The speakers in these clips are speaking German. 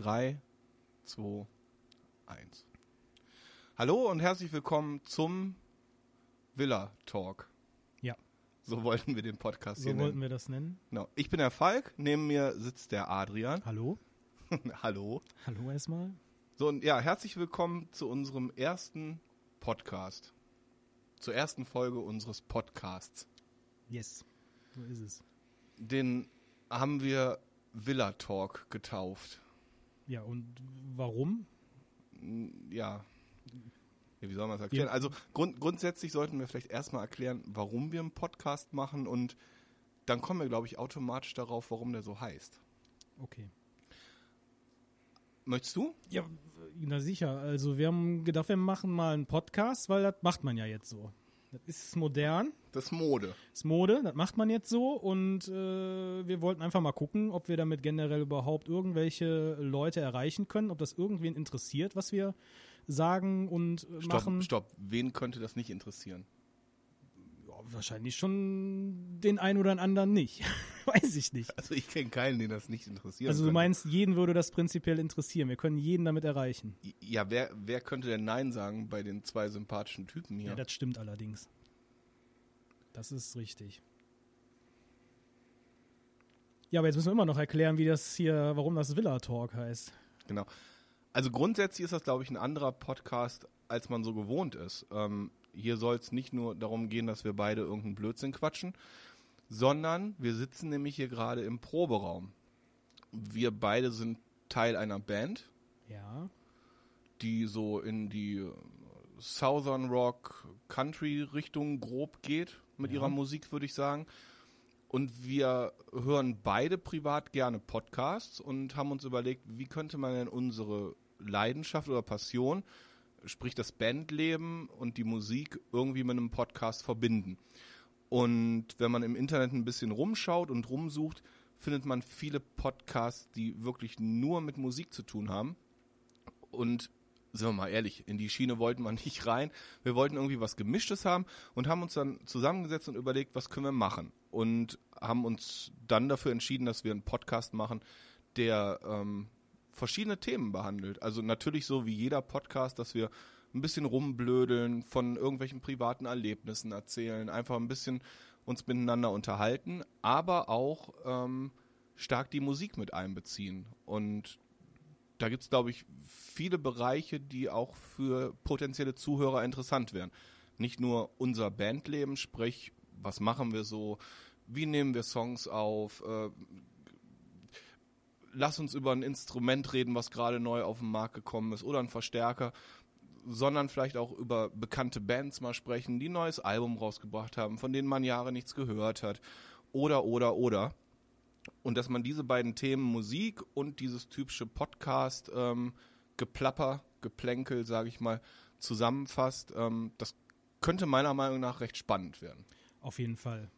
3, 2, 1. Hallo und herzlich willkommen zum Villa Talk. Ja. So wollten wir den Podcast So hier wollten nennen. wir das nennen. Genau. Ich bin der Falk, neben mir sitzt der Adrian. Hallo? Hallo. Hallo erstmal. So, und ja, herzlich willkommen zu unserem ersten Podcast. Zur ersten Folge unseres Podcasts. Yes. So ist es. Den haben wir Villa Talk getauft. Ja, und warum? Ja. ja wie soll man das erklären? Ja. Also grund, grundsätzlich sollten wir vielleicht erstmal erklären, warum wir einen Podcast machen und dann kommen wir, glaube ich, automatisch darauf, warum der so heißt. Okay. Möchtest du? Ja, na sicher. Also wir haben gedacht, wir machen mal einen Podcast, weil das macht man ja jetzt so. Das ist modern, Das ist Mode. das ist Mode, das macht man jetzt so und äh, wir wollten einfach mal gucken, ob wir damit generell überhaupt irgendwelche Leute erreichen können, ob das irgendwen interessiert, was wir sagen und äh, Stopp, machen. stopp. Wen könnte das nicht interessieren? Wahrscheinlich schon den einen oder anderen nicht. Weiß ich nicht. Also ich kenne keinen, den das nicht interessiert. Also du meinst, jeden würde das prinzipiell interessieren. Wir können jeden damit erreichen. Ja, wer, wer könnte denn Nein sagen bei den zwei sympathischen Typen hier? Ja, das stimmt allerdings. Das ist richtig. Ja, aber jetzt müssen wir immer noch erklären, wie das hier, warum das Villa Talk heißt. Genau. Also grundsätzlich ist das, glaube ich, ein anderer Podcast, als man so gewohnt ist. Ähm, hier soll es nicht nur darum gehen, dass wir beide irgendeinen Blödsinn quatschen, sondern wir sitzen nämlich hier gerade im Proberaum. Wir beide sind Teil einer Band, Ja. die so in die Southern Rock Country Richtung grob geht mit Ja. ihrer Musik, würde ich sagen. Und wir hören beide privat gerne Podcasts und haben uns überlegt, wie könnte man denn unsere Leidenschaft oder Passion, sprich das Bandleben und die Musik, irgendwie mit einem Podcast verbinden. Und wenn man im Internet ein bisschen rumschaut und rumsucht, findet man viele Podcasts, die wirklich nur mit Musik zu tun haben. Und sind wir mal ehrlich, in die Schiene wollten wir nicht rein. Wir wollten irgendwie was Gemischtes haben und haben uns dann zusammengesetzt und überlegt, was können wir machen. Und haben uns dann dafür entschieden, dass wir einen Podcast machen, der ähm, verschiedene Themen behandelt. Also natürlich so wie jeder Podcast, dass wir ein bisschen rumblödeln, von irgendwelchen privaten Erlebnissen erzählen, einfach ein bisschen uns miteinander unterhalten, aber auch ähm, stark die Musik mit einbeziehen. Und da gibt es, glaube ich, viele Bereiche, die auch für potenzielle Zuhörer interessant wären. Nicht nur unser Bandleben, sprich, was machen wir so, wie nehmen wir Songs auf, äh, lass uns über ein Instrument reden, was gerade neu auf den Markt gekommen ist oder ein Verstärker, sondern vielleicht auch über bekannte Bands mal sprechen, die ein neues Album rausgebracht haben, von denen man Jahre nichts gehört hat oder, oder, oder. Und dass man diese beiden Themen Musik und dieses typische Podcast ähm, Geplapper, Geplänkel, sage ich mal, zusammenfasst, ähm, das könnte meiner Meinung nach recht spannend werden. Auf jeden Fall.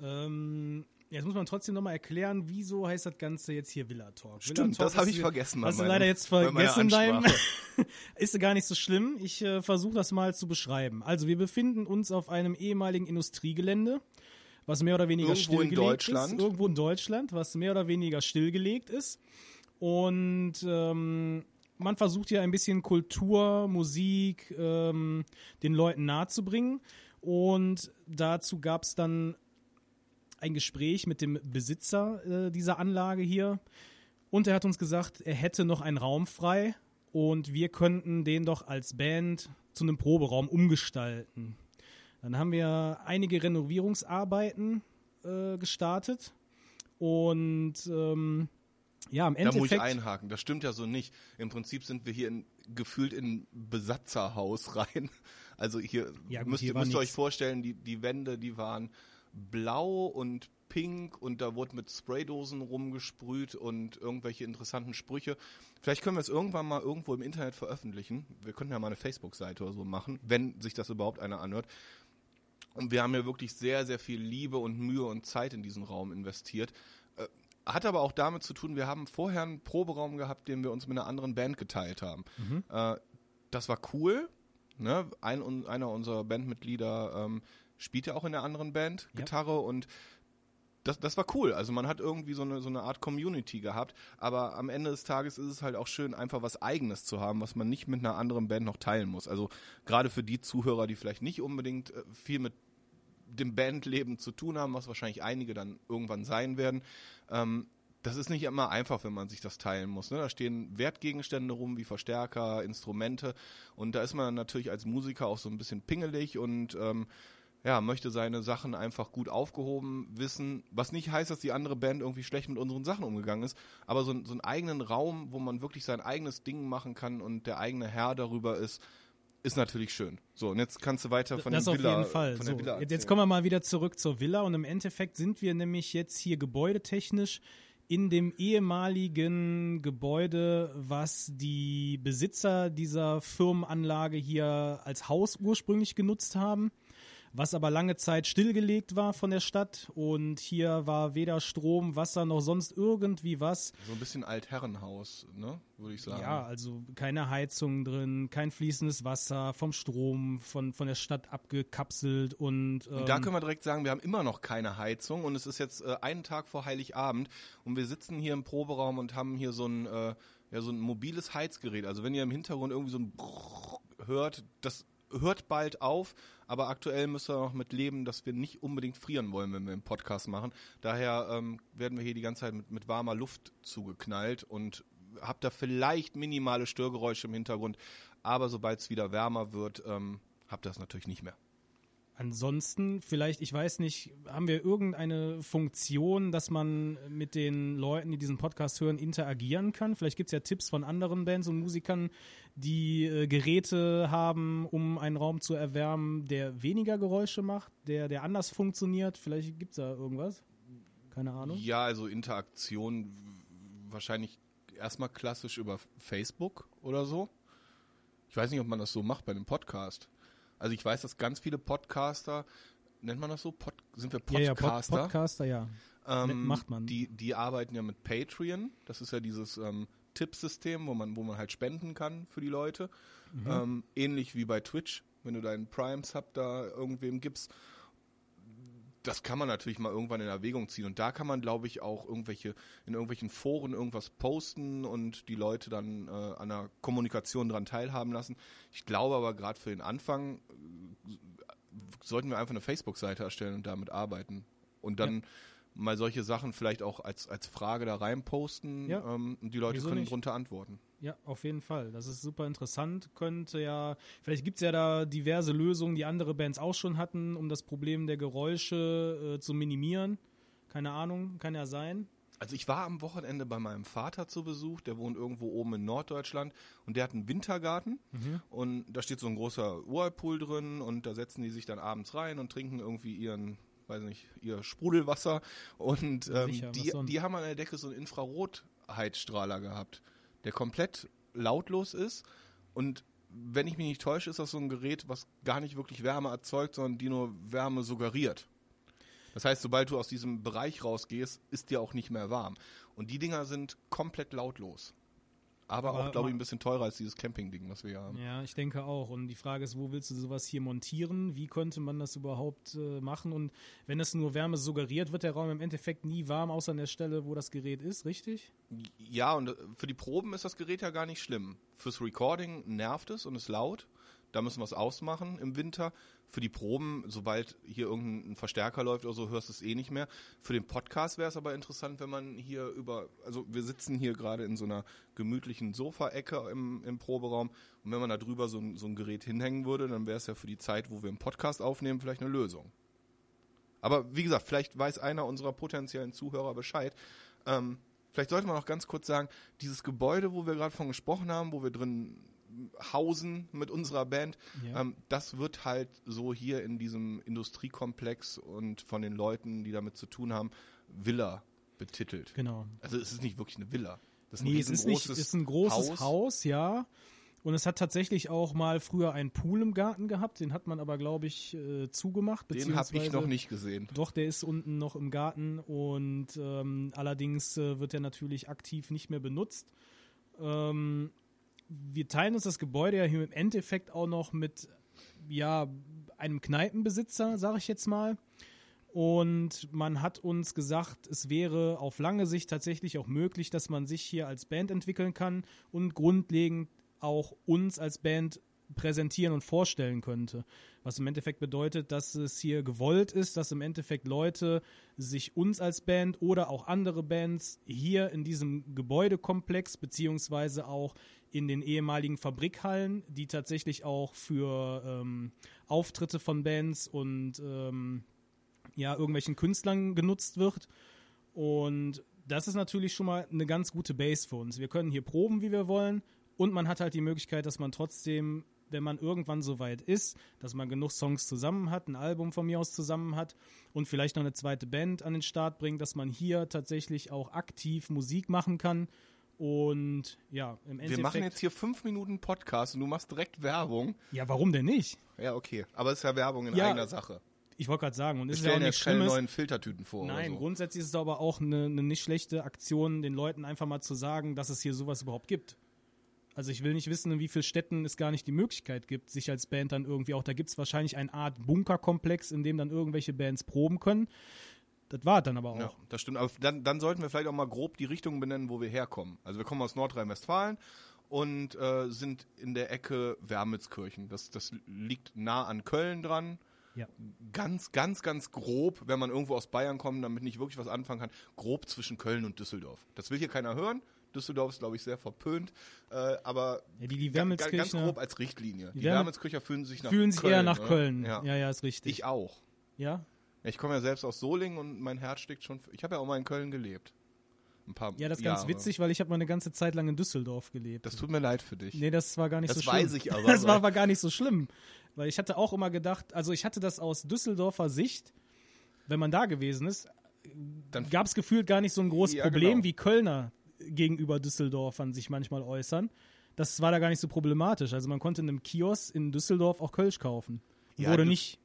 Ähm, jetzt muss man trotzdem nochmal erklären, wieso heißt das Ganze jetzt hier Villa Talk? Villa Stimmt, Talk das habe ich vergessen. Hast du meinem- leider jetzt vergessen in. Ansprache. ist gar nicht so schlimm. Ich äh, versuche das mal zu beschreiben. Also wir befinden uns auf einem ehemaligen Industriegelände, was mehr oder weniger Irgendwo in stillgelegt Deutschland. ist. Irgendwo in Deutschland, was mehr oder weniger stillgelegt ist. Und ähm, man versucht hier ein bisschen Kultur, Musik ähm, den Leuten nahezubringen. Und dazu gab es dann ein Gespräch mit dem Besitzer äh, dieser Anlage hier. Und er hat uns gesagt, er hätte noch einen Raum frei und wir könnten den doch als Band zu einem Proberaum umgestalten. Dann haben wir einige Renovierungsarbeiten äh, gestartet und ähm, ja, im Da muss ich einhaken. Das stimmt ja so nicht. Im Prinzip sind wir hier in, gefühlt in ein Besatzerhaus rein. Also hier Ja, gut, müsst, hier müsst ihr euch vorstellen, die, die Wände, die waren blau und pink und da wurde mit Spraydosen rumgesprüht und irgendwelche interessanten Sprüche. Vielleicht können wir es irgendwann mal irgendwo im Internet veröffentlichen. Wir könnten ja mal eine Facebook-Seite oder so machen, wenn sich das überhaupt einer anhört. Und wir haben ja wirklich sehr, sehr viel Liebe und Mühe und Zeit in diesen Raum investiert. Äh, Hat aber auch damit zu tun, wir haben vorher einen Proberaum gehabt, den wir uns mit einer anderen Band geteilt haben. Äh, das war cool. Ne? Ein, einer unserer Bandmitglieder ähm, spielt ja auch in der anderen Band Ja. Gitarre und das, das war cool. Also man hat irgendwie so eine, so eine Art Community gehabt, aber am Ende des Tages ist es halt auch schön, einfach was Eigenes zu haben, was man nicht mit einer anderen Band noch teilen muss. Also gerade für die Zuhörer, die vielleicht nicht unbedingt äh, viel mit dem Bandleben zu tun haben, was wahrscheinlich einige dann irgendwann sein werden. Ähm, das ist nicht immer einfach, wenn man sich das teilen muss. Ne? Da stehen Wertgegenstände rum, wie Verstärker, Instrumente. Und da ist man natürlich als Musiker auch so ein bisschen pingelig und ähm, ja, möchte seine Sachen einfach gut aufgehoben wissen, was nicht heißt, dass die andere Band irgendwie schlecht mit unseren Sachen umgegangen ist, aber so, so einen eigenen Raum, wo man wirklich sein eigenes Ding machen kann und der eigene Herr darüber ist, ist natürlich schön. So, und jetzt kannst du weiter von das der Villa. auf jeden Fall. Von So, der Villa jetzt erzählen. kommen wir mal wieder zurück zur Villa und im Endeffekt sind wir nämlich jetzt hier gebäudetechnisch in dem ehemaligen Gebäude, was die Besitzer dieser Firmenanlage hier als Haus ursprünglich genutzt haben, was aber lange Zeit stillgelegt war von der Stadt und hier war weder Strom, Wasser noch sonst irgendwie was. So ein bisschen Altherrenhaus, ne, würde ich sagen. Ja, also keine Heizung drin, kein fließendes Wasser, vom Strom, von, von der Stadt abgekapselt und. Ähm, Und da können wir direkt sagen, wir haben immer noch keine Heizung und es ist jetzt äh, einen Tag vor Heiligabend und wir sitzen hier im Proberaum und haben hier so ein, äh, ja, so ein mobiles Heizgerät. Also wenn ihr im Hintergrund irgendwie so ein Brrrr hört, das hört bald auf, aber aktuell müssen wir noch mit leben, dass wir nicht unbedingt frieren wollen, wenn wir einen Podcast machen. Daher ähm, werden wir hier die ganze Zeit mit, mit warmer Luft zugeknallt und habt da vielleicht minimale Störgeräusche im Hintergrund, aber sobald es wieder wärmer wird, ähm, habt ihr das natürlich nicht mehr. Ansonsten, vielleicht, ich weiß nicht, haben wir irgendeine Funktion, dass man mit den Leuten, die diesen Podcast hören, interagieren kann? Vielleicht gibt es ja Tipps von anderen Bands und Musikern, die äh, Geräte haben, um einen Raum zu erwärmen, der weniger Geräusche macht, der, der anders funktioniert. Vielleicht gibt es da irgendwas. Keine Ahnung. Ja, also Interaktion wahrscheinlich erstmal klassisch über Facebook oder so. Ich weiß nicht, ob man das so macht bei einem Podcast. Also ich weiß, dass ganz viele Podcaster, nennt man das so? Pod, sind wir Ja, ja, Pod Podcaster? Podcaster, ja. ähm, macht man. Die, die arbeiten ja mit Patreon. Das ist ja dieses ähm, Tippsystem, wo man, wo man halt spenden kann für die Leute. Mhm. Ähm, ähnlich wie bei Twitch, wenn du deinen Prime-Sub da irgendwem gibst. Das kann man natürlich mal irgendwann in Erwägung ziehen. Und da kann man, glaube ich, auch irgendwelche, in irgendwelchen Foren irgendwas posten und die Leute dann äh, an der Kommunikation dran teilhaben lassen. Ich glaube aber gerade für den Anfang äh, sollten wir einfach eine Facebook-Seite erstellen und damit arbeiten. Und dann mal solche Sachen vielleicht auch als, als Frage da rein posten Ja. ähm, und die Leute Wieso können nicht? drunter antworten. Ja, auf jeden Fall. Das ist super interessant. Könnte ja, vielleicht gibt es ja da diverse Lösungen, die andere Bands auch schon hatten, um das Problem der Geräusche äh, zu minimieren. Keine Ahnung, kann ja sein. Also ich war am Wochenende bei meinem Vater zu Besuch, der wohnt irgendwo oben in Norddeutschland und der hat einen Wintergarten und da steht so ein großer Whirlpool drin und da setzen die sich dann abends rein und trinken irgendwie ihren, weiß nicht, ihr Sprudelwasser und ähm, Sicher, die, die haben an der Decke so einen Infrarotheizstrahler gehabt, der komplett lautlos ist und wenn ich mich nicht täusche, ist das so ein Gerät, was gar nicht wirklich Wärme erzeugt, sondern die nur Wärme suggeriert. Das heißt, sobald du aus diesem Bereich rausgehst, ist dir auch nicht mehr warm. Und die Dinger sind komplett lautlos. Aber, Aber auch, glaube ich, ein bisschen teurer als dieses Camping-Ding, was wir hier haben. Ja, ich denke auch. Und die Frage ist, wo willst du sowas hier montieren? Wie könnte man das überhaupt äh, machen? Und wenn es nur Wärme suggeriert, wird der Raum im Endeffekt nie warm, außer an der Stelle, wo das Gerät ist, richtig? Ja, und äh, für die Proben ist das Gerät ja gar nicht schlimm. Fürs Recording nervt es und ist laut. Da müssen wir es ausmachen im Winter. Für die Proben, sobald hier irgendein Verstärker läuft oder so, hörst du es eh nicht mehr. Für den Podcast wäre es aber interessant, wenn man hier über, also wir sitzen hier gerade in so einer gemütlichen Sofaecke im, im Proberaum und wenn man da drüber so ein, so ein Gerät hinhängen würde, dann wäre es ja für die Zeit, wo wir einen Podcast aufnehmen, vielleicht eine Lösung. Aber wie gesagt, vielleicht weiß einer unserer potenziellen Zuhörer Bescheid. Ähm, vielleicht sollte man noch ganz kurz sagen, dieses Gebäude, wo wir gerade von gesprochen haben, wo wir drin hausen mit unserer Band, Ja. ähm, das wird halt so hier in diesem Industriekomplex und von den Leuten, die damit zu tun haben, Villa betitelt. Genau. Also es ist nicht wirklich eine Villa. Das ist ein Nee, es ist nicht, es ist ein großes Haus. ja. Und es hat tatsächlich auch mal früher einen Pool im Garten gehabt, den hat man aber, glaube ich, äh, zugemacht. Den habe ich noch nicht gesehen. Doch, der ist unten noch im Garten und ähm, allerdings äh, wird er natürlich aktiv nicht mehr benutzt. Ähm, wir teilen uns das Gebäude ja hier im Endeffekt auch noch mit ja, einem Kneipenbesitzer, sage ich jetzt mal. Und man hat uns gesagt, es wäre auf lange Sicht tatsächlich auch möglich, dass man sich hier als Band entwickeln kann und grundlegend auch uns als Band präsentieren und vorstellen könnte. Was im Endeffekt bedeutet, dass es hier gewollt ist, dass im Endeffekt Leute sich uns als Band oder auch andere Bands hier in diesem Gebäudekomplex beziehungsweise auch in den ehemaligen Fabrikhallen, die tatsächlich auch für ähm, Auftritte von Bands und ähm, ja, irgendwelchen Künstlern genutzt wird. Und das ist natürlich schon mal eine ganz gute Base für uns. Wir können hier proben, wie wir wollen. Und man hat halt die Möglichkeit, dass man trotzdem, wenn man irgendwann so weit ist, dass man genug Songs zusammen hat, ein Album von mir aus zusammen hat und vielleicht noch eine zweite Band an den Start bringt, dass man hier tatsächlich auch aktiv Musik machen kann. Und ja, im Endeffekt. Wir machen jetzt hier fünf Minuten Podcast und du machst direkt Werbung. Ja, warum denn nicht? Ja, okay. Aber es ist ja Werbung in Ja, eigener Sache. Ich wollte gerade sagen, und es ist ja auch nichts jetzt keine neuen Filtertüten vor. Nein, so. grundsätzlich ist es aber auch eine, eine nicht schlechte Aktion, den Leuten einfach mal zu sagen, dass es hier sowas überhaupt gibt. Also ich will nicht wissen, in wie vielen Städten es gar nicht die Möglichkeit gibt, sich als Band dann irgendwie auch, da gibt es wahrscheinlich eine Art Bunkerkomplex, in dem dann irgendwelche Bands proben können. Das war es dann aber auch. Ja, das stimmt. Aber dann, dann sollten wir vielleicht auch mal grob die Richtung benennen, wo wir herkommen. Also wir kommen aus Nordrhein-Westfalen und äh, sind in der Ecke Wermelskirchen. Das, das liegt nah an Köln dran. Ja. Ganz, ganz, ganz grob, wenn man irgendwo aus Bayern kommt, damit nicht wirklich was anfangen kann, grob zwischen Köln und Düsseldorf. Das will hier keiner hören. Düsseldorf ist, glaube ich, sehr verpönt. Äh, aber Ja, die, die ga- ga- ganz grob als Richtlinie. Die, Wermel- Wermelskircher fühlen sich nach fühlen sich Köln. eher nach ne? Köln. Ja. Ja. ja, ist richtig. Ich auch. ja? Ich komme ja selbst aus Solingen und mein Herz steckt schon. Ich habe ja auch mal in Köln gelebt. Ein paar ja, das ist ganz Jahre. witzig, weil ich habe mal eine ganze Zeit lang in Düsseldorf gelebt. Das tut mir leid für dich. Nee, das war gar nicht Das so schlimm. weiß ich aber, Das war aber- gar nicht so schlimm. Weil ich hatte auch immer gedacht, also ich hatte das aus Düsseldorfer Sicht, wenn man da gewesen ist, Dann- gab es gefühlt gar nicht so ein großes Ja, Problem, genau. wie Kölner gegenüber Düsseldorfern sich manchmal äußern. Das war da gar nicht so problematisch. Also man konnte in einem Kiosk in Düsseldorf auch Kölsch kaufen. Ja, wurde nicht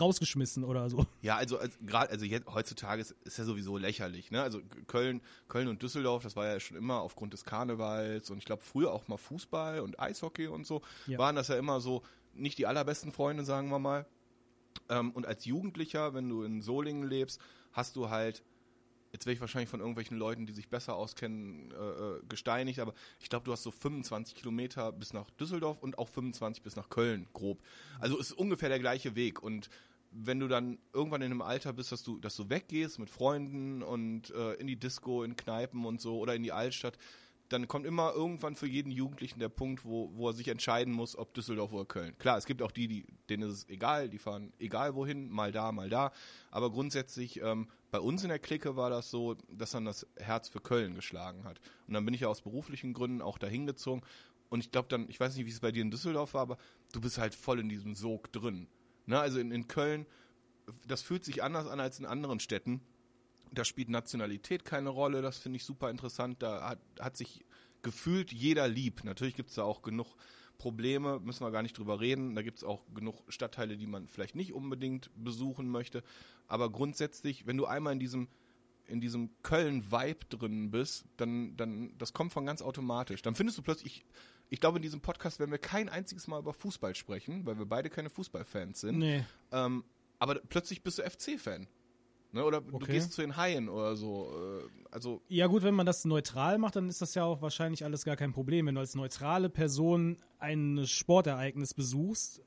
rausgeschmissen oder so. Ja, also als, gerade also jetzt, heutzutage ist, ist ja sowieso lächerlich. Ne? Also Köln, Köln und Düsseldorf, das war ja schon immer aufgrund des Karnevals und ich glaube früher auch mal Fußball und Eishockey und so Ja. waren das ja immer so nicht die allerbesten Freunde, sagen wir mal. Ähm, und als Jugendlicher, wenn du in Solingen lebst, hast du halt Jetzt werde ich wahrscheinlich von irgendwelchen Leuten, die sich besser auskennen, äh, äh, gesteinigt, aber ich glaube, du hast so 25 Kilometer bis nach Düsseldorf und auch 25 bis nach Köln, grob. Also ist ungefähr der gleiche Weg. Und wenn du dann irgendwann in einem Alter bist, dass du, dass du weggehst mit Freunden und äh, in die Disco, in Kneipen und so oder in die Altstadt, dann kommt immer irgendwann für jeden Jugendlichen der Punkt, wo, wo er sich entscheiden muss, ob Düsseldorf oder Köln. Klar, es gibt auch die, die denen ist es egal, die fahren egal wohin, mal da, mal da. Aber grundsätzlich, ähm, bei uns in der Clique war das so, dass dann das Herz für Köln geschlagen hat. Und dann bin ich ja aus beruflichen Gründen auch dahin gezogen. Und ich glaube dann, ich weiß nicht, wie es bei dir in Düsseldorf war, aber du bist halt voll in diesem Sog drin. Ne? Also in, in Köln, das fühlt sich anders an als in anderen Städten. Da spielt Nationalität keine Rolle, das finde ich super interessant. Da hat, hat sich gefühlt jeder lieb. Natürlich gibt es da auch genug Probleme, müssen wir gar nicht drüber reden. Da gibt es auch genug Stadtteile, die man vielleicht nicht unbedingt besuchen möchte. Aber grundsätzlich, wenn du einmal in diesem, in diesem Köln-Vibe drin bist, dann, dann, das kommt von ganz automatisch. Dann findest du plötzlich, ich, glaube, in diesem Podcast werden wir kein einziges Mal über Fußball sprechen, weil wir beide keine Fußballfans sind. Nee. Ähm, aber plötzlich bist du FC-Fan. Ne? Oder du Okay. gehst zu den Haien oder so. Äh, also, Ja gut, wenn man das neutral macht, dann ist das ja auch wahrscheinlich alles gar kein Problem. Wenn du als neutrale Person ein Sportereignis besuchst,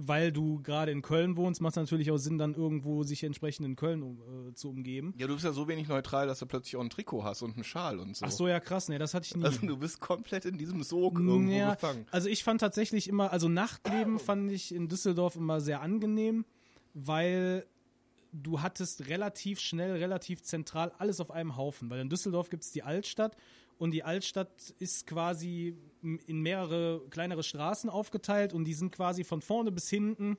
weil du gerade in Köln wohnst, macht es natürlich auch Sinn, dann irgendwo sich entsprechend in Köln um, äh, zu umgeben. ja, du bist ja so wenig neutral, dass du plötzlich auch ein Trikot hast und einen Schal und so. Ach so, ja krass, ne, das hatte ich nie. Also du bist komplett in diesem Sog irgendwo Ja, gefangen. Also ich fand tatsächlich immer, also Nachtleben fand ich in Düsseldorf immer sehr angenehm, weil du hattest relativ schnell, relativ zentral alles auf einem Haufen. Weil in Düsseldorf gibt es die Altstadt und die Altstadt ist quasi in mehrere kleinere Straßen aufgeteilt und die sind quasi von vorne bis hinten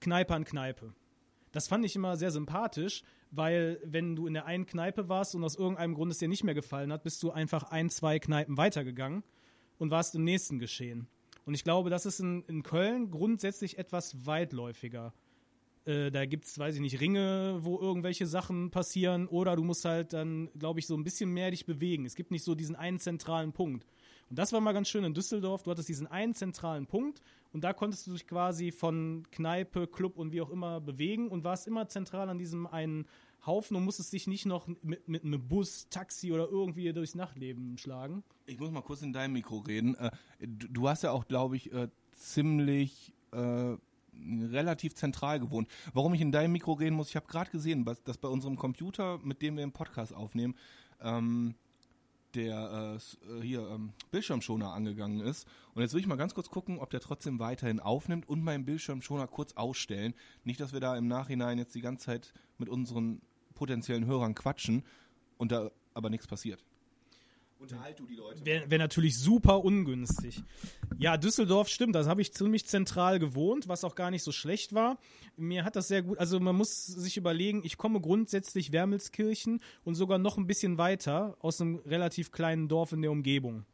Kneipe an Kneipe. Das fand ich immer sehr sympathisch, weil wenn du in der einen Kneipe warst und aus irgendeinem Grund es dir nicht mehr gefallen hat, bist du einfach ein, zwei Kneipen weitergegangen und warst im nächsten Geschehen. Und ich glaube, das ist in, in Köln grundsätzlich etwas weitläufiger. Äh, da gibt es, weiß ich nicht, Ringe, wo irgendwelche Sachen passieren oder du musst halt dann, glaube ich, so ein bisschen mehr dich bewegen. Es gibt nicht so diesen einen zentralen Punkt. Und das war mal ganz schön in Düsseldorf. Du hattest diesen einen zentralen Punkt und da konntest du dich quasi von Kneipe, Club und wie auch immer bewegen und warst immer zentral an diesem einen Haufen und musstest dich nicht noch mit, mit einem Bus, Taxi oder irgendwie durchs Nachtleben schlagen. Ich muss mal kurz in dein Mikro reden. Äh, du, du hast ja auch, glaube ich, äh, ziemlich äh, relativ zentral gewohnt. Warum ich in deinem Mikro reden muss, ich habe gerade gesehen, dass bei unserem Computer, mit dem wir den Podcast aufnehmen, ähm, der äh, hier ähm, Bildschirmschoner angegangen ist. Und jetzt will ich mal ganz kurz gucken, ob der trotzdem weiterhin aufnimmt und meinen Bildschirmschoner kurz ausstellen. Nicht, dass wir da im Nachhinein jetzt die ganze Zeit mit unseren potenziellen Hörern quatschen und da aber nichts passiert. Unterhalt du die Leute. Wäre wär natürlich super ungünstig. Ja, Düsseldorf stimmt, das habe ich ziemlich zentral gewohnt, was auch gar nicht so schlecht war. Mir hat das sehr gut, also man muss sich überlegen, ich komme grundsätzlich Wermelskirchen und sogar noch ein bisschen weiter aus einem relativ kleinen Dorf in der Umgebung.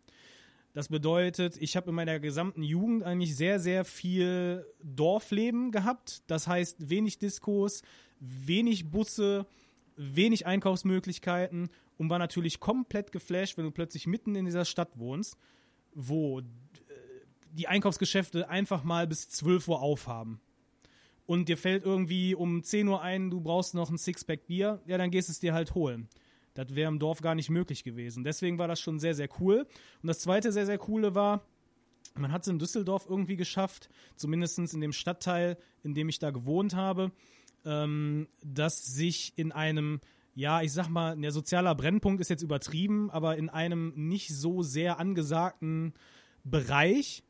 Das bedeutet, ich habe in meiner gesamten Jugend eigentlich sehr, sehr viel Dorfleben gehabt. Das heißt, wenig Diskos, wenig Busse, wenig Einkaufsmöglichkeiten und war natürlich komplett geflasht, wenn du plötzlich mitten in dieser Stadt wohnst, wo äh, die Einkaufsgeschäfte einfach mal bis 12 Uhr aufhaben. Und dir fällt irgendwie um 10 Uhr ein, du brauchst noch ein Sixpack Bier, ja, dann gehst es dir halt holen. Das wäre im Dorf gar nicht möglich gewesen. Deswegen war das schon sehr, sehr cool. Und das zweite sehr, sehr coole war, man hat es in Düsseldorf irgendwie geschafft, zumindest in dem Stadtteil, in dem ich da gewohnt habe, ähm, dass sich in einem, ja, ich sag mal, der sozialer Brennpunkt ist jetzt übertrieben, aber in einem nicht so sehr angesagten Bereich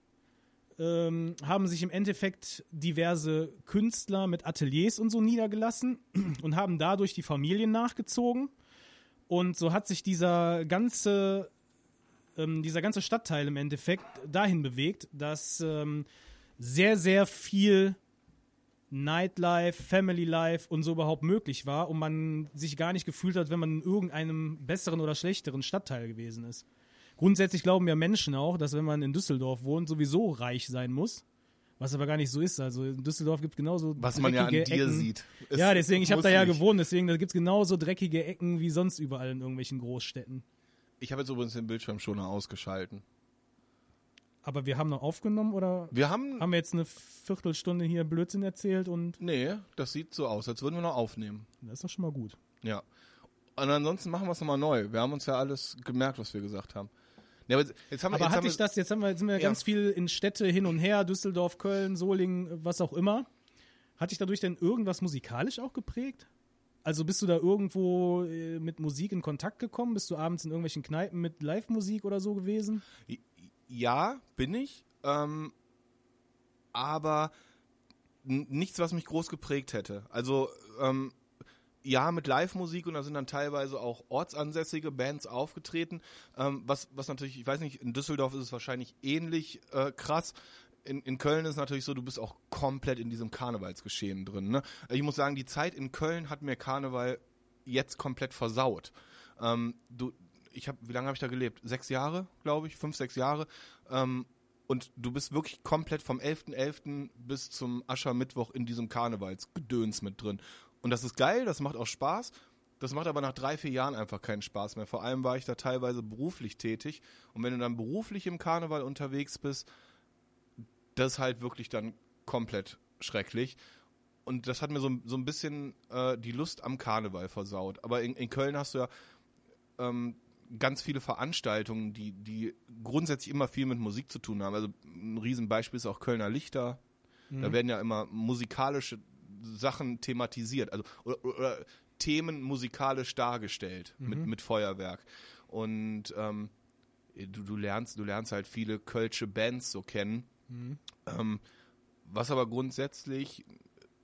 ähm, haben sich im Endeffekt diverse Künstler mit Ateliers und so niedergelassen und haben dadurch die Familien nachgezogen. Und so hat sich dieser ganze, ähm, dieser ganze Stadtteil im Endeffekt dahin bewegt, dass ähm, sehr, sehr viel Nightlife, Family Life und so überhaupt möglich war und man sich gar nicht gefühlt hat, wenn man in irgendeinem besseren oder schlechteren Stadtteil gewesen ist. Grundsätzlich glauben ja Menschen auch, dass wenn man in Düsseldorf wohnt, sowieso reich sein muss. Was aber gar nicht so ist. Also in Düsseldorf gibt es genauso Was man ja an dir Ecken. sieht. ja, deswegen, ich habe da ja gewohnt, deswegen da gibt es genauso dreckige Ecken wie sonst überall in irgendwelchen Großstädten. Ich habe jetzt übrigens den Bildschirm schon ausgeschalten. Aber wir haben noch aufgenommen oder Wir haben. haben wir jetzt eine Viertelstunde hier Blödsinn erzählt und Nee, das sieht so aus, als würden wir noch aufnehmen. das ist doch schon mal gut. Ja. Und ansonsten machen wir es nochmal neu. Wir haben uns ja alles gemerkt, was wir gesagt haben. Ja, aber jetzt haben wir, Aber jetzt hatte haben ich das, jetzt haben wir, jetzt sind wir Ja. ganz viel in Städte hin und her, Düsseldorf, Köln, Solingen, was auch immer. Hat dich dadurch denn irgendwas musikalisch auch geprägt? Also bist du da irgendwo äh, mit Musik in Kontakt gekommen? Bist du abends in irgendwelchen Kneipen mit Live-Musik oder so gewesen? Ja, bin ich. Ähm, aber nichts, was mich groß geprägt hätte. Also, ähm, ja, mit Live-Musik und da sind dann teilweise auch ortsansässige Bands aufgetreten. Ähm, was, was natürlich, ich weiß nicht, in Düsseldorf ist es wahrscheinlich ähnlich äh, krass. In, in Köln ist es natürlich so, du bist auch komplett in diesem Karnevalsgeschehen drin. Ne? Ich muss sagen, die Zeit in Köln hat mir Karneval jetzt komplett versaut. Ähm, du, ich habe, wie lange habe ich da gelebt? Sechs Jahre, glaube ich, fünf, sechs Jahre. Ähm, und du bist wirklich komplett vom 11.11. bis zum Aschermittwoch in diesem Karnevalsgedöns mit drin. Und das ist geil, das macht auch Spaß. Das macht aber nach drei, vier Jahren einfach keinen Spaß mehr. Vor allem war ich da teilweise beruflich tätig. Und wenn du dann beruflich im Karneval unterwegs bist, das ist halt wirklich dann komplett schrecklich. Und das hat mir so, so ein bisschen äh, die Lust am Karneval versaut. Aber in, in Köln hast du ja ähm, ganz viele Veranstaltungen, die, die grundsätzlich immer viel mit Musik zu tun haben. Also ein Riesenbeispiel ist auch Kölner Lichter. Da werden ja immer musikalische Sachen thematisiert, also oder, oder Themen musikalisch dargestellt mit, mit Feuerwerk. Und ähm, du, du lernst, du lernst halt viele kölsche Bands so kennen. Ähm, was aber grundsätzlich,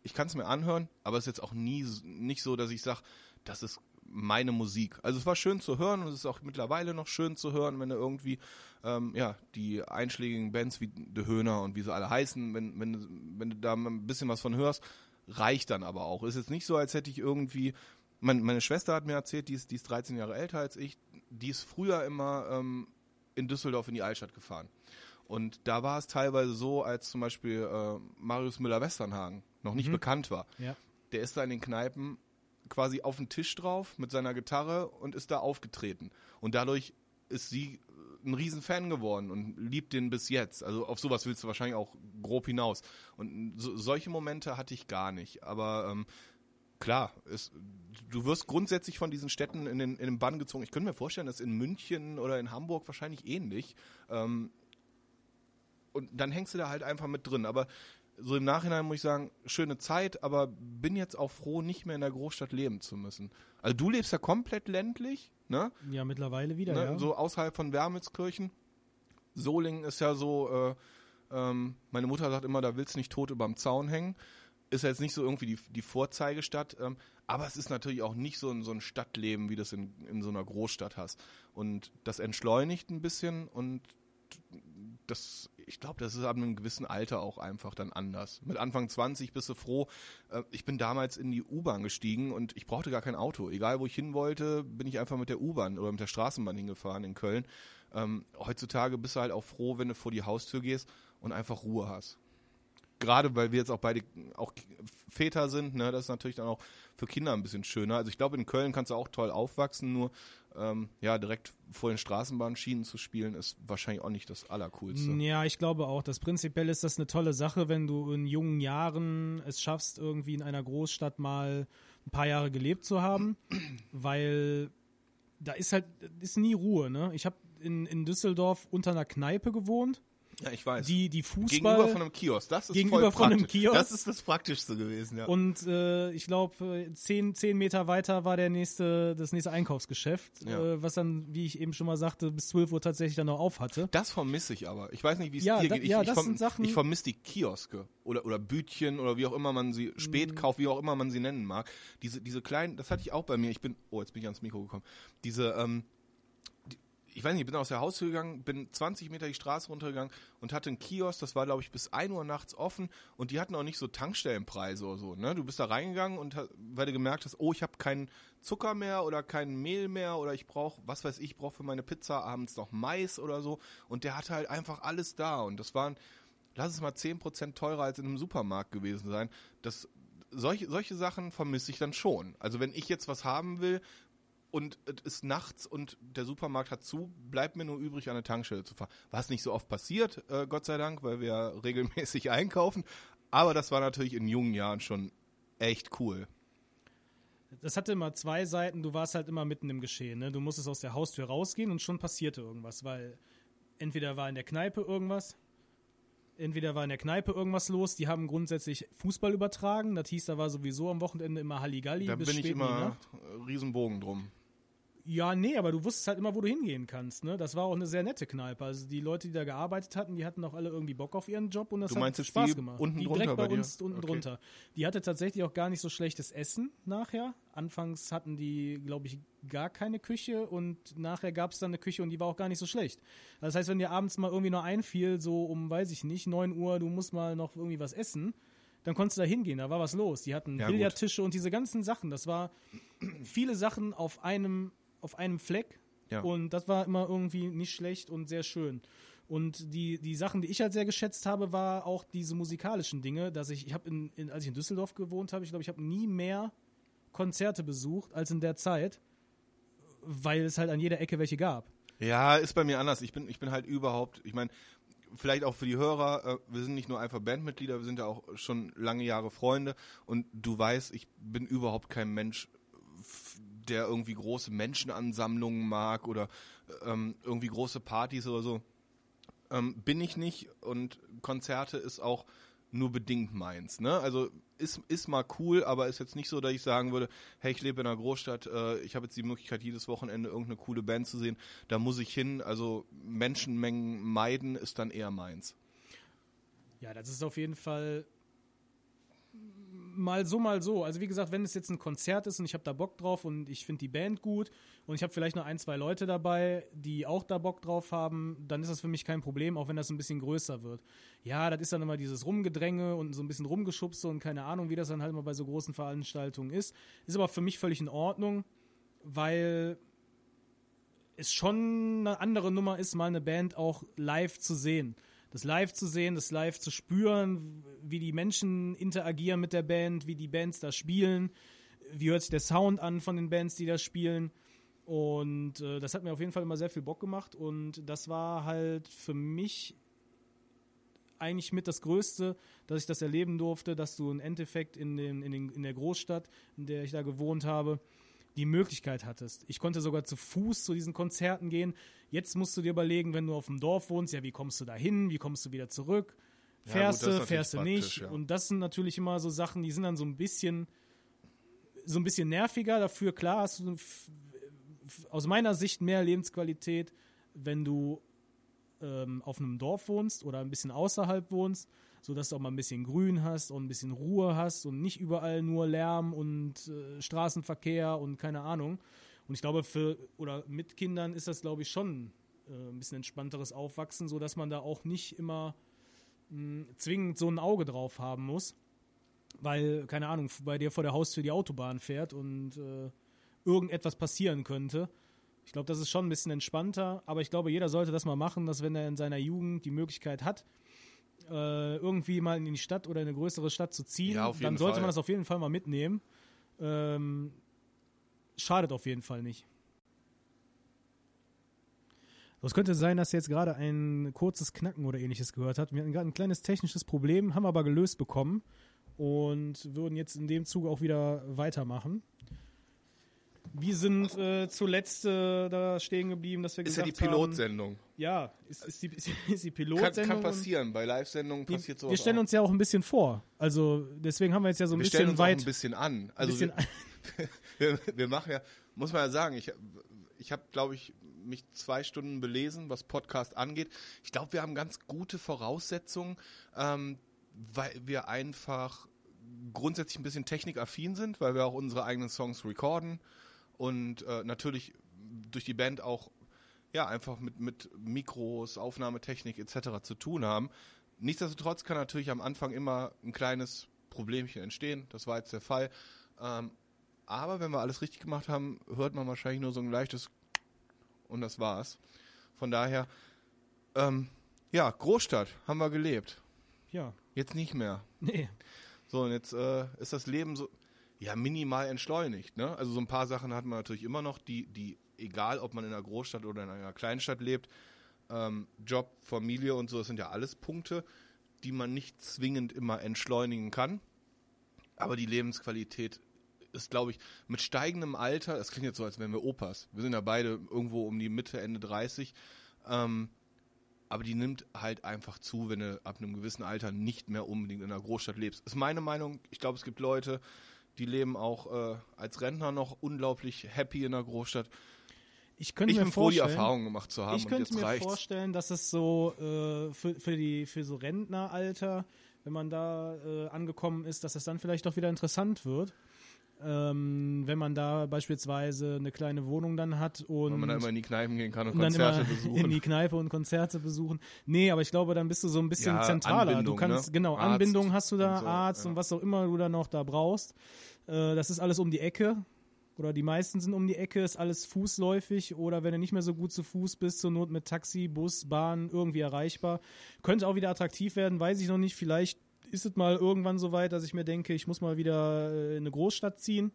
ich kann es mir anhören, aber es ist jetzt auch nie nicht so, dass ich sage, das ist meine Musik. Also es war schön zu hören und es ist auch mittlerweile noch schön zu hören, wenn du irgendwie ähm, ja die einschlägigen Bands wie De Höhner und wie sie alle heißen, wenn wenn du- wenn du da ein bisschen was von hörst, reicht dann aber auch. Ist jetzt nicht so, als hätte ich irgendwie mein, meine Schwester hat mir erzählt, die ist, die ist 13 Jahre älter als ich, die ist früher immer ähm, in Düsseldorf in die Altstadt gefahren. Und da war es teilweise so, als zum Beispiel äh, Marius Müller-Westernhagen noch nicht bekannt war. Ja. Der ist da in den Kneipen quasi auf den Tisch drauf mit seiner Gitarre und ist da aufgetreten. Und dadurch ist sie äh, ein Riesenfan geworden und liebt den bis jetzt. Also auf sowas willst du wahrscheinlich auch grob hinaus. Und so, solche Momente hatte ich gar nicht. Aber ähm, klar, es, du wirst grundsätzlich von diesen Städten in den, in den Bann gezogen. Ich könnte mir vorstellen, dass in München oder in Hamburg wahrscheinlich ähnlich. Ähm, und dann hängst du da halt einfach mit drin. Aber so im Nachhinein muss ich sagen, schöne Zeit, aber bin jetzt auch froh, nicht mehr in der Großstadt leben zu müssen. Also du lebst ja komplett ländlich, ne? Ja, mittlerweile wieder, ne? ja. So außerhalb von Wermelskirchen. Solingen ist ja so, äh, ähm, meine Mutter sagt immer, da willst du nicht tot überm Zaun hängen. Ist ja jetzt nicht so irgendwie die, die Vorzeigestadt, ähm, aber es ist natürlich auch nicht so ein, so ein Stadtleben, wie das in, in so einer Großstadt hast. Und das entschleunigt ein bisschen und das, ich glaube, das ist ab einem gewissen Alter auch einfach dann anders. Mit Anfang 20 bist du froh. Äh, ich bin damals in die U-Bahn gestiegen und ich brauchte gar kein Auto. Egal, wo ich hin wollte, bin ich einfach mit der U-Bahn oder mit der Straßenbahn hingefahren in Köln. Ähm, heutzutage bist du halt auch froh, wenn du vor die Haustür gehst und einfach Ruhe hast. Gerade weil wir jetzt auch beide auch Väter sind, ne, das ist natürlich dann auch für Kinder ein bisschen schöner. Also ich glaube, in Köln kannst du auch toll aufwachsen, nur ähm, ja, direkt vor den Straßenbahnschienen zu spielen, ist wahrscheinlich auch nicht das Allercoolste. Ja, ich glaube auch, dass prinzipiell ist das eine tolle Sache, wenn du in jungen Jahren es schaffst, irgendwie in einer Großstadt mal ein paar Jahre gelebt zu haben, weil da ist halt, ist nie Ruhe, ne? Ich habe in, in Düsseldorf unter einer Kneipe gewohnt. Ja, ich weiß. Die, die Fußball. Gegenüber von einem Kiosk. Das ist Gegenüber voll von einem. Kiosk. Das ist das Praktischste gewesen, ja. Und äh, ich glaube, zehn, zehn Meter weiter war der nächste, das nächste Einkaufsgeschäft, Ja. äh, was dann, wie ich eben schon mal sagte, bis 12 Uhr tatsächlich dann noch auf hatte. das vermisse ich aber. Ich weiß nicht, wie es Ja, dir da- geht. Ich, ja, ich, das verm- sind Sachen- ich vermisse die Kioske oder, oder Bütchen oder wie auch immer man sie, Mhm. Spätkauf, wie auch immer man sie nennen mag. Diese, diese kleinen, das hatte ich auch bei mir. Ich bin, oh, jetzt bin ich ans Mikro gekommen. Diese, ähm, ich weiß nicht, ich bin aus der Haustür gegangen, bin 20 Meter die Straße runtergegangen und hatte einen Kiosk, das war glaube ich bis 1 Uhr nachts offen und die hatten auch nicht so Tankstellenpreise oder so. Ne? Du bist da reingegangen und weil du gemerkt hast, oh, ich habe keinen Zucker mehr oder kein Mehl mehr oder ich brauche, was weiß ich, brauche für meine Pizza abends noch Mais oder so und der hatte halt einfach alles da und das waren, lass es mal 10% teurer als in einem Supermarkt gewesen sein. Das, solche, solche Sachen vermisse ich dann schon. Also wenn ich jetzt was haben will, und es ist nachts und der Supermarkt hat zu, bleibt mir nur übrig, an eine Tankstelle zu fahren. Was nicht so oft passiert, äh, Gott sei Dank, weil wir regelmäßig einkaufen. Aber das war natürlich in jungen Jahren schon echt cool. Das hatte immer zwei Seiten, du warst halt immer mitten im Geschehen. Ne? Du musstest aus der Haustür rausgehen und schon passierte irgendwas, weil entweder war in der Kneipe irgendwas, entweder war in der Kneipe irgendwas los, die haben grundsätzlich Fußball übertragen, das hieß, da war sowieso am Wochenende immer Halligalli Da bis bin ich spät die immer Nacht. Riesenbogen drum. Ja, nee, aber du wusstest halt immer, wo du hingehen kannst. Ne? Das war auch eine sehr nette Kneipe. Also die Leute, die da gearbeitet hatten, die hatten auch alle irgendwie Bock auf ihren Job und das Du hat meinst jetzt Spaß die gemacht. unten die drunter direkt bei, bei uns unten Okay. drunter. Die hatte tatsächlich auch gar nicht so schlechtes Essen nachher. Anfangs hatten die, glaube ich, gar keine Küche und nachher gab es dann eine Küche und die war auch gar nicht so schlecht. Das heißt, wenn dir abends mal irgendwie noch einfiel, so um, weiß ich nicht, 9 Uhr, du musst mal noch irgendwie was essen, dann konntest du da hingehen, da war was los. Die hatten Ja. Billardtische und diese ganzen Sachen. Das war viele Sachen auf einem, auf einem Fleck. Ja. Und das war immer irgendwie nicht schlecht und sehr schön. Und die, die Sachen, die ich halt sehr geschätzt habe, war auch diese musikalischen Dinge, dass ich, ich habe in, in, als ich in Düsseldorf gewohnt habe, ich glaube, ich habe nie mehr Konzerte besucht als in der Zeit, weil es halt an jeder Ecke welche gab. Ja, ist bei mir anders. Ich bin, ich bin halt überhaupt, ich meine, vielleicht auch für die Hörer, äh, wir sind nicht nur einfach Bandmitglieder, wir sind ja auch schon lange Jahre Freunde und du weißt, ich bin überhaupt kein Mensch, der irgendwie große Menschenansammlungen mag oder ähm, irgendwie große Partys oder so. Ähm, bin ich nicht und Konzerte ist auch nur bedingt meins. Ne? Also ist, ist mal cool, aber ist jetzt nicht so, dass ich sagen würde, hey, ich lebe in einer Großstadt, äh, ich habe jetzt die Möglichkeit, jedes Wochenende irgendeine coole Band zu sehen, da muss ich hin. Also Menschenmengen meiden ist dann eher meins. Ja, das ist auf jeden Fall mal so, mal so. Also wie gesagt, wenn es jetzt ein Konzert ist und ich habe da Bock drauf und ich finde die Band gut und ich habe vielleicht noch ein, zwei Leute dabei, die auch da Bock drauf haben, dann ist das für mich kein Problem, auch wenn das ein bisschen größer wird. Ja, das ist dann immer dieses Rumgedränge und so ein bisschen Rumgeschubse und keine Ahnung, wie das dann halt immer bei so großen Veranstaltungen ist. Ist aber für mich völlig in Ordnung, weil es schon eine andere Nummer ist, mal eine Band auch live zu sehen. Das live zu sehen, das live zu spüren, wie die Menschen interagieren mit der Band, wie die Bands da spielen, wie hört sich der Sound an von den Bands, die da spielen. Und äh, das hat mir auf jeden Fall immer sehr viel Bock gemacht. Und das war halt für mich eigentlich mit das Größte, dass ich das erleben durfte, dass du im Endeffekt in, den, in, den, in der Großstadt, in der ich da gewohnt habe, die Möglichkeit hattest. Ich konnte sogar zu Fuß zu diesen Konzerten gehen. Jetzt musst du dir überlegen, wenn du auf dem Dorf wohnst, ja, wie kommst du da hin, wie kommst du wieder zurück? Fährst du, fährst du nicht? Ja. Und das sind natürlich immer so Sachen, die sind dann so ein bisschen, so ein bisschen nerviger. Dafür, klar, hast du aus meiner Sicht mehr Lebensqualität, wenn du ähm, auf einem Dorf wohnst oder ein bisschen außerhalb wohnst, sodass du auch mal ein bisschen Grün hast und ein bisschen Ruhe hast und nicht überall nur Lärm und äh, Straßenverkehr und keine Ahnung. Und ich glaube, für oder mit Kindern ist das, glaube ich, schon äh, ein bisschen entspannteres Aufwachsen, sodass man da auch nicht immer mh, zwingend so ein Auge drauf haben muss, weil, keine Ahnung, bei dir vor der Haustür die Autobahn fährt und äh, irgendetwas passieren könnte. Ich glaube, das ist schon ein bisschen entspannter, aber ich glaube, jeder sollte das mal machen, dass wenn er in seiner Jugend die Möglichkeit hat, äh, irgendwie mal in die Stadt oder in eine größere Stadt zu ziehen, ja, dann sollte Fall. man das auf jeden Fall mal mitnehmen. Ähm, schadet auf jeden Fall nicht. Es könnte sein, dass ihr jetzt gerade ein kurzes Knacken oder ähnliches gehört habt. Wir hatten gerade ein kleines technisches Problem, haben aber gelöst bekommen und würden jetzt in dem Zug auch wieder weitermachen. Wir sind äh, zuletzt äh, da stehen geblieben, dass wir ist gesagt haben... Ist ja die Pilotsendung. Haben, ja, ist, ist, die, ist, die Pilotsendung. Kann, kann passieren, bei Live-Sendungen passiert sowas Wir stellen auch. uns ja auch ein bisschen vor. Also deswegen haben wir jetzt ja so ein wir bisschen uns weit... Auch ein bisschen an. Also bisschen wir, wir, wir, machen ja, muss man ja sagen, ich, ich habe, glaube ich, mich zwei Stunden belesen, was Podcast angeht. Ich glaube, wir haben ganz gute Voraussetzungen, ähm, weil wir einfach grundsätzlich ein bisschen technikaffin sind, weil wir auch unsere eigenen Songs recorden und äh, natürlich durch die Band auch ja einfach mit, mit Mikros, Aufnahmetechnik etc. zu tun haben. Nichtsdestotrotz kann natürlich am Anfang immer ein kleines Problemchen entstehen. Das war jetzt der Fall. Ähm, aber wenn wir alles richtig gemacht haben, hört man wahrscheinlich nur so ein leichtes und das war's. Von daher, ähm, ja, Großstadt haben wir gelebt. Ja. Jetzt nicht mehr. Nee. So, und jetzt äh, ist das Leben so, ja minimal entschleunigt. Ne? Also so ein paar Sachen hat man natürlich immer noch, die, die egal ob man in einer Großstadt oder in einer Kleinstadt lebt, ähm, Job, Familie und so, das sind ja alles Punkte, die man nicht zwingend immer entschleunigen kann. Aber die Lebensqualität ist, glaube ich, mit steigendem Alter, das klingt jetzt so, als wären wir Opas. Wir sind ja beide irgendwo um die Mitte, Ende 30. Ähm, aber die nimmt halt einfach zu, wenn du ab einem gewissen Alter nicht mehr unbedingt in einer Großstadt lebst. Ist meine Meinung. Ich glaube, es gibt Leute, die leben auch äh, als Rentner noch unglaublich happy in der Großstadt. Ich könnte ich mir bin froh, die Erfahrung gemacht zu haben. Ich könnte mir reicht's. vorstellen, dass es so äh, für, für, die, für so Rentneralter, wenn man da äh, angekommen ist, dass es dann vielleicht doch wieder interessant wird. Ähm, wenn man da beispielsweise eine kleine Wohnung dann hat und wenn man dann immer in die Kneipen gehen kann und, und Konzerte besuchen. In die Kneipe und Konzerte besuchen. Nee, aber ich glaube, dann bist du so ein bisschen ja, zentraler. Du kannst, ne? genau, Arzt Anbindung hast du da, und so, Arzt ja. und was auch immer du da noch da brauchst. Äh, das ist alles um die Ecke. Oder die meisten sind um die Ecke, ist alles fußläufig oder wenn du nicht mehr so gut zu Fuß bist, zur Not mit Taxi, Bus, Bahn irgendwie erreichbar. Könnte auch wieder attraktiv werden, weiß ich noch nicht. Vielleicht ist es mal irgendwann so weit, dass ich mir denke, ich muss mal wieder äh, in eine Großstadt ziehen.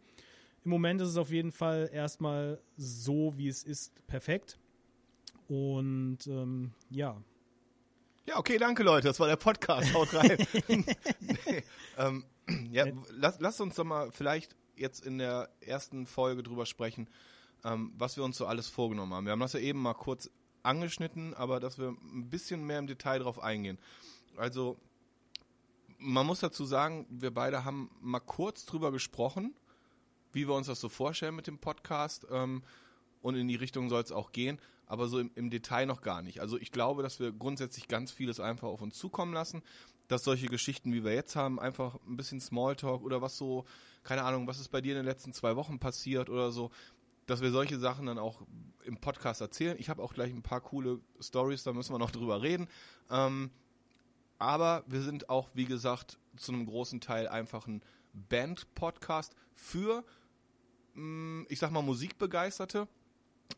Im Moment ist es auf jeden Fall erstmal so, wie es ist, perfekt. Und ähm, ja. Ja, okay, danke Leute, das war der Podcast. Haut rein. nee, ähm, ja, lass, lass uns doch mal vielleicht jetzt in der ersten Folge drüber sprechen, ähm, was wir uns so alles vorgenommen haben. Wir haben das ja eben mal kurz angeschnitten, aber dass wir ein bisschen mehr im Detail drauf eingehen. Also, man muss dazu sagen, wir beide haben mal kurz drüber gesprochen, wie wir uns das so vorstellen mit dem Podcast. Ähm, und in die Richtung soll es auch gehen, aber so im, im Detail noch gar nicht. Also ich glaube, dass wir grundsätzlich ganz vieles einfach auf uns zukommen lassen dass solche Geschichten, wie wir jetzt haben, einfach ein bisschen Smalltalk oder was so, keine Ahnung, was ist bei dir in den letzten zwei Wochen passiert oder so, dass wir solche Sachen dann auch im Podcast erzählen. Ich habe auch gleich ein paar coole Stories, da müssen wir noch drüber reden. Ähm, aber wir sind auch, wie gesagt, zu einem großen Teil einfach ein Band-Podcast für, mm, ich sag mal, Musikbegeisterte,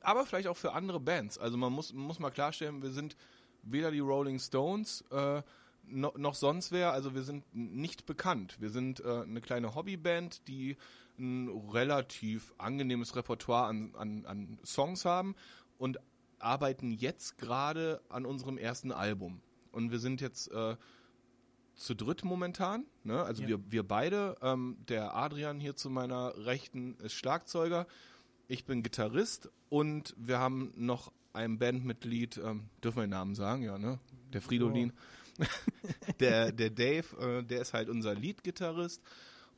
aber vielleicht auch für andere Bands. Also man muss, muss mal klarstellen, wir sind weder die Rolling Stones, äh, no, noch sonst wäre, also wir sind nicht bekannt. Wir sind äh, eine kleine Hobbyband, die ein relativ angenehmes Repertoire an, an, an Songs haben und arbeiten jetzt gerade an unserem ersten Album. Und wir sind jetzt äh, zu dritt momentan. Ne? Also Ja. wir, wir beide. Ähm, der Adrian hier zu meiner Rechten ist Schlagzeuger. Ich bin Gitarrist und wir haben noch ein Bandmitglied, ähm, dürfen wir den Namen sagen, ja, ne? Der Fridolin. der, der Dave, äh, der ist halt unser Lead-Gitarrist.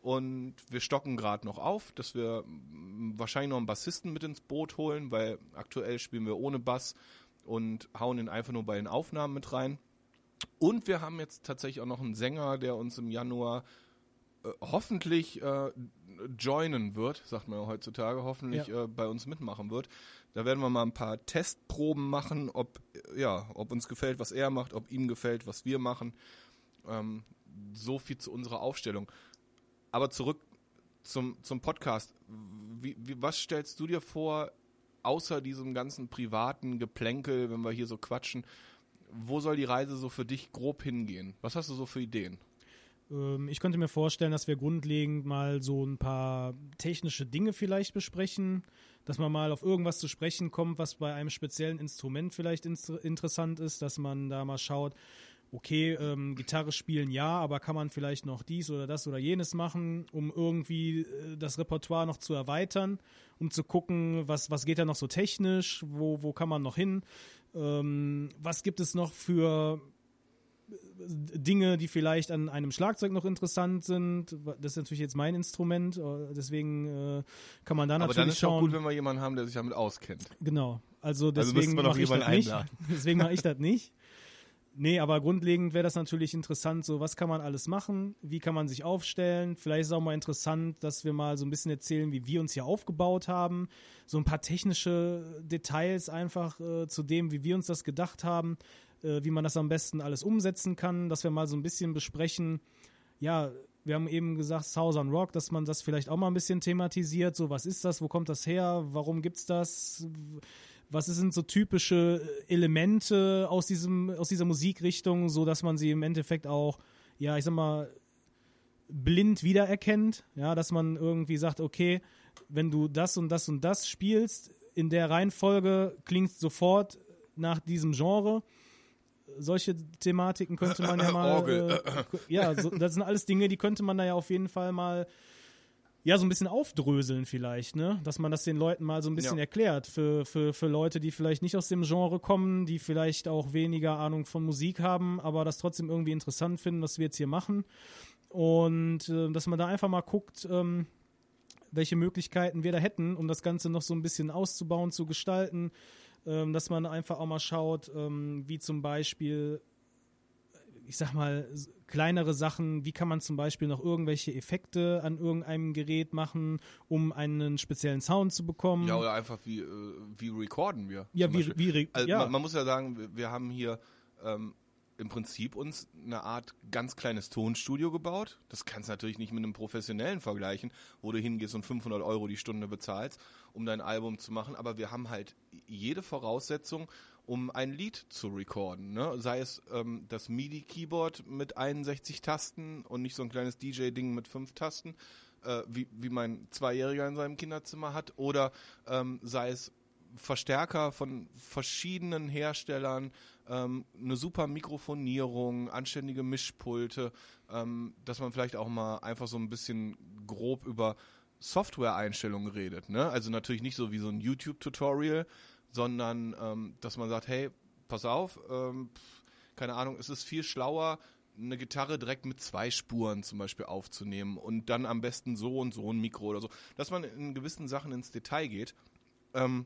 Und wir stocken gerade noch auf, dass wir mm, wahrscheinlich noch einen Bassisten mit ins Boot holen, weil aktuell spielen wir ohne Bass und hauen ihn einfach nur bei den Aufnahmen mit rein. Und wir haben jetzt tatsächlich auch noch einen Sänger, der uns im Januar äh, hoffentlich äh, joinen wird, sagt man ja heutzutage, hoffentlich äh, bei uns mitmachen wird. Da werden wir mal ein paar Testproben machen, ob, ja, ob uns gefällt, was er macht, ob ihm gefällt, was wir machen. Ähm, so viel zu unserer Aufstellung. Aber zurück zum, zum Podcast. Wie, wie, was stellst du dir vor, außer diesem ganzen privaten Geplänkel, wenn wir hier so quatschen? Wo soll die Reise so für dich grob hingehen? Was hast du so für Ideen? Ähm, ich könnte mir vorstellen, dass wir grundlegend mal so ein paar technische Dinge vielleicht besprechen, dass man mal auf irgendwas zu sprechen kommt, was bei einem speziellen Instrument vielleicht inter interessant ist, dass man da mal schaut, okay, ähm, Gitarre spielen ja, aber kann man vielleicht noch dies oder das oder jenes machen, um irgendwie äh, das Repertoire noch zu erweitern, um zu gucken, was, was geht da noch so technisch, wo, wo kann man noch hin, ähm, was gibt es noch für Dinge, die vielleicht an einem Schlagzeug noch interessant sind. Das ist natürlich jetzt mein Instrument, äh, deswegen äh, kann man da Aber natürlich dann ist es auch schauen. gut, wenn wir jemanden haben, der sich damit auskennt. Genau. Also Also deswegen doch mache ich das nicht. Deswegen mache ich das nicht. Nee, aber grundlegend wäre das natürlich interessant, so was kann man alles machen, wie kann man sich aufstellen. Vielleicht ist es auch mal interessant, dass wir mal so ein bisschen erzählen, wie wir uns hier aufgebaut haben. So ein paar technische Details einfach äh, zu dem, wie wir uns das gedacht haben, äh, wie man das am besten alles umsetzen kann, dass wir mal so ein bisschen besprechen, ja, wir haben eben gesagt, Southern Rock, dass man das vielleicht auch mal ein bisschen thematisiert. So, was ist das? Wo kommt das her? Warum gibt's das? Was sind so typische Elemente aus diesem, aus dieser Musikrichtung, so dass man sie im Endeffekt auch, ja, ich sag mal, blind wiedererkennt. Ja, dass man irgendwie sagt, okay, wenn du das und das und das spielst, in der Reihenfolge klingt sofort nach diesem Genre solche Thematiken könnte man ja mal. Orgel. Äh, ja, so, das sind alles Dinge, die könnte man da ja auf jeden Fall mal. Ja, so ein bisschen aufdröseln vielleicht, ne? Dass man das den Leuten mal so ein bisschen Ja. erklärt. Für, für, für Leute, die vielleicht nicht aus dem Genre kommen, die vielleicht auch weniger Ahnung von Musik haben, aber das trotzdem irgendwie interessant finden, was wir jetzt hier machen. Und äh, dass man da einfach mal guckt, ähm, welche Möglichkeiten wir da hätten, um das Ganze noch so ein bisschen auszubauen, zu gestalten, ähm, dass man einfach auch mal schaut, ähm, wie zum Beispiel, ich sag mal, kleinere Sachen, wie kann man zum Beispiel noch irgendwelche Effekte an irgendeinem Gerät machen, um einen speziellen Sound zu bekommen. Ja, oder einfach wie, äh, wie recorden wir? Ja, wie, Beispiel. wie, Also ja. man, man muss ja sagen, wir, wir haben hier ähm, im Prinzip uns eine Art ganz kleines Tonstudio gebaut. Das kannst du natürlich nicht mit einem professionellen vergleichen, wo du hingehst und 500 Euro die Stunde bezahlst, um dein Album zu machen. Aber wir haben halt jede Voraussetzung, um ein Lied zu recorden. Ne? Sei es ähm, das MIDI-Keyboard mit 61 Tasten und nicht so ein kleines DJ-Ding mit fünf Tasten, äh, wie, wie mein Zweijähriger in seinem Kinderzimmer hat, oder ähm, sei es Verstärker von verschiedenen Herstellern, ähm, eine super Mikrofonierung, anständige Mischpulte, ähm, dass man vielleicht auch mal einfach so ein bisschen grob über Software-Einstellungen redet. Ne? Also natürlich nicht so wie so ein YouTube-Tutorial, sondern ähm, dass man sagt, hey, pass auf, ähm, keine Ahnung, es ist viel schlauer, eine Gitarre direkt mit zwei Spuren zum Beispiel aufzunehmen und dann am besten so und so ein Mikro oder so, dass man in gewissen Sachen ins Detail geht. Ähm,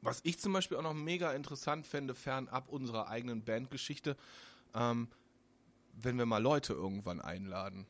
was ich zum Beispiel auch noch mega interessant fände, fernab unserer eigenen Bandgeschichte, ähm, wenn wir mal Leute irgendwann einladen.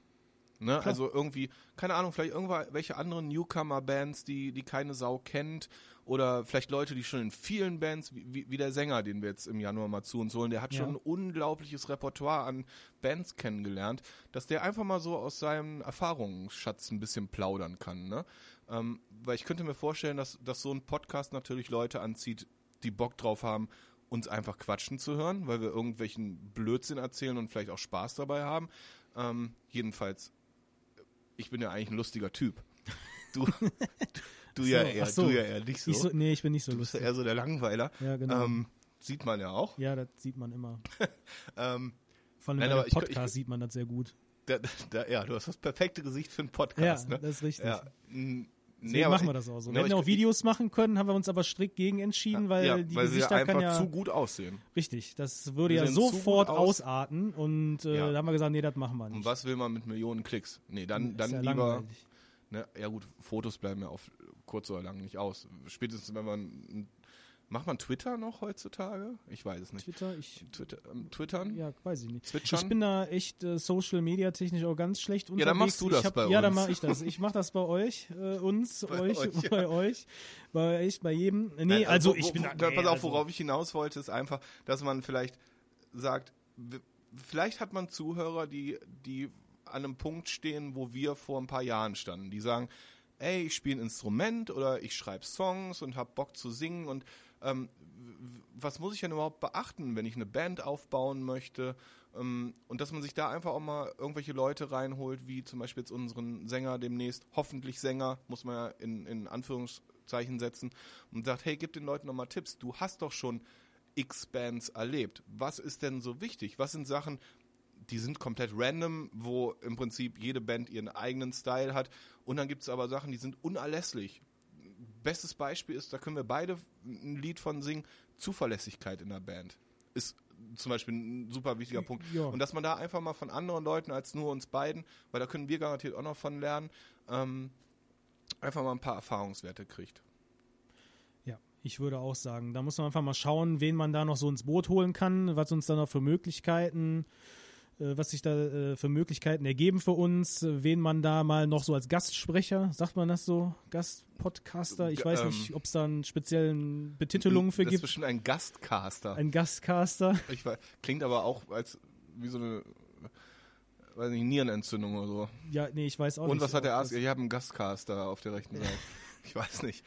Ne? Also irgendwie, keine Ahnung, vielleicht irgendwelche anderen Newcomer-Bands, die, die keine Sau kennt. Oder vielleicht Leute, die schon in vielen Bands, wie, wie- wie der Sänger, den wir jetzt im Januar mal zu uns holen, der hat Ja. schon ein unglaubliches Repertoire an Bands kennengelernt, dass der einfach mal so aus seinem Erfahrungsschatz ein bisschen plaudern kann. Ne? Ähm, weil ich könnte mir vorstellen, dass, dass so ein Podcast natürlich Leute anzieht, die Bock drauf haben, uns einfach quatschen zu hören, weil wir irgendwelchen Blödsinn erzählen und vielleicht auch Spaß dabei haben. Ähm, jedenfalls, ich bin ja eigentlich ein lustiger Typ. Du, du, ja, So, eher, ach so. du ja eher nicht so. Ich so, nee, ich bin nicht so du bist ja lustig. eher so der Langweiler. Ja, genau. Ähm, sieht man ja auch. ja, das sieht man immer. Ähm, Vor allem Nein, aber dem ich- Podcast ich- sieht man das sehr gut. da, da, ja, du hast das perfekte Gesicht für einen Ja, Podcast. ne? das ist richtig. Ja. Deswegen Nee, machen wir das auch so. nee, Wir hätten auch Videos machen können, haben wir uns aber strikt gegen entschieden, weil ja, die weil Gesichter einfach kann ja zu gut aussehen. richtig, das würde Die ja sofort aus. ausarten und äh, Ja. da haben wir gesagt, nee, das machen wir Und nicht. was will man mit Millionen Klicks? Nee, dann, dann ja lieber. Ne, ja gut, Fotos bleiben ja auf kurz oder lang nicht aus. Spätestens wenn man macht man Twitter noch heutzutage? Ich weiß es nicht. Twitter, ich Twitter, ähm, Twittern? ja, weiß ich nicht. Zwitschern? Ich bin da echt äh, Social Media technisch auch ganz schlecht unterwegs. Ja, dann machst du das hab, bei Ja, dann uns. mache ich das. Ich mache das bei euch, äh, uns, Bei euch, euch, ja. bei euch, bei euch, bei jedem. Nee, Nein, also wo- ich wo- bin wo- da, nee, Pass auf, also, worauf ich hinaus wollte, ist einfach, dass man vielleicht sagt, vielleicht hat man Zuhörer, die, die an einem Punkt stehen, wo wir vor ein paar Jahren standen. Die sagen, ey, ich spiele ein Instrument oder ich schreibe Songs und hab Bock zu singen und ähm, was muss ich denn überhaupt beachten, wenn ich eine Band aufbauen möchte? Ähm, und dass man sich da einfach auch mal irgendwelche Leute reinholt, wie zum Beispiel jetzt unseren Sänger demnächst, hoffentlich Sänger, muss man ja in, in Anführungszeichen setzen, und sagt, hey, gib den Leuten nochmal Tipps. Du hast doch schon X Bands erlebt. Was ist denn so wichtig? Was sind Sachen, die sind komplett random, wo im Prinzip jede Band ihren eigenen Style hat. Und dann gibt es aber Sachen, die sind unerlässlich. Bestes Beispiel ist, da können wir beide ein Lied von singen, Zuverlässigkeit in der Band. Ist zum Beispiel ein super wichtiger Punkt. Ja. Und dass man da einfach mal von anderen Leuten als nur uns beiden, weil da können wir garantiert auch noch von lernen, ähm, einfach mal ein paar Erfahrungswerte kriegt. Ja, ich würde auch sagen, da muss man einfach mal schauen, wen man da noch so ins Boot holen kann, was uns da noch für Möglichkeiten, äh, was sich da äh, für Möglichkeiten ergeben für uns, äh, wen man da mal noch so als Gastsprecher, sagt man das so, Gastpodcaster, ich weiß ähm, nicht, ob es da einen speziellen Betitelungen für das ist gibt, bestimmt ein Gastcaster. ein Gastcaster. Ich weiß, klingt aber auch als wie so eine weiß nicht, Nierenentzündung oder so. Ja, nee, ich weiß auch nicht. Und was hat der Arzt? das- Ich habe einen Gastcaster auf der rechten Seite. Ich weiß nicht.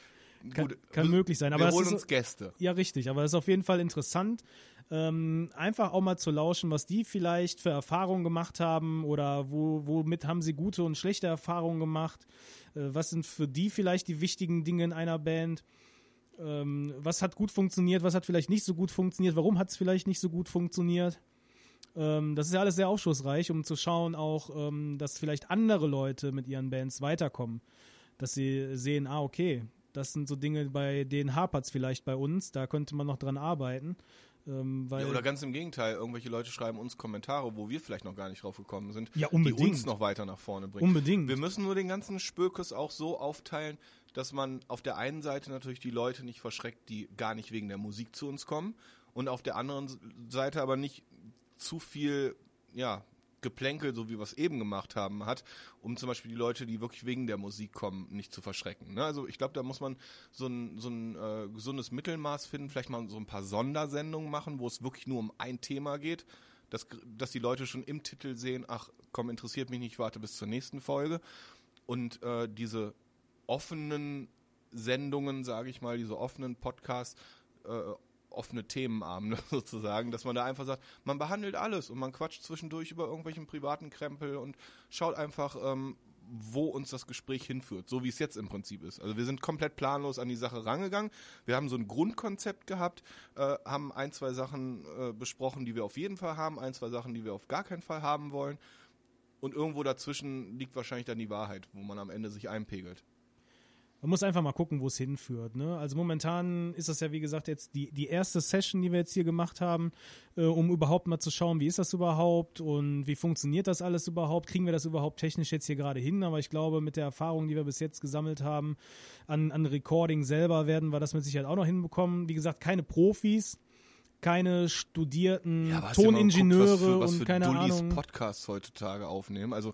Kann, Gut, kann möglich sein, aber wir das holen ist, uns Gäste. Ja, richtig, aber es ist auf jeden Fall interessant, ähm, einfach auch mal zu lauschen, was die vielleicht für Erfahrungen gemacht haben oder wo, womit haben sie gute und schlechte Erfahrungen gemacht. Äh, was sind für die vielleicht die wichtigen Dinge in einer Band? Ähm, was hat gut funktioniert, was hat vielleicht nicht so gut funktioniert, warum hat es vielleicht nicht so gut funktioniert? Ähm, das ist ja alles sehr aufschlussreich, um zu schauen auch, ähm, dass vielleicht andere Leute mit ihren Bands weiterkommen. Dass sie sehen, ah, okay, das sind so Dinge, bei denen hapert es vielleicht bei uns, da könnte man noch dran arbeiten. Ähm, Ja, oder ganz im Gegenteil, irgendwelche Leute schreiben uns Kommentare, wo wir vielleicht noch gar nicht drauf gekommen sind, Ja, die unbedingt. uns noch weiter nach vorne bringen. Unbedingt. Wir müssen nur den ganzen Spökes auch so aufteilen, dass man auf der einen Seite natürlich die Leute nicht verschreckt, die gar nicht wegen der Musik zu uns kommen und auf der anderen Seite aber nicht zu viel, ja, Geplänkel, so wie wir es eben gemacht haben, hat, um zum Beispiel die Leute, die wirklich wegen der Musik kommen, nicht zu verschrecken. Ne? Also ich glaube, da muss man so ein, so ein äh, gesundes Mittelmaß finden, vielleicht mal so ein paar Sondersendungen machen, wo es wirklich nur um ein Thema geht, dass, dass die Leute schon im Titel sehen, ach komm, interessiert mich nicht, ich warte bis zur nächsten Folge. Und äh, diese offenen Sendungen, sage ich mal, diese offenen Podcasts, äh, offene Themenabende sozusagen, dass man da einfach sagt, man behandelt alles und man quatscht zwischendurch über irgendwelchen privaten Krempel und schaut einfach, ähm, wo uns das Gespräch hinführt, so wie es jetzt im Prinzip ist. Also wir sind komplett planlos an die Sache rangegangen. Wir haben so ein Grundkonzept gehabt, äh, haben ein, zwei Sachen äh, besprochen, die wir auf jeden Fall haben, ein, zwei Sachen, die wir auf gar keinen Fall haben wollen. Und irgendwo dazwischen liegt wahrscheinlich dann die Wahrheit, wo man am Ende sich einpegelt. Man muss einfach mal gucken, wo es hinführt. Ne? Also momentan ist das ja, wie gesagt, jetzt die, die erste Session, die wir jetzt hier gemacht haben, äh, um überhaupt mal zu schauen, wie ist das überhaupt und wie funktioniert das alles überhaupt? Kriegen wir das überhaupt technisch jetzt hier gerade hin? Aber ich glaube, mit der Erfahrung, die wir bis jetzt gesammelt haben, an, an Recording selber werden wir das mit Sicherheit auch noch hinbekommen. Wie gesagt, keine Profis, keine studierten mal Toningenieure geguckt, was für, was und für keine Dullis Ahnung. Podcasts heutzutage aufnehmen. Also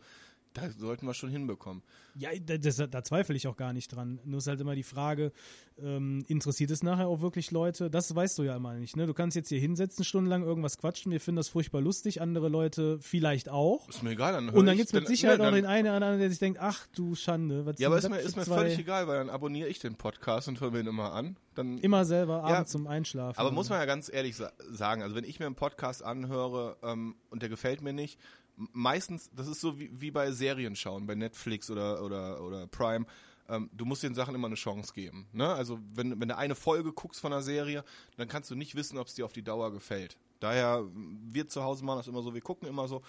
Da sollten wir schon hinbekommen. Ja, da, das, da zweifle ich auch gar nicht dran. Nur ist halt immer die Frage, ähm, interessiert es nachher auch wirklich Leute? Das weißt du ja immer nicht. Ne? Du kannst jetzt hier hinsetzen, stundenlang irgendwas quatschen. Wir finden das furchtbar lustig, andere Leute vielleicht auch. Ist mir egal. Dann Und dann gibt es mit Sicherheit ne, auch den einen oder anderen, der sich denkt, ach du Schande. Was Ja, aber ist mir, ist mir völlig egal, weil dann abonniere ich den Podcast und höre mir ihn immer an. Dann Immer selber Ja, abends zum Einschlafen. Aber muss man ja ganz ehrlich sa sagen, also wenn ich mir einen Podcast anhöre ähm, und der gefällt mir nicht, meistens, das ist so wie, wie bei Serien schauen, bei Netflix oder, oder, oder Prime, ähm, du musst den Sachen immer eine Chance geben. Ne? Also wenn, wenn du eine Folge guckst von einer Serie, dann kannst du nicht wissen, ob es dir auf die Dauer gefällt. Daher, wir zu Hause machen das immer so, wir gucken immer so,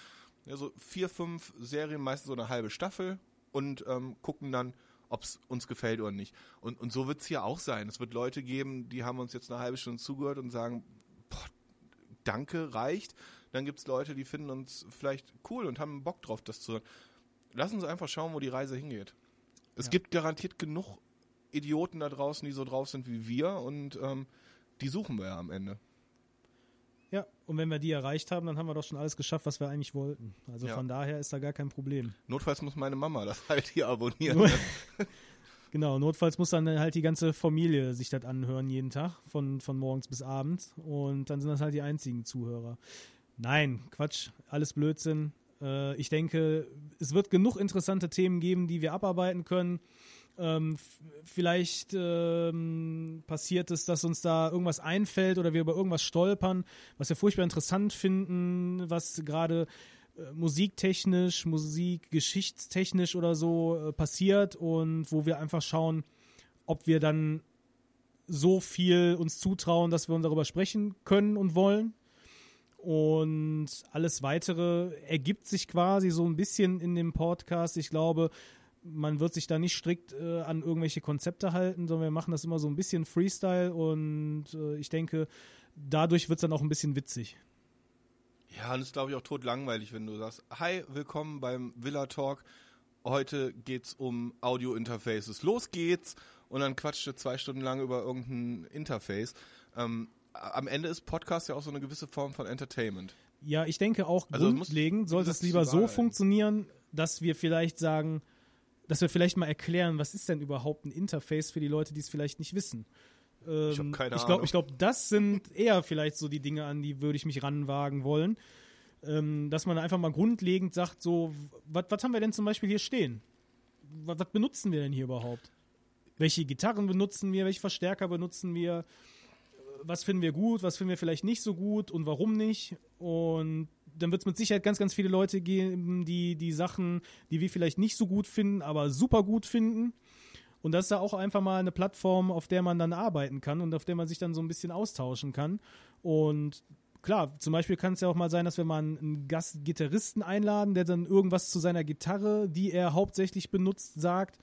ja, so vier, fünf Serien, meistens so eine halbe Staffel und ähm, gucken dann, ob es uns gefällt oder nicht. Und, und so wird es hier auch sein. Es wird Leute geben, die haben uns jetzt eine halbe Stunde zugehört und sagen, boah, danke, reicht. Dann gibt es Leute, die finden uns vielleicht cool und haben Bock drauf, das zu hören. Lass uns einfach schauen, wo die Reise hingeht. Es Ja. gibt garantiert genug Idioten da draußen, die so drauf sind wie wir und ähm, die suchen wir ja am Ende. Ja, und wenn wir die erreicht haben, dann haben wir doch schon alles geschafft, was wir eigentlich wollten. Also Ja. von daher ist da gar kein Problem. Notfalls muss meine Mama das halt hier abonnieren. Genau, notfalls muss dann halt die ganze Familie sich das anhören jeden Tag, von, von morgens bis abends. Und dann sind das halt die einzigen Zuhörer. Nein, Quatsch, alles Blödsinn. Äh, ich denke, es wird genug interessante Themen geben, die wir abarbeiten können. Ähm, vielleicht ähm, passiert es, dass uns da irgendwas einfällt oder wir über irgendwas stolpern, was wir furchtbar interessant finden, was gerade äh, musiktechnisch, musikgeschichtstechnisch oder so äh, passiert und wo wir einfach schauen, ob wir dann so viel uns zutrauen, dass wir uns darüber sprechen können und wollen. Und alles weitere ergibt sich quasi so ein bisschen in dem Podcast. Ich glaube, man wird sich da nicht strikt äh, an irgendwelche Konzepte halten, sondern wir machen das immer so ein bisschen Freestyle und äh, ich denke, dadurch wird es dann auch ein bisschen witzig. Ja, und es ist, glaube ich, auch totlangweilig, wenn du sagst, hi, willkommen beim Villa Talk. Heute geht's um Audio-Interfaces. Los geht's! Und dann quatscht du zwei Stunden lang über irgendein Interface. Ähm, am Ende ist Podcast ja auch so eine gewisse Form von Entertainment. Ja, ich denke auch Also muss, grundlegend wie sollte es lieber so Wahl. funktionieren, dass wir vielleicht sagen, dass wir vielleicht mal erklären, was ist denn überhaupt ein Interface für die Leute, die es vielleicht nicht wissen. Ähm, Ich hab keine ich glaube, Ahnung. ich glaube, das sind eher vielleicht so die Dinge, an die würde ich mich ranwagen wollen. Ähm, dass man einfach mal grundlegend sagt, so, was haben wir denn zum Beispiel hier stehen? Was benutzen wir denn hier überhaupt? Welche Gitarren benutzen wir? Welche Verstärker benutzen wir? Was finden wir gut, was finden wir vielleicht nicht so gut und warum nicht. Und dann wird es mit Sicherheit ganz, ganz viele Leute geben, die die Sachen, die wir vielleicht nicht so gut finden, aber super gut finden. Und das ist ja auch einfach mal eine Plattform, auf der man dann arbeiten kann und auf der man sich dann so ein bisschen austauschen kann. Und klar, zum Beispiel kann es ja auch mal sein, dass wir mal einen, Gastgitarristen einladen, der dann irgendwas zu seiner Gitarre, die er hauptsächlich benutzt, sagt.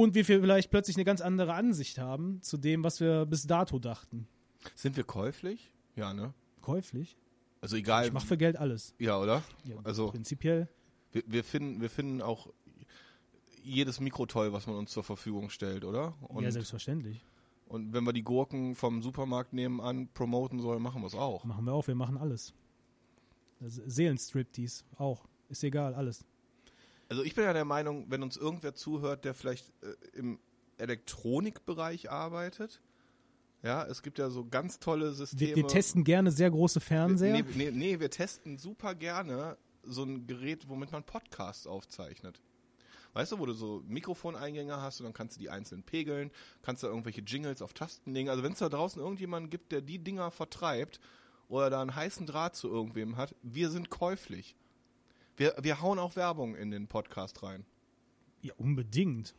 Und wir vielleicht plötzlich eine ganz andere Ansicht haben zu dem, was wir bis dato dachten. Sind wir käuflich? Ja, ne? Käuflich? Also egal. Ich mache für Geld alles. ja, oder? Ja, Also prinzipiell. wir, wir, finden, wir finden auch jedes Mikro toll, was man uns zur Verfügung stellt, oder? Und, ja, selbstverständlich. und wenn wir die Gurken vom Supermarkt nebenan promoten sollen, machen wir es auch. Machen wir auch, wir machen alles. Also Seelenstriptease auch. Ist egal, alles. Also ich bin ja der Meinung, wenn uns irgendwer zuhört, der vielleicht äh, im Elektronikbereich arbeitet, ja, es gibt ja so ganz tolle Systeme. Wir, wir testen gerne sehr große Fernseher. Nee, nee, nee, wir testen super gerne so ein Gerät, womit man Podcasts aufzeichnet. Weißt du, wo du so Mikrofoneingänge hast und dann kannst du die einzeln pegeln, kannst da irgendwelche Jingles auf Tasten legen. Also wenn es da draußen irgendjemanden gibt, der die Dinger vertreibt oder da einen heißen Draht zu irgendwem hat, wir sind käuflich. Wir, wir hauen auch Werbung in den Podcast rein. Ja, unbedingt.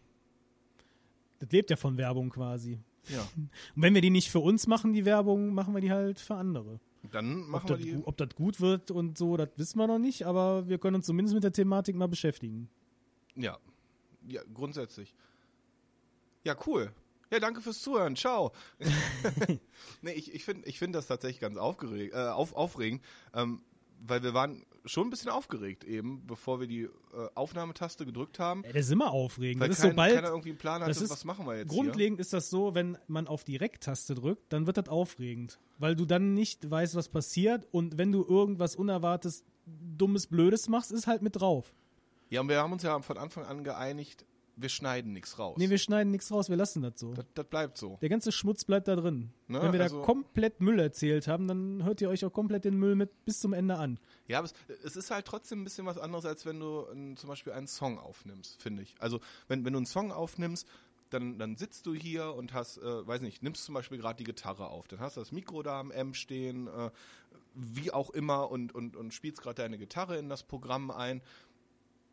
Das lebt ja von Werbung quasi. Ja. Und wenn wir die nicht für uns machen, die Werbung, machen wir die halt für andere. Dann Ob machen wir das, die. ob das gut wird und so, das wissen wir noch nicht, aber wir können uns zumindest mit der Thematik mal beschäftigen. Ja. Ja, grundsätzlich. Ja, cool. Ja, danke fürs Zuhören. Ciao. nee, ich, ich finde ich find das tatsächlich ganz aufgeregt, äh, auf, aufregend, ähm, weil wir waren schon ein bisschen aufgeregt eben, bevor wir die äh, Aufnahmetaste gedrückt haben. Ey, das ist immer aufregend. Weil das ist kein, sobald, keiner irgendwie einen Plan hatte, ist was machen wir jetzt Grundlegend ist das so, wenn man auf die Rec-Taste drückt, dann wird das aufregend. Weil du dann nicht weißt, was passiert und wenn du irgendwas Unerwartetes, Dummes, Blödes machst, ist halt mit drauf. hier. Ja, und wir haben uns ja von Anfang an geeinigt, wir schneiden nichts raus. Nee, wir schneiden nichts raus, wir lassen das so. das, das bleibt so. Der ganze Schmutz bleibt da drin. Ne, Wenn wir also- da komplett Müll erzählt haben, dann hört ihr euch auch komplett den Müll mit bis zum Ende an. Ja, aber es, es ist halt trotzdem ein bisschen was anderes, als wenn du ähm, zum Beispiel einen Song aufnimmst, finde ich. Also wenn, wenn du einen Song aufnimmst, dann, dann sitzt du hier und hast, äh, weiß nicht, nimmst zum Beispiel gerade die Gitarre auf, dann hast du das Mikro da am M stehen, äh, wie auch immer und, und, und spielst gerade deine Gitarre in das Programm ein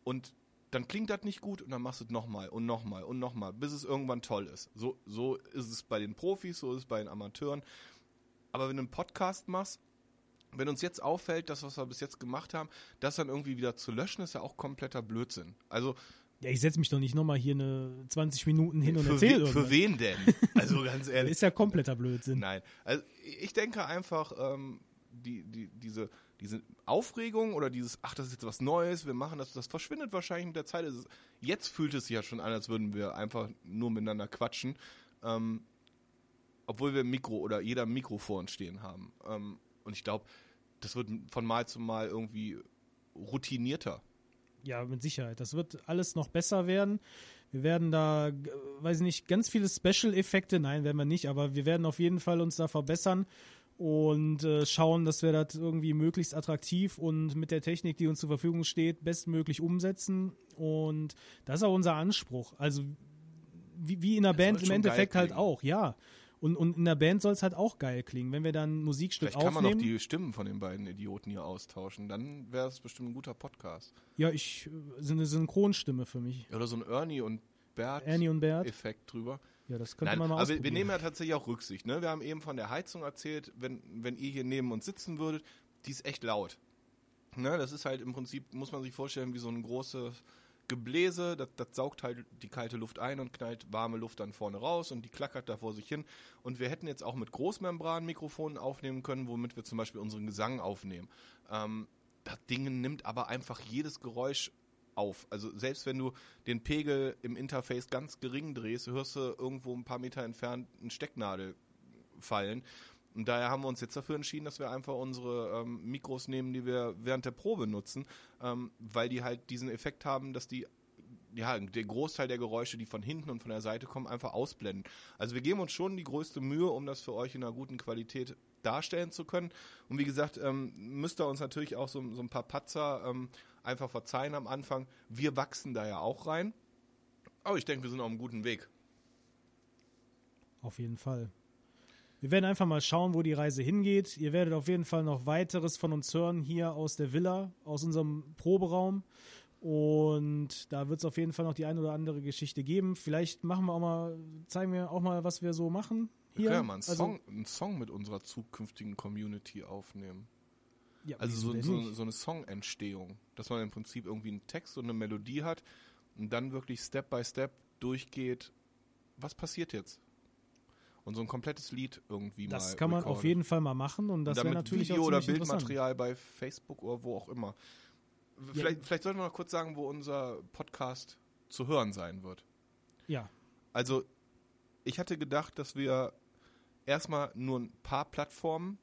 und dann klingt das nicht gut und dann machst du es nochmal und nochmal und nochmal, bis es irgendwann toll ist. So, so ist es bei den Profis, so ist es bei den Amateuren. Aber wenn du einen Podcast machst, wenn uns jetzt auffällt, das, was wir bis jetzt gemacht haben, das dann irgendwie wieder zu löschen, ist ja auch kompletter Blödsinn. Also Ja, ich setze mich doch nicht nochmal hier eine 20 Minuten hin und erzähle we für wen denn? Also ganz ehrlich. Ist ja kompletter Blödsinn. Nein. Also ich denke einfach, ähm, die, die, diese, diese Aufregung oder dieses, ach, das ist jetzt was Neues, wir machen das, das verschwindet wahrscheinlich mit der Zeit. Es jetzt fühlt es sich ja schon an, als würden wir einfach nur miteinander quatschen. Ähm, obwohl wir Mikro oder jeder Mikro vor uns stehen haben. Ähm, und ich glaube, das wird von Mal zu Mal irgendwie routinierter. Ja, mit Sicherheit. Das wird alles noch besser werden. Wir werden da, g- weiß ich nicht, ganz viele Special-Effekte, nein, werden wir nicht, aber wir werden auf jeden Fall uns da verbessern und äh, schauen, dass wir das irgendwie möglichst attraktiv und mit der Technik, die uns zur Verfügung steht, bestmöglich umsetzen. Und das ist auch unser Anspruch. Also wie, wie in der Es Band im Endeffekt halt auch, ja. Und, und in der Band soll es halt auch geil klingen. Wenn wir dann ein Musikstück Vielleicht kann man noch aufnehmen. die Stimmen von den beiden Idioten hier austauschen. Dann wäre es bestimmt ein guter Podcast. ja, ich, äh, so eine Synchronstimme für mich. Oder so ein Ernie und Bert Ernie und Bert. Effekt drüber. Ja, das könnte Nein, man mal aber wir, wir nehmen ja tatsächlich auch Rücksicht. Ne? Wir haben eben von der Heizung erzählt, wenn, wenn ihr hier neben uns sitzen würdet, die ist echt laut. Ne? Das ist halt im Prinzip, muss man sich vorstellen, wie so ein großes Gebläse, das, das saugt halt die kalte Luft ein und knallt warme Luft dann vorne raus und die klackert da vor sich hin. Und wir hätten jetzt auch mit Großmembranmikrofonen aufnehmen können, womit wir zum Beispiel unseren Gesang aufnehmen. Ähm, das Ding nimmt aber einfach jedes Geräusch auf. Also selbst wenn du den Pegel im Interface ganz gering drehst, hörst du irgendwo ein paar Meter entfernt eine Stecknadel fallen. Und daher haben wir uns jetzt dafür entschieden, dass wir einfach unsere ähm, Mikros nehmen, die wir während der Probe nutzen, ähm, weil die halt diesen Effekt haben, dass die ja, der Großteil der Geräusche, die von hinten und von der Seite kommen, einfach ausblenden. Also wir geben uns schon die größte Mühe, um das für euch in einer guten Qualität darstellen zu können. Und wie gesagt, ähm, müsst ihr uns natürlich auch so, so ein paar Patzer ähm, einfach verzeihen am Anfang. Wir wachsen da ja auch rein. Aber ich denke, wir sind auf einem guten Weg. Auf jeden Fall. Wir werden einfach mal schauen, wo die Reise hingeht. Ihr werdet auf jeden Fall noch weiteres von uns hören hier aus der Villa, aus unserem Proberaum. Und da wird es auf jeden Fall noch die ein oder andere Geschichte geben. Vielleicht machen wir auch mal, zeigen wir auch mal, was wir so machen. Wir Hier. können ja mal einen, Also- Song, einen Song mit unserer zukünftigen Community aufnehmen. Ja, Also so, so, so eine Songentstehung, dass man im Prinzip irgendwie einen Text und eine Melodie hat und dann wirklich Step by Step durchgeht, was passiert jetzt? Und so ein komplettes Lied irgendwie mal. Das kann man auf jeden Fall mal machen und das wäre natürlich Video auch oder. Bildmaterial bei Facebook oder wo auch immer. Vielleicht, vielleicht sollten wir noch kurz sagen, wo unser Podcast zu hören sein wird. Ja, Also, ich hatte gedacht, dass wir erstmal nur ein paar Plattformen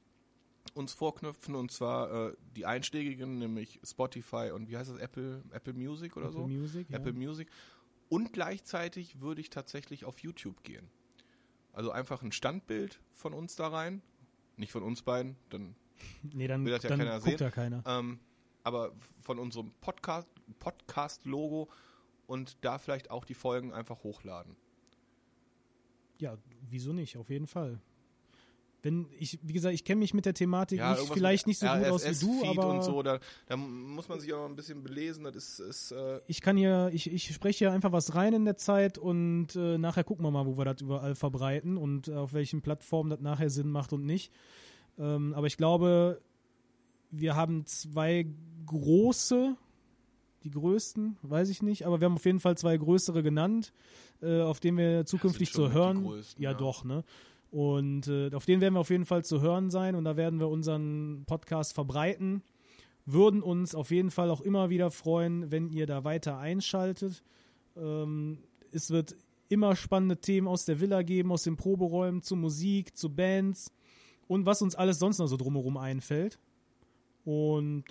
uns vorknüpfen und zwar äh, die einschlägigen, nämlich Spotify und wie heißt das, Apple, Apple Music oder Apple so? Music, ja. Apple Music. Und gleichzeitig würde ich tatsächlich auf YouTube gehen. Also einfach ein Standbild von uns da rein. Nicht von uns beiden, dann Nee, dann, will das ja dann keiner sehen. ja keiner. ähm, aber von unserem Podcast, Podcast-Logo und da vielleicht auch die Folgen einfach hochladen. Ja, wieso nicht? Auf jeden Fall. Wenn ich, wie gesagt, ich kenne mich mit der Thematik nicht, irgendwas vielleicht nicht so gut aus wie du, aber und so, da, da muss man sich auch ein bisschen belesen. Das ist, ist äh, ich kann hier, ich, ich spreche hier einfach was rein in der Zeit und äh, nachher gucken wir mal, wo wir das überall verbreiten und äh, auf welchen Plattformen das nachher Sinn macht und nicht. Ähm, aber ich glaube, wir haben zwei große, die größten, weiß ich nicht, aber wir haben auf jeden Fall zwei größere genannt, äh, auf denen wir zukünftig zu hören. größten, ja, ja. doch, ne? Und äh, auf denen werden wir auf jeden Fall zu hören sein und da werden wir unseren Podcast verbreiten. Würden uns auf jeden Fall auch immer wieder freuen, wenn ihr da weiter einschaltet. Ähm, es wird immer spannende Themen aus der Villa geben, aus den Proberäumen, zu Musik, zu Bands und was uns alles sonst noch so drumherum einfällt. Und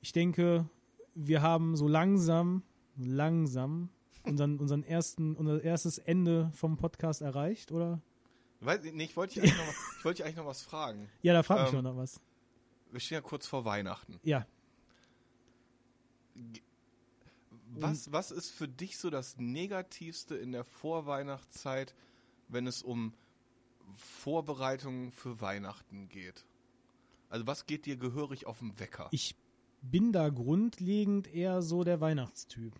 ich denke, wir haben so langsam, langsam unseren, unseren ersten, unser erstes Ende vom Podcast erreicht, oder? Weiß, nee, ich wollte dich, dich eigentlich noch was fragen. Ja, da frage ich Ähm, noch was. Wir stehen ja kurz vor Weihnachten. Ja. Was, was ist für dich so das Negativste in der Vorweihnachtszeit, wenn es um Vorbereitungen für Weihnachten geht? Also was geht dir gehörig auf den Wecker? Ich bin da grundlegend eher so der Weihnachtstyp,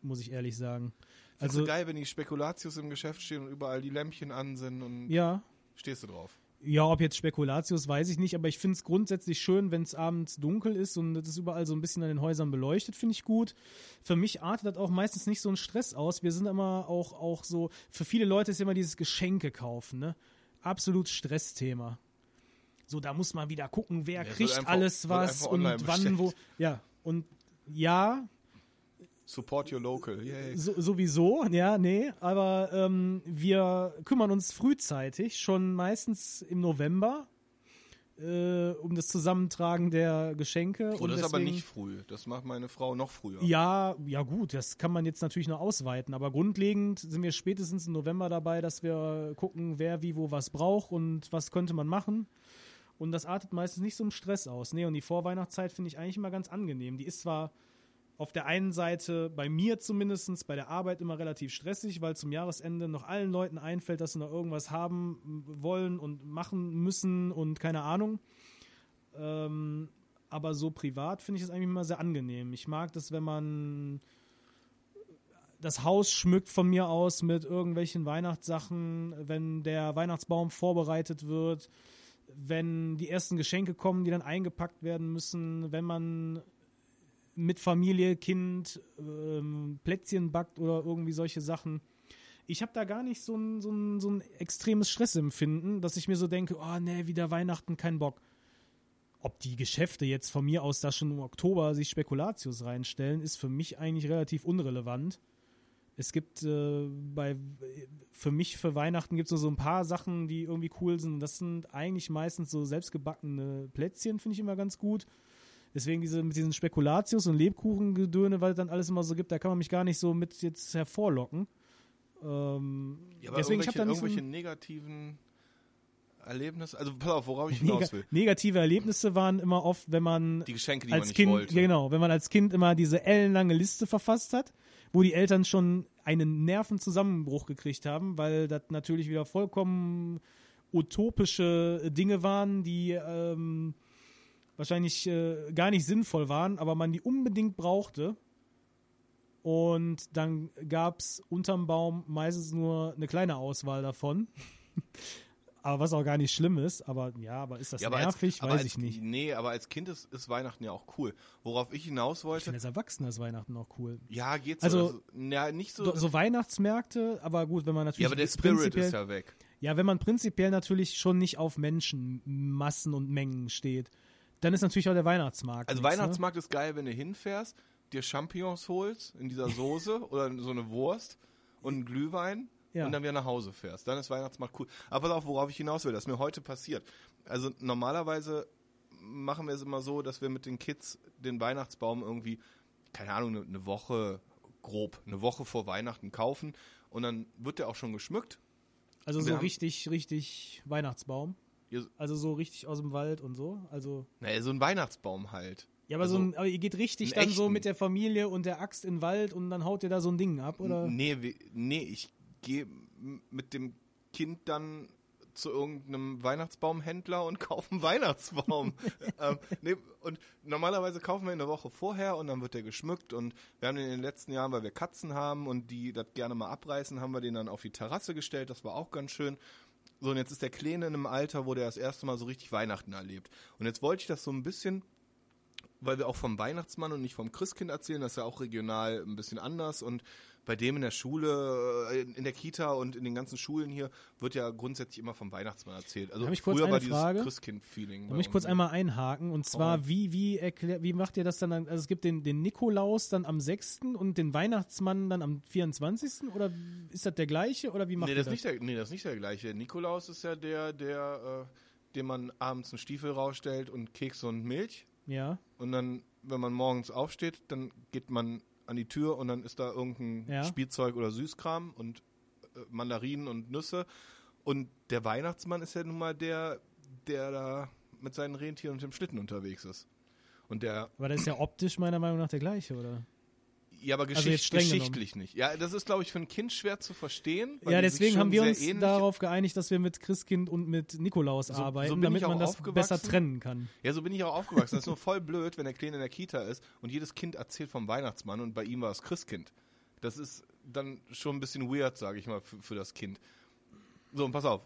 muss ich ehrlich sagen. Also, geil, wenn die Spekulatius im Geschäft stehen und überall die Lämpchen an sind und ja, stehst du drauf? Ja, ob jetzt Spekulatius, weiß ich nicht, aber ich finde es grundsätzlich schön, wenn es abends dunkel ist und es ist überall so ein bisschen an den Häusern beleuchtet, finde ich gut. Für mich artet das auch meistens nicht so ein Stress aus. Wir sind immer auch, auch so, für viele Leute ist immer dieses Geschenke kaufen, ne? Absolut Stressthema. So, da muss man wieder gucken, wer Ja, kriegt einfach- alles was und wann, bestellt. wo. Ja, und ja, Support your local. Yay. so, sowieso, ja, nee, aber ähm, wir kümmern uns frühzeitig, schon meistens im November, äh, um das Zusammentragen der Geschenke. Oh, und das ist aber deswegen- nicht früh. Das macht meine Frau noch früher. Ja, ja gut, das kann man jetzt natürlich noch ausweiten, aber grundlegend sind wir spätestens im November dabei, dass wir gucken, wer wie wo was braucht und was könnte man machen. Und das artet meistens nicht so im Stress aus. Nee, und die Vorweihnachtszeit finde ich eigentlich immer ganz angenehm. Die ist zwar auf der einen Seite bei mir zumindest bei der Arbeit immer relativ stressig, weil zum Jahresende noch allen Leuten einfällt, dass sie noch irgendwas haben wollen und machen müssen und keine Ahnung. Ähm, aber so privat finde ich es eigentlich immer sehr angenehm. Ich mag das, wenn man das Haus schmückt von mir aus mit irgendwelchen Weihnachtssachen, wenn der Weihnachtsbaum vorbereitet wird, wenn die ersten Geschenke kommen, die dann eingepackt werden müssen, wenn man mit Familie, Kind ähm, Plätzchen backt oder irgendwie solche Sachen. Ich habe da gar nicht so ein, so, ein, so ein extremes Stressempfinden, dass ich mir so denke, oh nee, wieder Weihnachten, kein Bock. Ob die Geschäfte jetzt von mir aus da schon im Oktober sich Spekulatius reinstellen, ist für mich eigentlich relativ unrelevant. Es gibt äh, bei für mich für Weihnachten gibt es so, so ein paar Sachen, die irgendwie cool sind. Das sind eigentlich meistens so selbstgebackene Plätzchen, finde ich immer ganz gut. Deswegen diese mit diesen Spekulatius und Lebkuchengedöne, weil es dann alles immer so gibt, da kann man mich gar nicht so mit jetzt hervorlocken. Ähm, Ja, aber deswegen ich irgendwelche, so irgendwelche ein- negativen Erlebnisse. Also pass auf, worauf ich hinaus will. negative Erlebnisse waren immer oft, wenn man Die Geschenke, die man als nicht Kind, wollte. genau, wenn man als Kind immer diese ellenlange Liste verfasst hat, wo die Eltern schon einen Nervenzusammenbruch gekriegt haben, weil das natürlich wieder vollkommen utopische Dinge waren, die ähm, wahrscheinlich äh, gar nicht sinnvoll waren, aber man die unbedingt brauchte. Und dann gab es unterm Baum meistens nur eine kleine Auswahl davon. aber was auch gar nicht schlimm ist. Aber ja, aber ist das Ja, nervig? als, Weiß als, ich nicht. Nee, aber als Kind ist, ist Weihnachten ja auch cool. Worauf ich hinaus Ich wollte, finde als Erwachsener ist Weihnachten auch cool. ja, geht Also- so. Also, ja, nicht so. So, Weihnachtsmärkte, aber gut, wenn man natürlich ja, aber der Spirit ist ja weg. ja, wenn man prinzipiell natürlich schon nicht auf Menschenmassen und Mengen steht, dann ist natürlich auch der Weihnachtsmarkt. Also nichts, ne? Weihnachtsmarkt ist geil, wenn du hinfährst, dir Champignons holst in dieser Soße oder so eine Wurst und einen Glühwein Ja. und dann wieder nach Hause fährst. Dann ist Weihnachtsmarkt cool. Aber pass auf, worauf ich hinaus will, das ist mir heute passiert. Also normalerweise machen wir es immer so, dass wir mit den Kids den Weihnachtsbaum irgendwie, keine Ahnung, eine- Woche grob, eine Woche vor Weihnachten kaufen und dann wird der auch schon geschmückt. Also so richtig, richtig Weihnachtsbaum. Also so richtig aus dem Wald und so. Also Naja, so ein Weihnachtsbaum halt. ja, aber Also, so ein, aber ihr geht richtig dann so echten. mit der Familie und der Axt in den Wald und dann haut ihr da so ein Ding ab oder? Nee, nee, ich gehe mit dem Kind dann zu irgendeinem Weihnachtsbaumhändler und kaufe einen Weihnachtsbaum. ähm, nee, und normalerweise kaufen wir ihn eine Woche vorher und dann wird der geschmückt und wir haben den in den letzten Jahren, weil wir Katzen haben und die das gerne mal abreißen, haben wir den dann auf die Terrasse gestellt. Das war auch ganz schön. So, und jetzt ist der Kleine in einem Alter, wo der das erste Mal so richtig Weihnachten erlebt. Und jetzt wollte ich das so ein bisschen weil wir auch vom Weihnachtsmann und nicht vom Christkind erzählen, das ist ja auch regional ein bisschen anders und bei dem in der Schule, äh, in der Kita und in den ganzen Schulen hier wird ja grundsätzlich immer vom Weihnachtsmann erzählt. Also ich kurz früher war dieses Frage? Christkind-Feeling. Da muss ich kurz einmal einhaken und zwar, rein. wie, wie, erklär, wie macht ihr das dann? Also es gibt den, den Nikolaus dann am 6. und den Weihnachtsmann dann am 24. oder ist das der gleiche oder wie macht Nee ihr das, ist nicht der, nee, das ist nicht der gleiche. Nikolaus ist ja der, der, äh, dem man abends einen Stiefel rausstellt und Keks und Milch. Ja. Und dann wenn man morgens aufsteht, dann geht man an die Tür und dann ist da irgendein Ja. Spielzeug oder Süßkram und äh, Mandarinen und Nüsse. Und der Weihnachtsmann ist ja nun mal der, der da mit seinen Rentieren und dem Schlitten unterwegs ist. Und der, Aber das ist ja optisch meiner Meinung nach der gleiche, oder? Ja, aber Also geschicht, jetzt streng geschichtlich nicht. Ja, das ist, glaube ich, für ein Kind schwer zu verstehen. ja, deswegen haben wir uns darauf geeinigt, dass wir mit Christkind und mit Nikolaus so arbeiten, bin damit man das besser trennen kann. Ja, so bin ich auch aufgewachsen. Das ist nur voll blöd, wenn der Kleine in der Kita ist und jedes Kind erzählt vom Weihnachtsmann und bei ihm war es Christkind. Das ist dann schon ein bisschen weird, sage ich mal, für, für das Kind. So, und pass auf.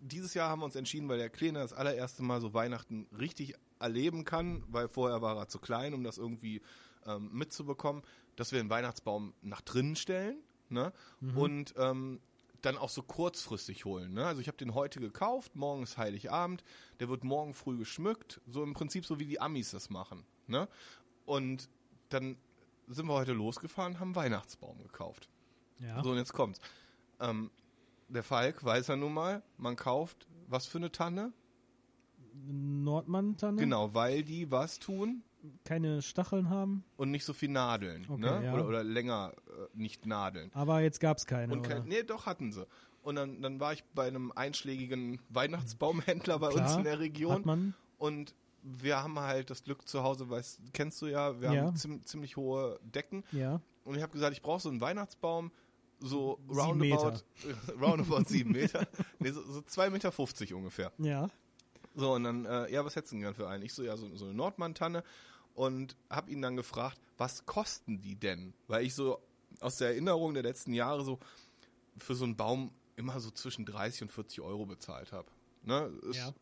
Dieses Jahr haben wir uns entschieden, weil der Kleine das allererste Mal so Weihnachten richtig erleben kann, weil vorher war er zu klein, um das irgendwie ähm, mitzubekommen, dass wir den Weihnachtsbaum nach drinnen stellen ne? und ähm, dann auch so kurzfristig holen. Ne? Also ich habe den heute gekauft, morgen ist Heiligabend, der wird morgen früh geschmückt, so im Prinzip so wie die Amis das machen. Ne? Und dann sind wir heute losgefahren, haben Weihnachtsbaum gekauft. Ja. So, und jetzt kommt's. Ähm, der Falk weiß ja nun mal, man kauft was für eine Tanne? Nordmann-Tanne? Genau, weil die was tun Keine Stacheln haben, und nicht so viel nadeln. Okay, ne? ja. oder, oder länger äh, nicht nadeln. aber jetzt gab es keine. Und kein, nee, doch hatten sie. Und dann, dann war ich bei einem einschlägigen Weihnachtsbaumhändler bei Klar, uns in der Region. Hat man? Und wir haben halt das Glück zu Hause, weißt, kennst du ja, wir Ja. haben ziem, ziemlich hohe Decken. Ja. Und ich habe gesagt, ich brauche so einen Weihnachtsbaum, so roundabout, roundabout sieben Meter, nee, so, so zwei Meter fünfzig ungefähr. Ja. So, und dann, äh, ja, was hättest du denn gern für einen? Ich so, ja, so, so eine Nordmann-Tanne und habe ihn dann gefragt, was kosten die denn? Weil ich so aus der Erinnerung der letzten Jahre so für so einen Baum immer so zwischen 30 und 40 Euro bezahlt habe. Ne? Ist Ja.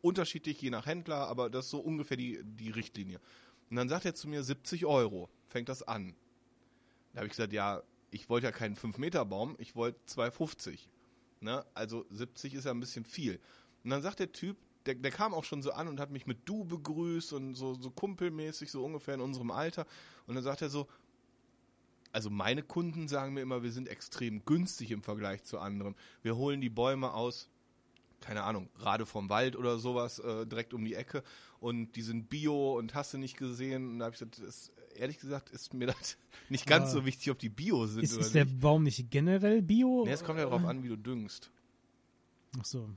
unterschiedlich je nach Händler, aber das ist so ungefähr die, die Richtlinie. Und dann sagt er zu mir 70 Euro, fängt das an. Da habe ich gesagt, ja, ich wollte ja keinen 5-Meter-Baum, ich wollte 2,50. Ne? Also 70 ist ja ein bisschen viel. Und dann sagt der Typ, der, der kam auch schon so an und hat mich mit Du begrüßt und so, so kumpelmäßig, so ungefähr in unserem Alter. Und dann sagt er so, also meine Kunden sagen mir immer, wir sind extrem günstig im Vergleich zu anderen. Wir holen die Bäume aus, keine Ahnung, gerade vom Wald oder sowas, äh, direkt um die Ecke und die sind bio und hast du nicht gesehen. Und da habe ich gesagt, das, ehrlich gesagt ist mir das nicht ganz Aber so wichtig, ob die bio sind Ist, oder ist der nicht. Baum nicht generell bio? Nee, es kommt ja darauf an, wie du düngst. Ach so.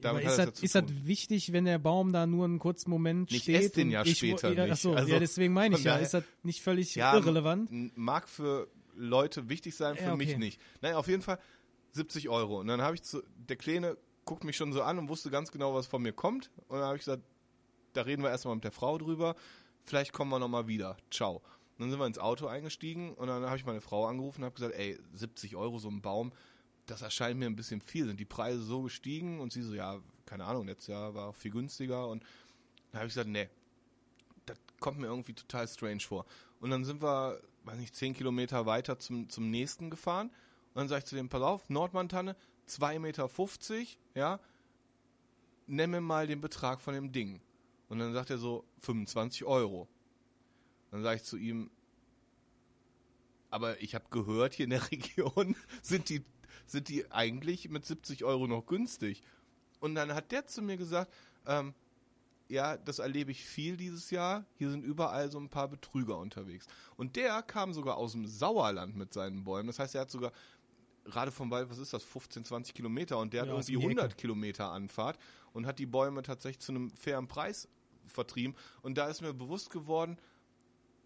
Damit ist das, ist das wichtig, wenn der Baum da nur einen kurzen Moment Ich steht? esse den ja ich, später ja, nicht. Ach so, Also, ja, deswegen meine ich ja. Ist das nicht völlig Ja, irrelevant? Mag für Leute wichtig sein, für Ja, mich okay. nicht. Naja, auf jeden Fall 70 Euro. Und dann habe ich zu, der Kleine guckt mich schon so an und wusste ganz genau, was von mir kommt. Und dann habe ich gesagt, da reden wir erstmal mit der Frau drüber. Vielleicht kommen wir nochmal wieder. Ciao. Und dann sind wir ins Auto eingestiegen und dann habe ich meine Frau angerufen und habe gesagt, ey, 70 Euro so ein Baum, das erscheint mir ein bisschen viel. Sind die Preise so gestiegen? Und sie so, ja, keine Ahnung, letztes Jahr war viel günstiger. Und dann habe ich gesagt, nee, das kommt mir irgendwie total strange vor. Und dann sind wir, weiß nicht, 10 Kilometer weiter zum, zum nächsten gefahren. Und dann sage ich zu dem, pass auf, Nordmantanne, 2,50 Meter, ja, nenn mir mal den Betrag von dem Ding. Und dann sagt er so, 25 Euro. Dann sage ich zu ihm, aber ich habe gehört, hier in der Region sind die, sind die eigentlich mit 70 Euro noch günstig. Und dann hat der zu mir gesagt, ähm, ja, das erlebe ich viel dieses Jahr. Hier sind überall so ein paar Betrüger unterwegs. Und der kam sogar aus dem Sauerland mit seinen Bäumen. Das heißt, er hat sogar gerade vom Wald, was ist das, 15, 20 Kilometer und der Ja, hat irgendwie um die Ecke. 100 Kilometer Anfahrt und hat die Bäume tatsächlich zu einem fairen Preis vertrieben. Und da ist mir bewusst geworden,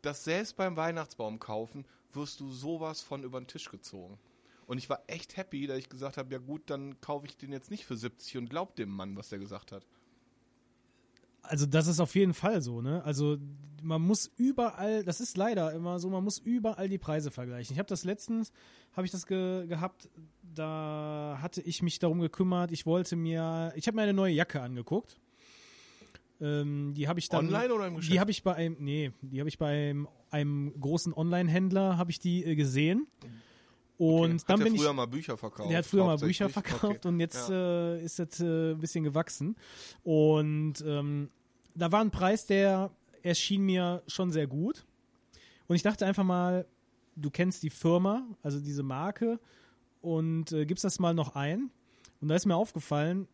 dass selbst beim Weihnachtsbaum kaufen wirst du sowas von über den Tisch gezogen. Und ich war echt happy, dass ich gesagt habe, ja gut, dann kaufe ich den jetzt nicht für 70 und glaub dem Mann, was er gesagt hat. Also das ist auf jeden Fall so, ne? Also man muss überall, das ist leider immer so, man muss überall die Preise vergleichen. Ich habe das letztens, habe ich das ge gehabt, da hatte ich mich darum gekümmert, ich wollte mir, ich habe mir eine neue Jacke angeguckt. Ähm, die habe ich dann Online oder im Die Geschäft? habe ich bei einem, nee, die habe ich bei einem, einem großen Online-Händler, habe ich die äh, gesehen. Und Okay. dann hat bin ich früher mal Bücher verkauft. der hat früher mal? Bücher verkauft Okay. und jetzt Ja. äh, ist das äh, ein bisschen gewachsen. Und ähm, da war ein Preis, der erschien mir schon sehr gut. Und ich dachte einfach mal, du kennst die Firma, also diese Marke, und äh, gibst das mal noch ein. Und da ist mir aufgefallen,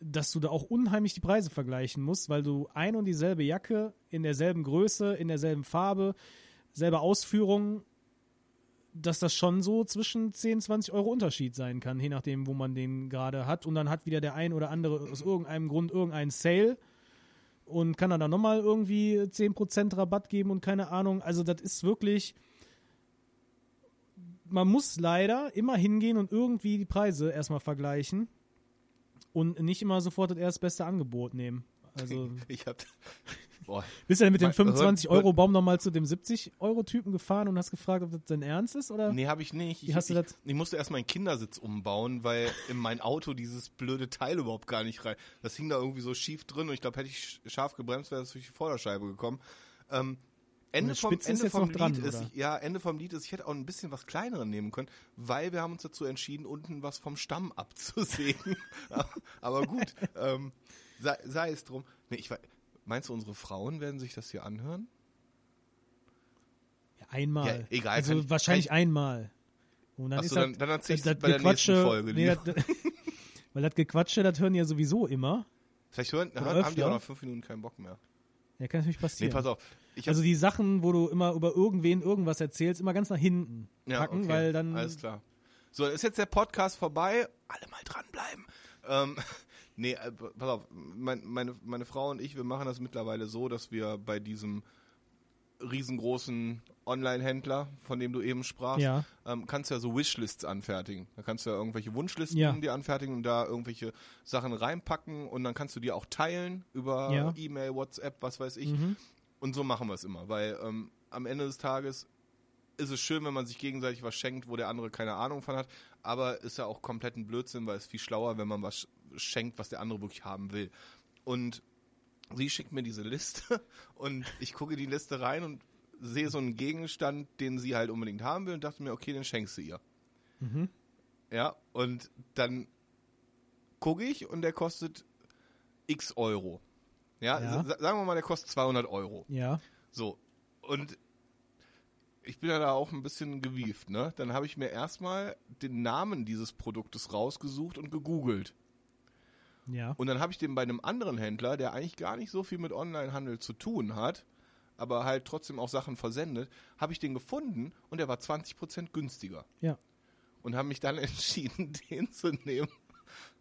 dass du da auch unheimlich die Preise vergleichen musst, weil du ein und dieselbe Jacke in derselben Größe, in derselben Farbe, selbe Ausführung, dass das schon so zwischen 10, 20 Euro Unterschied sein kann, je nachdem, wo man den gerade hat. Und dann hat wieder der ein oder andere aus irgendeinem Grund irgendeinen Sale und kann dann da nochmal irgendwie 10% Rabatt geben und keine Ahnung. Also das ist wirklich, man muss leider immer hingehen und irgendwie die Preise erstmal vergleichen und nicht immer sofort das erstbeste Angebot nehmen. Also Ich hab. Boah. bist du denn mit dem Mein- 25-Euro-Baum nochmal zu dem 70-Euro-Typen gefahren und hast gefragt, ob das dein Ernst ist? Oder? Nee, habe ich nicht. Ich, hast du ich, das- ich musste erst meinen Kindersitz umbauen, weil in mein Auto dieses blöde Teil überhaupt gar nicht rein. Das hing da irgendwie so schief drin und ich glaube, hätte ich sch- scharf gebremst, wäre das durch die Vorderscheibe gekommen. Ähm, Ende vom, Ende vom noch dran, Lied ist, oder? ja, Ende vom Lied ist, ich hätte auch ein bisschen was kleineren nehmen können, weil wir haben uns dazu entschieden, unten was vom Stamm abzusägen. Aber gut, ähm, sei, sei es drum. Nee, ich, meinst du, unsere Frauen werden sich das hier anhören? Ja, einmal. Ja, egal, Also ich- wahrscheinlich kann einmal. Und dann Ach ist so, das, dann- dann erzähl ich's das bei der nächsten Folge Nee, das, weil das Gequatsche, das hören ja sowieso immer. Vielleicht hören, hören haben die auch nach fünf Minuten keinen Bock mehr. Ja, kann natürlich Nee, passieren. pass auf. Ich also die Sachen, wo du immer über irgendwen irgendwas erzählst, immer ganz nach hinten ja, packen, okay, weil dann Alles klar. So, dann ist jetzt der Podcast vorbei. Alle mal dranbleiben. Ähm, nee, äh, pass auf. Mein, meine, meine Frau und ich, wir machen das mittlerweile so, dass wir bei diesem riesengroßen Online-Händler, von dem du eben sprachst, Ja. ähm, kannst du ja so Wishlists anfertigen. Da kannst du ja irgendwelche Wunschlisten Ja. dir anfertigen und da irgendwelche Sachen reinpacken und dann kannst du die auch teilen über Ja. E-Mail, WhatsApp, was weiß ich. Mhm. Und so machen wir es immer, weil ähm, am Ende des Tages ist es schön, wenn man sich gegenseitig was schenkt, wo der andere keine Ahnung von hat, aber ist ja auch komplett ein Blödsinn, weil es viel schlauer, wenn man was schenkt, was der andere wirklich haben will. Und sie schickt mir diese Liste und ich gucke die Liste rein und sehe so einen Gegenstand, den sie halt unbedingt haben will und dachte mir, okay, den schenkst du ihr. Mhm. Ja, und dann gucke ich und der kostet x Euro. Ja, Ja. sa- sagen wir mal, der kostet 200 Euro. Ja. So, und ich bin ja da auch ein bisschen gewieft, ne? Dann habe ich mir erstmal den Namen dieses Produktes rausgesucht und gegoogelt. Ja. Und dann habe ich den bei einem anderen Händler, der eigentlich gar nicht so viel mit Onlinehandel zu tun hat, aber halt trotzdem auch Sachen versendet, habe ich den gefunden und der war 20% günstiger. Ja. Und habe mich dann entschieden, den zu nehmen,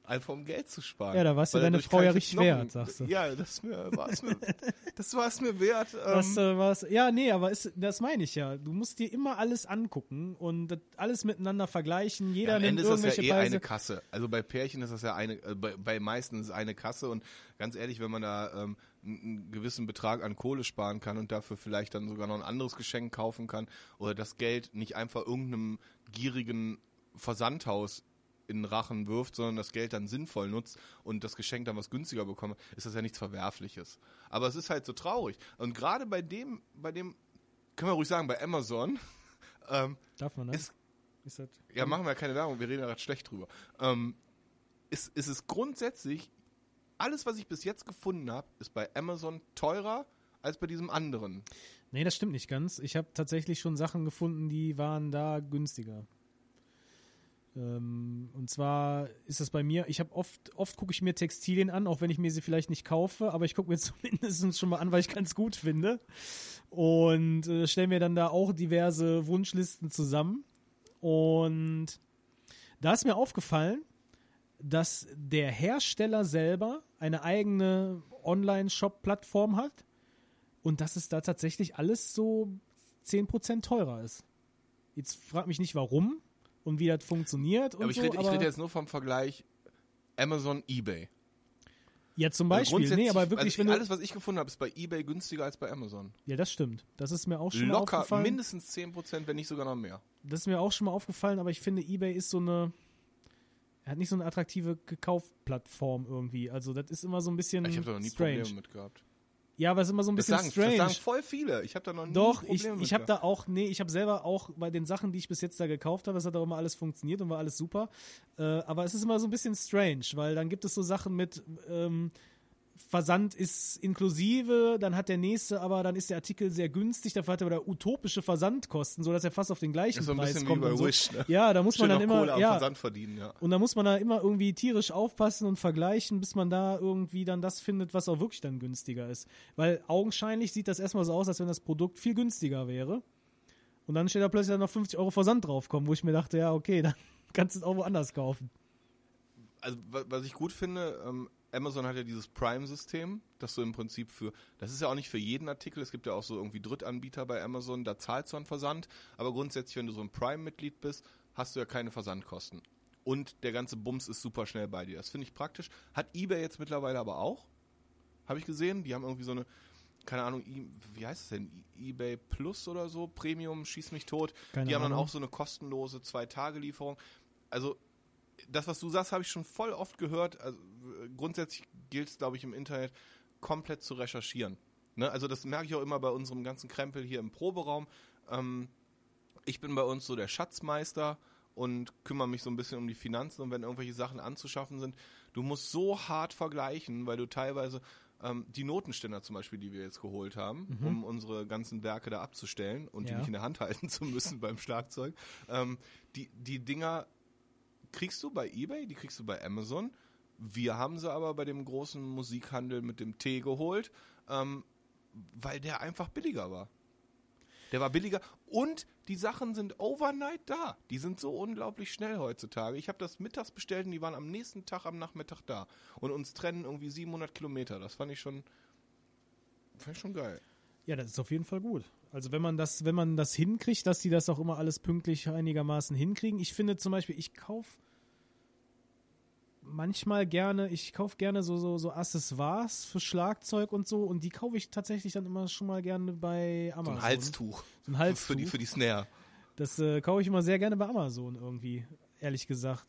einfach um Geld zu sparen. Ja, da warst du deine Frau ja ich richtig wert, ein- sagst du. Ja, das war es mir, das war es mir wert. Das, ähm, äh, was, ja, nee, aber ist, das meine ich ja. Du musst dir immer alles angucken und das alles miteinander vergleichen. Jeder Ja, am nimmt Ende ist das ja eh Preise. eine Kasse. Also bei Pärchen ist das ja eine, äh, bei, bei meisten ist es eine Kasse und ganz ehrlich, wenn man da ähm, einen gewissen Betrag an Kohle sparen kann und dafür vielleicht dann sogar noch ein anderes Geschenk kaufen kann oder das Geld nicht einfach irgendeinem gierigen Versandhaus in den Rachen wirft, sondern das Geld dann sinnvoll nutzt und das Geschenk dann was günstiger bekommt, ist das ja nichts Verwerfliches. Aber es ist halt so traurig. Und gerade bei dem, bei dem, können wir ruhig sagen, bei Amazon, ähm, Darf man, ne? ist Ist das, ja, machen wir keine Werbung, wir reden ja gerade schlecht drüber. Ähm, ist, ist es grundsätzlich, alles, was ich bis jetzt gefunden habe, ist bei Amazon teurer als bei diesem anderen. Nee, das stimmt nicht ganz. Ich habe tatsächlich schon Sachen gefunden, die waren da günstiger. Ähm, und zwar ist das bei mir, ich habe oft, oft gucke ich mir Textilien an, auch wenn ich mir sie vielleicht nicht kaufe, aber ich gucke mir zumindest schon mal an, weil ich ganz gut finde. Und äh, stelle mir dann da auch diverse Wunschlisten zusammen. Und da ist mir aufgefallen, dass der Hersteller selber eine eigene Online-Shop-Plattform hat und dass es da tatsächlich alles so 10% teurer ist. Jetzt frag mich nicht warum und wie das funktioniert. Aber ich so, rede, ich aber rede jetzt nur vom Vergleich Amazon, Ebay. ja, zum Also Beispiel, nee, grundsätzlich- aber wirklich, also du, alles, was ich gefunden habe, ist bei Ebay günstiger als bei Amazon. ja, das stimmt. Das ist mir auch schon mal Locker aufgefallen. mindestens 10%, wenn nicht sogar noch mehr. Das ist mir auch schon mal aufgefallen, aber ich finde, eBay ist so eine, er hat nicht so eine attraktive Gekaufplattform irgendwie. Also das ist immer so ein bisschen Ich habe da noch nie strange. Probleme mit gehabt. Ja, aber es ist immer so ein Das bisschen sagen, strange. das sagen voll viele. Ich habe da noch nie Doch, ich, ich habe da auch, nee, ich habe selber auch bei den Sachen, die ich bis jetzt da gekauft habe, es hat auch immer alles funktioniert und war alles super. Äh, aber es ist immer so ein bisschen strange, weil dann gibt es so Sachen mit ähm, Versand ist inklusive, dann hat der nächste, aber dann ist der Artikel sehr günstig, dafür hat er aber utopische Versandkosten, sodass er fast auf den gleichen Ist so Preis kommt. so. Wish, ne? Ja, da muss Schön man dann immer, Kohle ja, Versand verdienen, ja. und da muss man da immer irgendwie tierisch aufpassen und vergleichen, bis man da irgendwie dann das findet, was auch wirklich dann günstiger ist. Weil augenscheinlich sieht das erstmal so aus, als wenn das Produkt viel günstiger wäre. Und dann steht da plötzlich dann noch 50 Euro Versand draufkommen, wo ich mir dachte, ja, okay, dann kannst du es auch woanders kaufen. also wa- was ich gut finde, ähm, Amazon hat ja dieses Prime-System, dass du im Prinzip für, das ist ja auch nicht für jeden Artikel, es gibt ja auch so irgendwie Drittanbieter bei Amazon, da zahlst du einen Versand, aber grundsätzlich, wenn du so ein Prime-Mitglied bist, hast du ja keine Versandkosten. Und der ganze Bums ist super schnell bei dir. Das finde ich praktisch. Hat eBay jetzt mittlerweile aber auch. Habe ich gesehen. Die haben irgendwie so eine, keine Ahnung, wie heißt es denn? EBay Plus oder so, Premium, schieß mich tot. Keine die haben dann auch so eine kostenlose Zwei-Tage-Lieferung. Also das, was du sagst, habe ich schon voll oft gehört. Also, grundsätzlich gilt es, glaube ich, im Internet komplett zu recherchieren. Ne? Also das merke ich auch immer bei unserem ganzen Krempel hier im Proberaum. Ähm, ich bin bei uns so der Schatzmeister und kümmere mich so ein bisschen um die Finanzen und wenn irgendwelche Sachen anzuschaffen sind, du musst so hart vergleichen, weil du teilweise ähm, die Notenständer zum Beispiel, die wir jetzt geholt haben, um unsere ganzen Werke da abzustellen und die Ja. nicht in der Hand halten zu müssen beim Schlagzeug, ähm, die, die Dinger kriegst du bei eBay, die kriegst du bei Amazon. Wir haben sie aber bei dem großen Musikhandel mit dem T geholt, ähm, weil der einfach billiger war. Der war billiger und die Sachen sind overnight da. Die sind so unglaublich schnell heutzutage. Ich habe das mittags bestellt und die waren am nächsten Tag am Nachmittag da. Und uns trennen irgendwie 700 Kilometer. Das fand ich schon, fand ich schon geil. Ja, das ist auf jeden Fall gut. Also wenn man das, wenn man das hinkriegt, dass die das auch immer alles pünktlich einigermaßen hinkriegen. Ich finde zum Beispiel, ich kaufe manchmal gerne, ich kaufe gerne so, so, so Accessoires für Schlagzeug und so und die kaufe ich tatsächlich dann immer schon mal gerne bei So Amazon. ein Halstuch. So ein Halstuch. Für die, für die Snare. Das äh, kaufe ich immer sehr gerne bei Amazon irgendwie, ehrlich gesagt.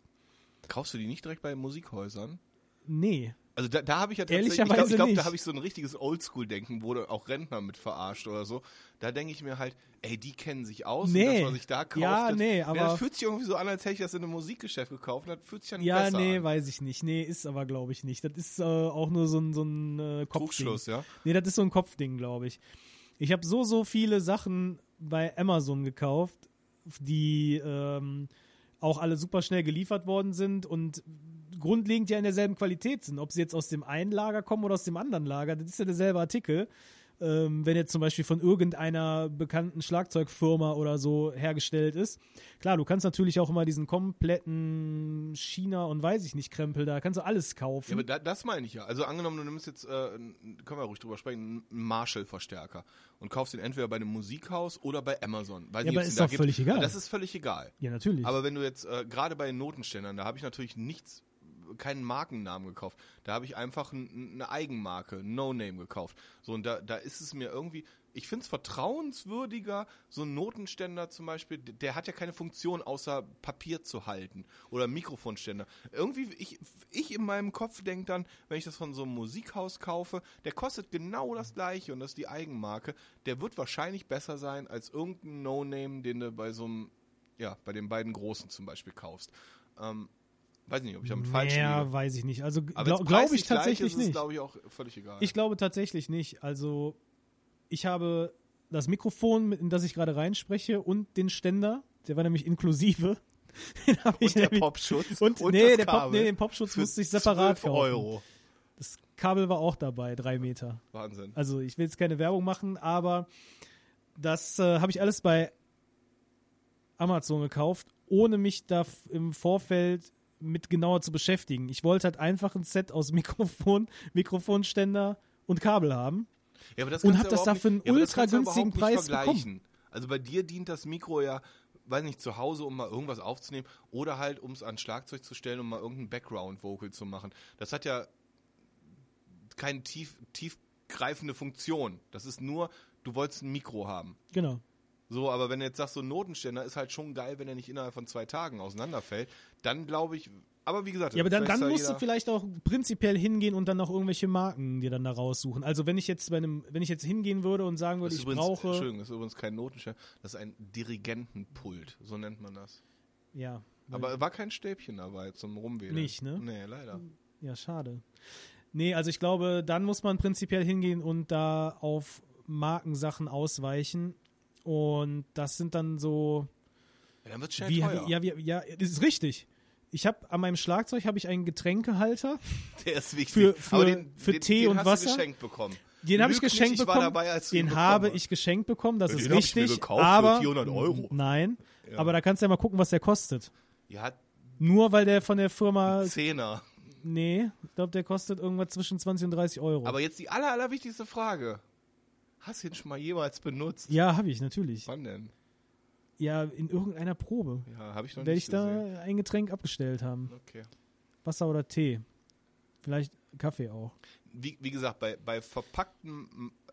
Kaufst du die nicht direkt bei Musikhäusern? Nee. Also da, da habe ich ja tatsächlich, ich glaube, glaub, da habe ich so ein richtiges Oldschool-Denken, wo auch Rentner mit verarscht oder so. Da denke ich mir halt, ey, die kennen sich aus Nee. und das, was ich da kaufe. Ja, das, nee, ja, aber- das fühlt sich irgendwie so an, als hätte ich das in einem Musikgeschäft gekauft und das fühlt sich dann Ja, besser nee, an. weiß ich nicht. Nee, ist aber, glaube ich, nicht. Das ist äh, auch nur so ein, so ein äh, Kopfding. Ja. Nee, das ist so ein Kopfding, glaube ich. Ich habe so, so viele Sachen bei Amazon gekauft, die ähm, auch alle super schnell geliefert worden sind und grundlegend ja in derselben Qualität sind. Ob sie jetzt aus dem einen Lager kommen oder aus dem anderen Lager, das ist ja derselbe Artikel. Ähm, wenn jetzt zum Beispiel von irgendeiner bekannten Schlagzeugfirma oder so hergestellt ist. Klar, du kannst natürlich auch immer diesen kompletten China und weiß ich nicht Krempel, da kannst du alles kaufen. Ja, aber da, das meine ich ja. Also angenommen, du nimmst jetzt, äh, können wir ruhig drüber sprechen, einen Marshall-Verstärker und kaufst den entweder bei einem Musikhaus oder bei Amazon. Weiß Ja, nicht, aber ist doch völlig egal. Das ist völlig egal. ja, natürlich. Aber wenn du jetzt, äh, gerade bei den Notenständern, da habe ich natürlich nichts, keinen Markennamen gekauft. Da habe ich einfach ein, eine Eigenmarke, No-Name gekauft. So, und da, da ist es mir irgendwie, ich finde es vertrauenswürdiger, so ein Notenständer zum Beispiel, der, der hat ja keine Funktion, außer Papier zu halten oder Mikrofonständer. Irgendwie, ich, ich in meinem Kopf denke dann, wenn ich das von so einem Musikhaus kaufe, der kostet genau das gleiche und das ist die Eigenmarke, der wird wahrscheinlich besser sein als irgendein No-Name, den du bei so einem ja, bei den beiden Großen zum Beispiel kaufst. Ähm, weiß nicht, ob ich damit falsch ja, liege. weiß ich nicht. Also Aber glaube ich tatsächlich nicht. glaube ich, auch völlig egal. Ich glaube tatsächlich nicht. Also ich habe das Mikrofon, in das ich gerade reinspreche, und den Ständer, der war nämlich inklusive. Den hab ich und der nämlich- Popschutz Und, und nee, der Pop, nee, den Popschutz musste ich separat 12 kaufen. Euro. Das Kabel war auch dabei, drei Meter. Wahnsinn. Also ich will jetzt keine Werbung machen, aber das äh, habe ich alles bei Amazon gekauft, ohne mich da im Vorfeld mit genauer zu beschäftigen. Ich wollte halt einfach ein Set aus Mikrofon, Mikrofonständer und Kabel haben. Ja, aber das Und hab das da für einen ja, ultra günstigen Preis vergleichen. Also bei dir dient das Mikro ja, weiß nicht, zu Hause, um mal irgendwas aufzunehmen oder halt, um es an Schlagzeug zu stellen, um mal irgendein Background-Vocal zu machen. Das hat ja keine tief, tiefgreifende Funktion. Das ist nur, du wolltest ein Mikro haben. Genau. So, aber wenn du jetzt sagst, so ein Notenständer ist halt schon geil, wenn er nicht innerhalb von zwei Tagen auseinanderfällt, dann glaube ich, aber wie gesagt, Ja, aber dann, dann musst da du vielleicht auch prinzipiell hingehen und dann noch irgendwelche Marken dir dann da raussuchen. Also wenn ich jetzt bei einem, wenn ich jetzt hingehen würde und sagen würde, ich übrigens, brauche, Entschuldigung, das ist übrigens kein Notenständer, das ist ein Dirigentenpult, so nennt man das. ja, Aber war kein Stäbchen dabei zum Rumwählen. Nicht, ne? Nee, leider. ja, schade. Nee, also ich glaube, dann muss man prinzipiell hingehen und da auf Markensachen ausweichen. Und das sind dann so. Ja, dann wird schnell Wie, teuer. ja, wie, ja, das ist richtig. Ich habe an meinem Schlagzeug habe ich einen Getränkehalter. Der ist wichtig. Für- für- den, für den, Tee den und hast Wasser? Du geschenkt bekommen. Den habe ich nicht, geschenkt ich bekommen. dabei, den habe ich geschenkt bekommen, das Ja, ist richtig. gekauft für aber 400 Euro. Nein, Ja. aber da kannst du ja mal gucken, was der kostet. Ja, Nur weil der von der Firma, Zehner. nee, ich glaube, der kostet irgendwas zwischen 20 und 30 Euro. Aber jetzt die aller, allerwichtigste Frage. Hast du ihn schon mal jemals benutzt? ja, habe ich natürlich. Wann denn? Ja, in irgendeiner Probe Ja, habe ich noch werde nicht ich da gesehen. ein Getränk abgestellt haben. Okay. Wasser oder Tee. Vielleicht Kaffee auch. Wie, wie gesagt, bei, bei verpackten äh,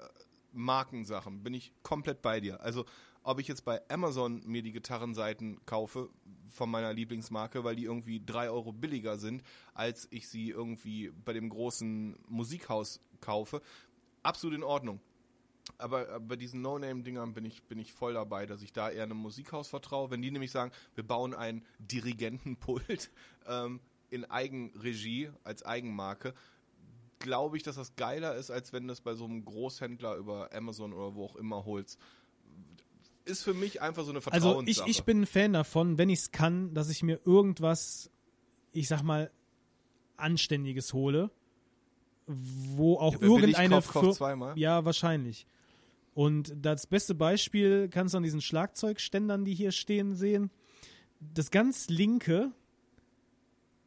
Markensachen bin ich komplett bei dir. Also, ob ich jetzt bei Amazon mir die Gitarrenseiten kaufe von meiner Lieblingsmarke, weil die irgendwie drei Euro billiger sind, als ich sie irgendwie bei dem großen Musikhaus kaufe, absolut in Ordnung. Aber äh, bei diesen No-Name-Dingern bin ich, bin ich voll dabei, dass ich da eher einem Musikhaus vertraue. Wenn die nämlich sagen, wir bauen ein Dirigentenpult ähm, in Eigenregie als Eigenmarke, glaube ich, dass das geiler ist, als wenn du es bei so einem Großhändler über Amazon oder wo auch immer holst. Ist für mich einfach so eine Also Vertrauenssache. ich, ich bin ein Fan davon, wenn ich es kann, dass ich mir irgendwas, ich sag mal, Anständiges hole, wo auch Ja, irgendeine kauft Fir- zweimal. Ja, wahrscheinlich. Und das beste Beispiel kannst du an diesen Schlagzeugständern, die hier stehen, sehen. Das ganz linke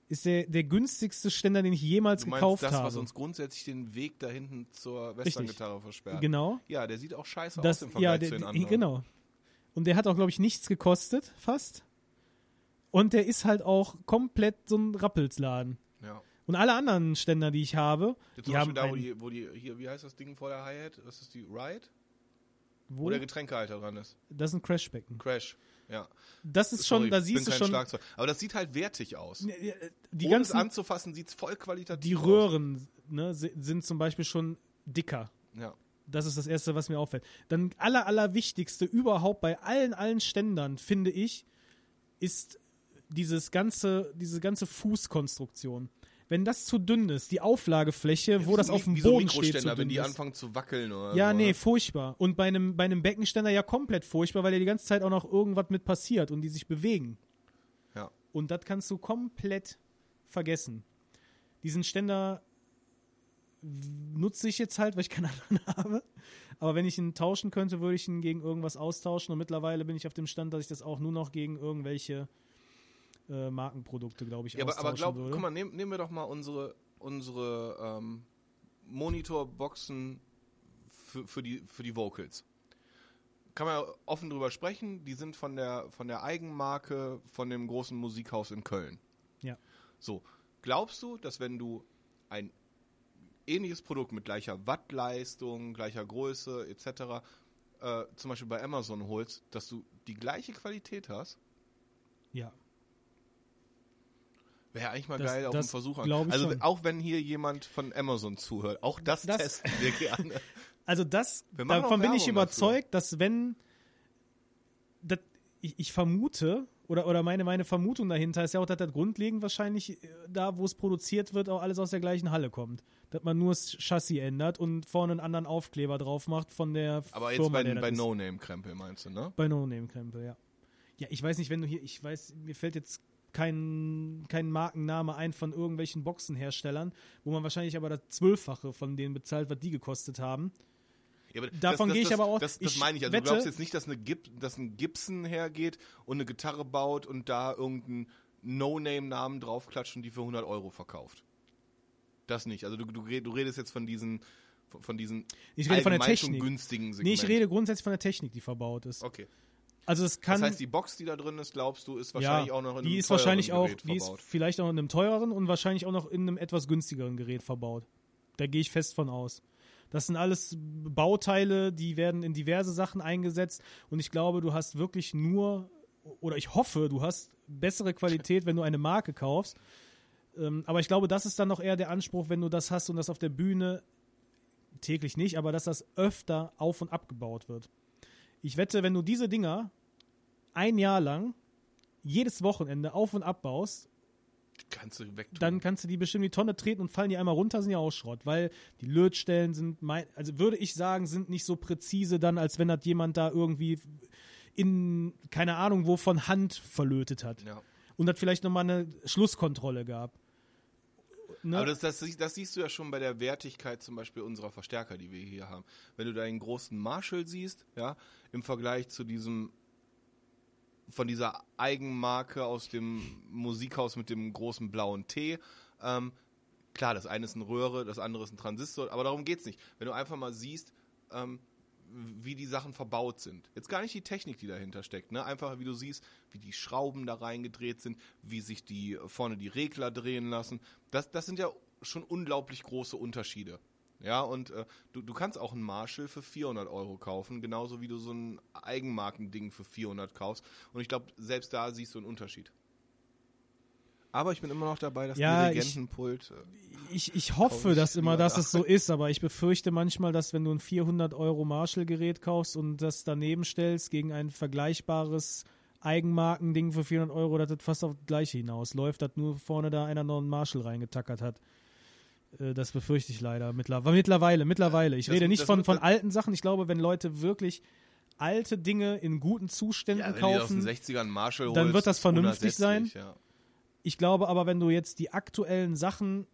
ist der, der günstigste Ständer, den ich jemals du meinst gekauft das, habe. was uns grundsätzlich den Weg da hinten zur Western-Gitarre versperrt. genau. Ja, der sieht auch scheiße Das, aus im ja, Vergleich der, zu den der- anderen. genau. Und der hat auch, glaube ich, nichts gekostet, fast. Und der ist halt auch komplett so ein Rappelsladen. Ja. Und alle anderen Ständer, die ich habe, Jetzt die zum haben Beispiel da, wo die, wo die, hier, wie heißt das Ding vor der Hi-Hat? Das ist die Ride? Wo, Wo der Getränkehalter dran ist. das ist ein Crashbecken. Crash. Ja. Das ist Sorry, schon, da siehst du schon, Schlagzeug. Aber das sieht halt wertig aus. die Ohne es anzufassen, sieht es voll qualitativ die aus. Röhren ne, si- sind zum Beispiel schon dicker. Ja. Das ist das Erste, was mir auffällt. Dann aller, allerwichtigste überhaupt bei allen, allen Ständern, finde ich, ist dieses ganze, diese ganze Fußkonstruktion. Wenn das zu dünn ist, die Auflagefläche, wo das auf dem wie so Boden steht, zu dünn wenn die ist. anfangen zu wackeln oder Ja, so, nee, ne? furchtbar. Und bei einem, bei einem Beckenständer ja komplett furchtbar, weil ja die ganze Zeit auch noch irgendwas mit passiert und die sich bewegen. Ja. Und das kannst du komplett vergessen. Diesen Ständer nutze ich jetzt halt, weil ich keinen anderen habe. Aber wenn ich ihn tauschen könnte, würde ich ihn gegen irgendwas austauschen. Und mittlerweile bin ich auf dem Stand, dass ich das auch nur noch gegen irgendwelche äh, Markenprodukte, glaube ich, Ja, aber, aber glaub, würde. guck mal, nehm, nehmen wir doch mal unsere, unsere ähm, Monitorboxen für, für, die, für die Vocals. Kann man ja offen drüber sprechen, die sind von der, von der Eigenmarke von dem großen Musikhaus in Köln. Ja. So, glaubst du, dass wenn du ein ähnliches Produkt mit gleicher Wattleistung, gleicher Größe etc. Äh, zum Beispiel bei Amazon holst, dass du die gleiche Qualität hast? ja. Wäre eigentlich mal Das- geil auf dem Versuch. an- glaub ich Also schon. auch wenn hier jemand von Amazon zuhört, auch das, Das- testen wir gerne. Also das, davon bin ich überzeugt, dass wenn, das, ich, ich vermute, oder, oder meine, meine Vermutung dahinter ist ja auch, dass das grundlegend wahrscheinlich äh, da, wo es produziert wird, auch alles aus der gleichen Halle kommt. Dass man nur das Chassis ändert und vorne einen anderen Aufkleber drauf macht von der Aber jetzt Firma, bei, bei. No-Name-Krempel meinst du, ne? Bei No-Name-Krempel, ja. Ja, ich weiß nicht, wenn du hier, ich weiß, mir fällt jetzt kein, kein Markenname ein von irgendwelchen Boxenherstellern, wo man wahrscheinlich aber das Zwölffache von denen bezahlt, was die gekostet haben. Ja, Davon gehe ich das, aber auch- Das, das ich meine ich. Also wette- du glaubst jetzt nicht, dass, eine dass ein Gibson hergeht und eine Gitarre baut und da irgendeinen No-Name-Namen draufklatscht und die für 100 Euro verkauft. Das nicht. Also du, du, du redest jetzt von diesen, von, diesen Ich rede von der Technik. günstigen Segment. Nee, ich rede grundsätzlich von der Technik, die verbaut ist. Okay. Also es kann Das heißt, die Box, die da drin ist, glaubst du, ist ja, wahrscheinlich auch noch in die einem ist wahrscheinlich teureren auch, Gerät die ist verbaut. vielleicht auch in einem teureren und wahrscheinlich auch noch in einem etwas günstigeren Gerät verbaut. Da gehe ich fest von aus. Das sind alles Bauteile, die werden in diverse Sachen eingesetzt und ich glaube, du hast wirklich nur oder ich hoffe, du hast bessere Qualität, wenn du eine Marke kaufst. Ähm, aber ich glaube, das ist dann noch eher der Anspruch, wenn du das hast und das auf der Bühne täglich nicht, aber dass das öfter auf und abgebaut wird. Ich wette, wenn du diese Dinger ein Jahr lang jedes Wochenende auf und abbaust, Kannst du wegtun. dann kannst du die bestimmt in die Tonne treten und fallen die einmal runter, sind ja auch Schrott, weil die Lötstellen sind, mein, also würde ich sagen, sind nicht so präzise dann, als wenn das jemand da irgendwie in, keine Ahnung, wo von Hand verlötet hat. ja. Und das vielleicht nochmal eine Schlusskontrolle gab. Ne? Aber das, das, das siehst du ja schon bei der Wertigkeit zum Beispiel unserer Verstärker, die wir hier haben. Wenn du deinen großen Marshall siehst, ja, im Vergleich zu diesem von dieser Eigenmarke aus dem Musikhaus mit dem großen blauen T, ähm, klar, das eine ist eine Röhre, das andere ist ein Transistor, aber darum geht's nicht. Wenn du einfach mal siehst, ähm, wie die Sachen verbaut sind. Jetzt gar nicht die Technik, die dahinter steckt, ne? Einfach wie du siehst, wie die Schrauben da reingedreht sind, wie sich die vorne die Regler drehen lassen. Das, das sind ja schon unglaublich große Unterschiede. Ja, und äh, du, du kannst auch einen Marshall für 400 Euro kaufen, genauso wie du so ein Eigenmarkending für 400 kaufst. Und ich glaube, selbst da siehst du einen Unterschied. Aber ich bin immer noch dabei, dass Ja, ich- Dirigentenpult. äh, ich, ich hoffe Kauf das ich immer, dass da. es so ist, aber ich befürchte manchmal, dass wenn du ein 400 Euro Marshall-Gerät kaufst und das daneben stellst gegen ein vergleichbares Eigenmarkending für 400 Euro, dass das fast auf das Gleiche hinausläuft, dass nur vorne da einer noch einen Marshall reingetackert hat. Äh, Das befürchte ich leider mittlerweile. Mittlerweile, mittlerweile. Ich Das- rede nicht von, von alten Sachen. Ich glaube, wenn Leute wirklich alte Dinge in guten Zuständen Ja, kaufen, den 60ern Marshall dann wird das vernünftig unersetzlich, Ja. Ich glaube aber, wenn du jetzt die aktuellen Sachen,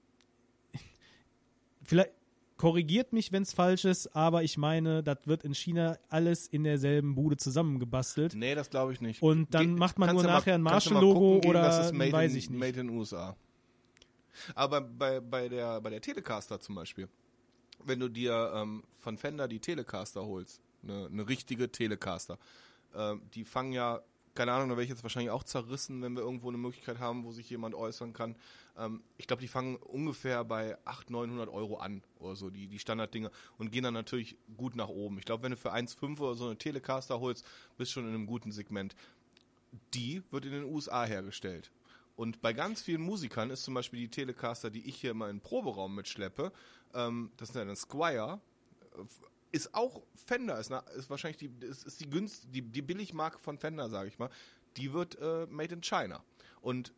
vielleicht korrigiert mich, wenn es falsch ist, aber ich meine, das wird in China alles in derselben Bude zusammengebastelt. Nee, das glaube ich nicht. Und dann macht man nur ja mal- nachher ein Marshall-Logo gehen, oder das ist made weiß in, ich nicht. Made in USA. Aber bei, bei, der, bei der Telecaster zum Beispiel, wenn du dir ähm, von Fender die Telecaster holst, eine, eine richtige Telecaster, ähm, die fangen ja, keine Ahnung, da werde ich jetzt wahrscheinlich auch zerrissen, wenn wir irgendwo eine Möglichkeit haben, wo sich jemand äußern kann. Ähm, ich glaube, die fangen ungefähr bei 800, 900 Euro an oder so, die, die Standarddinger und gehen dann natürlich gut nach oben. Ich glaube, wenn du für 1,5 oder so eine Telecaster holst, bist schon in einem guten Segment. Die wird in den USA hergestellt. Und bei ganz vielen Musikern ist zum Beispiel die Telecaster, die ich hier immer in den Proberaum mitschleppe, ähm, das ist ja eine Squire, äh, ist auch Fender, ist, eine, ist wahrscheinlich die, ist, ist die, günst, die, die Billigmarke von Fender, sage ich mal. Die wird äh, made in China. Und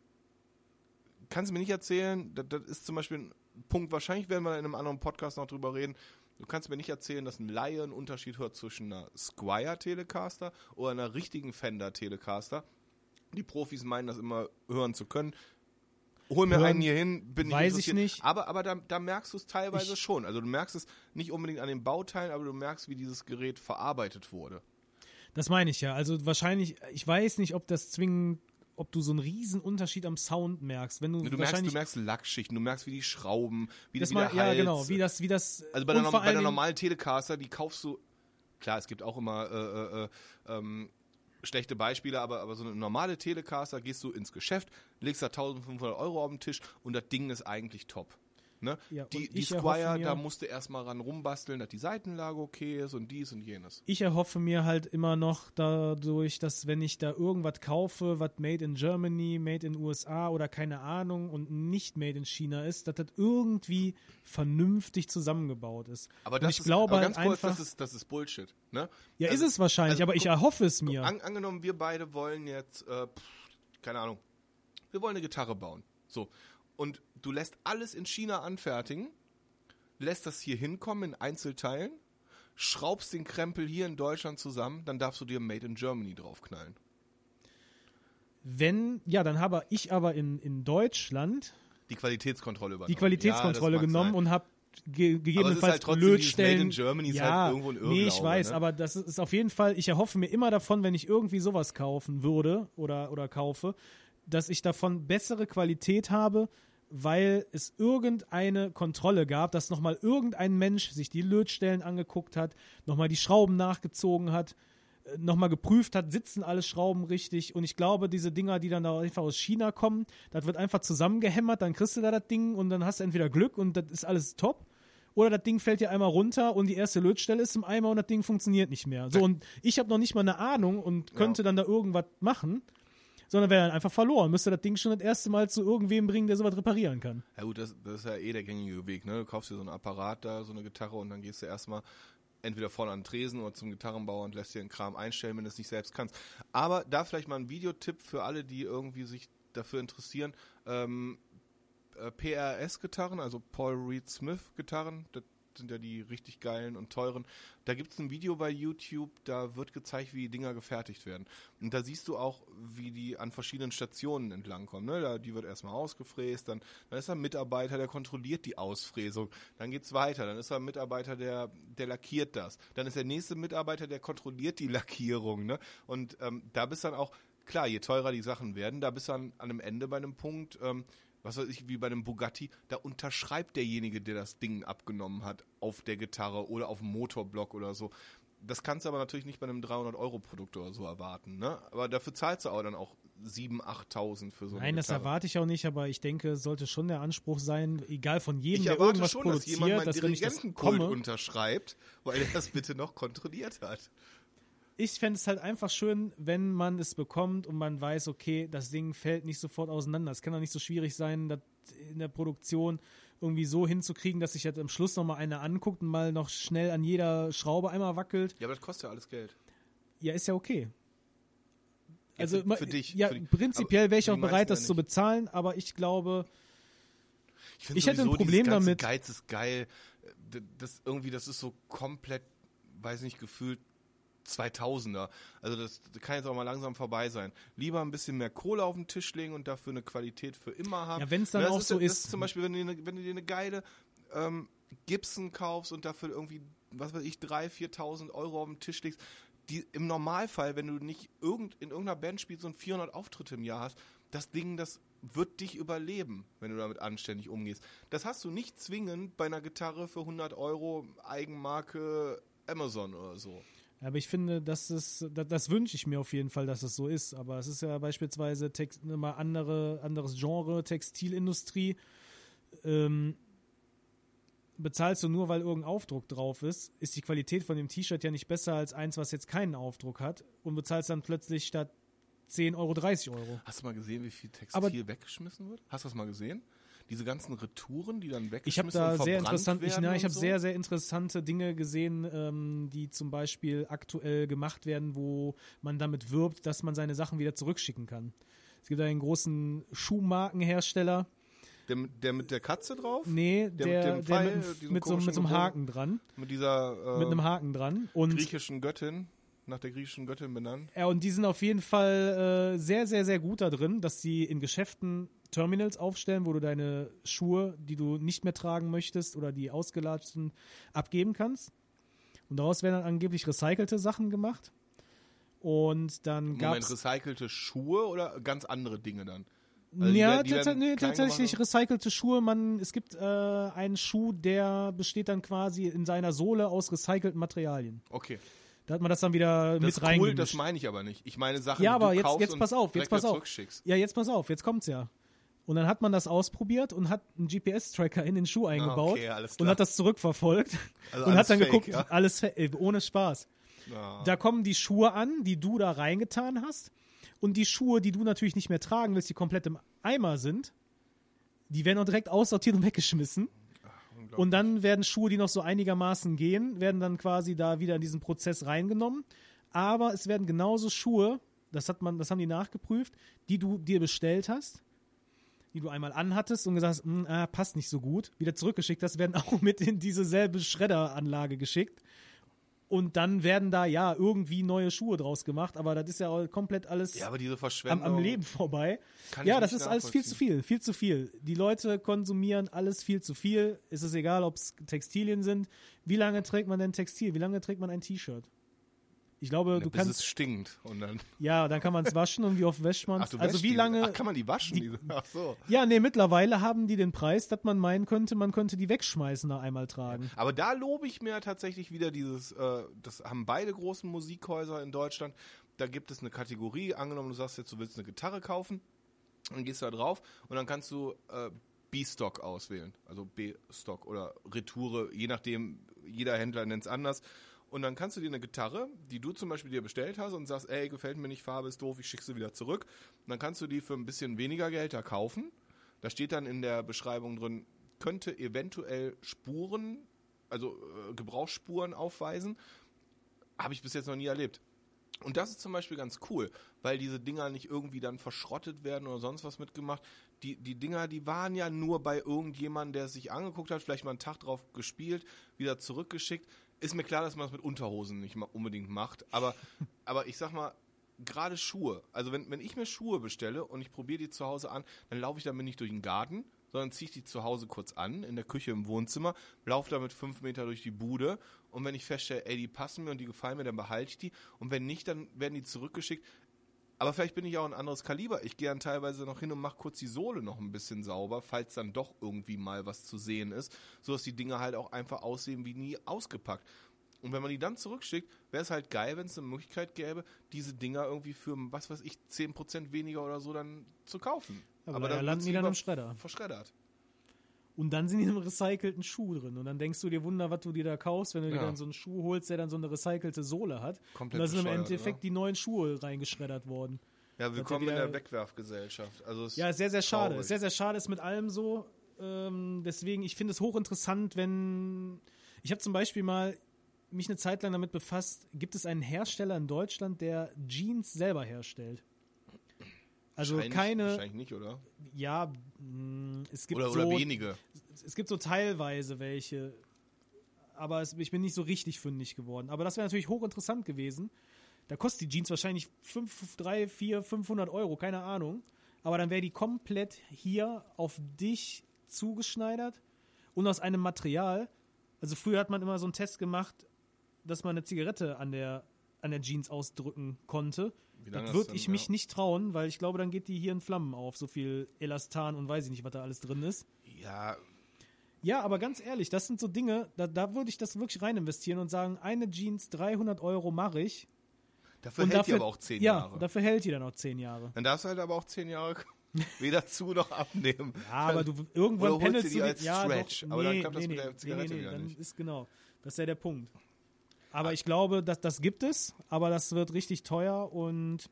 kannst du mir nicht erzählen, das, das ist zum Beispiel ein Punkt, wahrscheinlich werden wir in einem anderen Podcast noch drüber reden. Du kannst mir nicht erzählen, dass ein Laie einen Unterschied hört zwischen einer Squire Telecaster oder einer richtigen Fender Telecaster. Die Profis meinen das immer hören zu können. Hol mir Hören einen hier hin, bin ich weiß ich nicht. Aber, aber da, da merkst du es teilweise Ich- schon. Also du merkst es nicht unbedingt an den Bauteilen, aber du merkst, wie dieses Gerät verarbeitet wurde. Das meine ich ja. Also wahrscheinlich, ich weiß nicht, ob das zwingend, ob du so einen riesen Unterschied am Sound merkst. Wenn du, Du merkst, du merkst Lackschichten, du merkst, wie die Schrauben, wie, das wie mal, ja Hals. genau, wie das, wie das. Also bei der, bei der normalen Telecaster, die kaufst du, klar, es gibt auch immer äh, äh, äh, ähm, schlechte Beispiele, aber, aber so eine normale Telecaster gehst du ins Geschäft, legst da 1500 Euro auf den Tisch und das Ding ist eigentlich top. Ne? Ja, die die Squire, mir- da musst du erstmal ran rumbasteln, dass die Seitenlage okay ist und dies und jenes. ich erhoffe mir halt immer noch dadurch, dass wenn ich da irgendwas kaufe, was made in Germany, made in USA oder keine Ahnung und nicht made in China ist, dass das irgendwie vernünftig zusammengebaut ist. Aber Und das ich ist, glaube aber halt ganz kurz, einfach, das ist, das ist Bullshit. Ne? ja, also- ist es wahrscheinlich, also aber ich erhoffe es mir. An, angenommen, wir beide wollen jetzt, äh, pff, keine Ahnung, wir wollen eine Gitarre bauen. So. Und du lässt alles in China anfertigen, lässt das hier hinkommen in Einzelteilen, schraubst den Krempel hier in Deutschland zusammen, dann darfst du dir Made in Germany draufknallen. Wenn, ja, dann habe ich aber in, in Deutschland Die Qualitätskontrolle übernommen. die Qualitätskontrolle Ja, genommen sein. und habe ge gegebenenfalls halt trotzdem dieses Lötstellen. Made in Germany ist ja, halt irgendwo ein nee, ich Irrglaube, weiß, ne? aber das ist, ist auf jeden Fall, ich erhoffe mir immer davon, wenn ich irgendwie sowas kaufen würde oder, oder kaufe, dass ich davon bessere Qualität habe, weil es irgendeine Kontrolle gab, dass nochmal irgendein Mensch sich die Lötstellen angeguckt hat, nochmal die Schrauben nachgezogen hat, äh, nochmal geprüft hat, sitzen alle Schrauben richtig? Und ich glaube, diese Dinger, die dann da einfach aus China kommen, das wird einfach zusammengehämmert, dann kriegst du da das Ding und dann hast du entweder Glück und das ist alles top. Oder das Ding fällt dir einmal runter und die erste Lötstelle ist im Eimer und das Ding funktioniert nicht mehr. So und ich habe noch nicht mal eine Ahnung und könnte dann da irgendwas machen, sondern wäre dann einfach verloren, müsste das Ding schon das erste Mal zu irgendwem bringen, der sowas reparieren kann. Ja gut, das, das ist ja eh der gängige Weg, ne? Du kaufst dir so einen Apparat da, so eine Gitarre und dann gehst du erstmal entweder vorne an den Tresen oder zum Gitarrenbauer und lässt dir den Kram einstellen, wenn du es nicht selbst kannst. Aber da vielleicht mal ein Videotipp für alle, die irgendwie sich dafür interessieren, ähm, äh, PRS-Gitarren, also Paul Reed Smith-Gitarren, das sind ja die richtig geilen und teuren. Da gibt es ein Video bei YouTube, da wird gezeigt, wie die Dinger gefertigt werden. Und da siehst du auch, wie die an verschiedenen Stationen entlangkommen. Ne? Da, die wird erstmal ausgefräst, dann, dann ist da ein Mitarbeiter, der kontrolliert die Ausfräsung. Dann geht's weiter, dann ist da ein Mitarbeiter, der, der lackiert das. Dann ist der nächste Mitarbeiter, der kontrolliert die Lackierung. Ne? Und ähm, da bist dann auch, klar, je teurer die Sachen werden, da bist du dann an einem Ende bei einem Punkt, ähm, was weiß ich, wie bei einem Bugatti, da unterschreibt derjenige, der das Ding abgenommen hat, auf der Gitarre oder auf dem Motorblock oder so. Das kannst du aber natürlich nicht bei einem 300-Euro-Produkt oder so erwarten, ne? Aber dafür zahlst du auch dann auch 7.000, 8.000 für so Nein, das erwarte ich auch nicht, aber ich denke, es sollte schon der Anspruch sein, egal von jedem, Ich der irgendwas schon, dass produziert, jemand meinen dass wenn ich das Dirigentenkult komme, unterschreibt, weil er das bitte noch kontrolliert hat. Ich fände es halt einfach schön, wenn man es bekommt und man weiß, okay, das Ding fällt nicht sofort auseinander. Es kann doch nicht so schwierig sein, das in der Produktion irgendwie so hinzukriegen, dass sich jetzt am Schluss nochmal einer anguckt und mal noch schnell an jeder Schraube einmal wackelt. Ja, aber das kostet ja alles Geld. Ja, ist ja okay. Ja, Also für, für dich. Ja, für die, prinzipiell wäre ich auch bereit, das ja zu bezahlen, aber ich glaube, Ich, Ich hätte ein Problem damit- Geiz ist geil. Das irgendwie, das ist so komplett, weiß nicht, gefühlt 2000er. Also das kann jetzt auch mal langsam vorbei sein. Lieber ein bisschen mehr Kohle auf den Tisch legen und dafür eine Qualität für immer haben. Ja, wenn's dann das auch so das ist. zum Beispiel, wenn du, dir eine, wenn du dir eine geile ähm, Gibson kaufst und dafür irgendwie, was weiß ich, 3.000, 4.000 Euro auf den Tisch legst, die im Normalfall, wenn du nicht irgend, in irgendeiner Band spielst und 400 Auftritte im Jahr hast, das Ding, das wird dich überleben, wenn du damit anständig umgehst. Das hast du nicht zwingend bei einer Gitarre für 100 Euro Eigenmarke Amazon oder so. Aber ich finde, das ist, das, das wünsche ich mir auf jeden Fall, dass es so ist. Aber es ist ja beispielsweise Text, immer andere, anderes Genre, Textilindustrie. Ähm, bezahlst du nur, weil irgendein Aufdruck drauf ist, ist die Qualität von dem T-Shirt ja nicht besser als eins, was jetzt keinen Aufdruck hat und bezahlst dann plötzlich statt 10 Euro 30 Euro. Hast du mal gesehen, wie viel Textil Aber- weggeschmissen wird? Hast du das mal gesehen? Diese ganzen Retouren, die dann Ich weggeschmissen habe da sehr interessant, ich, na, ich habe so? sehr, sehr interessante Dinge gesehen, ähm, die zum Beispiel aktuell gemacht werden, wo man damit wirbt, dass man seine Sachen wieder zurückschicken kann. Es gibt einen großen Schuhmarkenhersteller, Der, mit- der mit der Katze drauf? nee, Der der, mit der, dem Pfeil, mit, diesem mit, so, mit so einem Haken dran, Mit dieser äh, mit einem Haken dran und griechischen Göttin, nach der griechischen Göttin benannt. Ja, und die sind auf jeden Fall äh, sehr, sehr, sehr gut da drin, dass sie in Geschäften Terminals aufstellen, wo du deine Schuhe, die du nicht mehr tragen möchtest oder die ausgelatschten, abgeben kannst. Und daraus werden dann angeblich recycelte Sachen gemacht. Und dann gab es. recycelte Schuhe oder ganz andere Dinge dann? Also die ja, die tats- werden nee, tatsächlich recycelte Schuhe. Man, es gibt äh, einen Schuh, der besteht dann quasi in seiner Sohle aus recycelten Materialien. Okay. Da hat man das dann wieder Das mit ist cool, reingemischt. das meine ich aber nicht. Ich meine Sachen, Ja, die aber du jetzt, jetzt und pass auf, jetzt pass auf. Ja, jetzt pass auf, jetzt kommt's ja. Und dann hat man das ausprobiert und hat einen GPS-Tracker in den Schuh eingebaut Ah, okay, alles und klar. hat das zurückverfolgt Also und hat dann fake, geguckt, ja? alles äh, ohne Spaß. Ah. Da kommen die Schuhe an, die du da reingetan hast und die Schuhe, die du natürlich nicht mehr tragen willst, die komplett im Eimer sind, die werden auch direkt aussortiert und weggeschmissen. Und dann werden Schuhe, die noch so einigermaßen gehen, werden dann quasi da wieder in diesen Prozess reingenommen. Aber es werden genauso Schuhe, das hat man, das haben die nachgeprüft, die du dir bestellt hast, die du einmal anhattest und gesagt hast, "Hm, ah, passt nicht so gut, wieder zurückgeschickt hast, werden auch mit in diese selbe Schredderanlage geschickt. Und dann werden da ja irgendwie neue Schuhe draus gemacht, aber das ist ja auch komplett alles ja, aber diese am, Verschwendung. am Leben vorbei. Ja, das ist alles viel zu viel, viel zu viel. Die Leute konsumieren alles viel zu viel. Es ist egal, ob es Textilien sind. Wie lange trägt man denn Textil? Wie lange trägt man ein T-Shirt? Ich glaube, du Bis kannst, es stinkt. Und dann, ja, dann kann man es waschen und wie oft wäscht man du Also wie die. lange? Ach, kann man die waschen? diese? Ach so. ja, nee, mittlerweile haben die den Preis, dass man meinen könnte, man könnte die wegschmeißen nach einmal tragen. Aber da lobe ich mir tatsächlich wieder dieses, äh, das haben beide großen Musikhäuser in Deutschland. Da gibt es eine Kategorie, angenommen, du sagst jetzt, du willst eine Gitarre kaufen, dann gehst du da drauf und dann kannst du äh, B-Stock auswählen. Also B-Stock oder Retoure, je nachdem, jeder Händler nennt es anders. Und dann kannst du dir eine Gitarre, die du zum Beispiel dir bestellt hast und sagst, ey, gefällt mir nicht, Farbe ist doof, ich schicke sie wieder zurück. Und dann kannst du die für ein bisschen weniger Geld da kaufen. Da steht dann in der Beschreibung drin, könnte eventuell Spuren, also äh, Gebrauchsspuren aufweisen. Habe ich bis jetzt noch nie erlebt. Und das ist zum Beispiel ganz cool, weil diese Dinger nicht irgendwie dann verschrottet werden oder sonst was mitgemacht. Die, die Dinger, die waren ja nur bei irgendjemandem, der es sich angeguckt hat, vielleicht mal einen Tag drauf gespielt, wieder zurückgeschickt. Ist mir klar, dass man das mit Unterhosen nicht mal unbedingt macht, aber, aber ich sag mal, gerade Schuhe. Also wenn, wenn ich mir Schuhe bestelle und ich probiere die zu Hause an, dann laufe ich damit nicht durch den Garten, sondern ziehe ich die zu Hause kurz an, in der Küche im Wohnzimmer, laufe damit fünf Meter durch die Bude und wenn ich feststelle, ey, die passen mir und die gefallen mir, dann behalte ich die und wenn nicht, dann werden die zurückgeschickt. Aber vielleicht bin ich auch ein anderes Kaliber. Ich gehe dann teilweise noch hin und mache kurz die Sohle noch ein bisschen sauber, falls dann doch irgendwie mal was zu sehen ist, sodass die Dinge halt auch einfach aussehen wie nie ausgepackt. Und wenn man die dann zurückschickt, wäre es halt geil, wenn es eine Möglichkeit gäbe, diese Dinger irgendwie für, was weiß ich, 10% weniger oder so dann zu kaufen. Aber, Aber da dann landen die dann im Schredder. Verschreddert. Und dann sind die in einem recycelten Schuh drin. Und dann denkst du dir, Wunder, was du dir da kaufst, wenn du dir Ja. dann so einen Schuh holst, der dann so eine recycelte Sohle hat. Komplett und da sind im Endeffekt oder? die neuen Schuhe reingeschreddert worden. Ja, willkommen in der Wegwerfgesellschaft. Also Ja, ist sehr, sehr schade. traurig. Ist sehr, sehr schade, ist mit allem so. Ähm, deswegen, ich finde es hochinteressant, wenn. Ich habe zum Beispiel mal mich eine Zeit lang damit befasst, gibt es einen Hersteller in Deutschland, der Jeans selber herstellt? Also keine, Wahrscheinlich nicht, oder? ja, mh, es gibt Oder, so, oder wenige. Es gibt so teilweise welche, aber es, ich bin nicht so richtig fündig geworden. Aber das wäre natürlich hochinteressant gewesen. Da kostet die Jeans wahrscheinlich 5, 3, 4, 500 Euro, keine Ahnung. Aber dann wäre die komplett hier auf dich zugeschneidert und aus einem Material. Also früher hat man immer so einen Test gemacht, dass man eine Zigarette an der, an der Jeans ausdrücken konnte. Das würde ich mich ja. nicht trauen, weil ich glaube, dann geht die hier in Flammen auf. So viel Elastan und weiß ich nicht, was da alles drin ist. Ja, Ja, aber ganz ehrlich, das sind so Dinge, da, da würde ich das wirklich rein investieren und sagen, eine Jeans, 300 Euro mache ich. dafür und hält dafür, die aber auch zehn ja, Jahre. dafür hält die dann auch zehn Jahre. Dann darfst du halt aber auch zehn Jahre weder zu noch abnehmen. Ja, aber du irgendwann Oder pendelst du die du als ja, Stretch, doch, aber dann nee, klappt das nee, mit der Zigarette nee, nee, wieder dann nicht. ist genau. Das ist ja der Punkt. Aber ich glaube, dass das gibt es, aber das wird richtig teuer und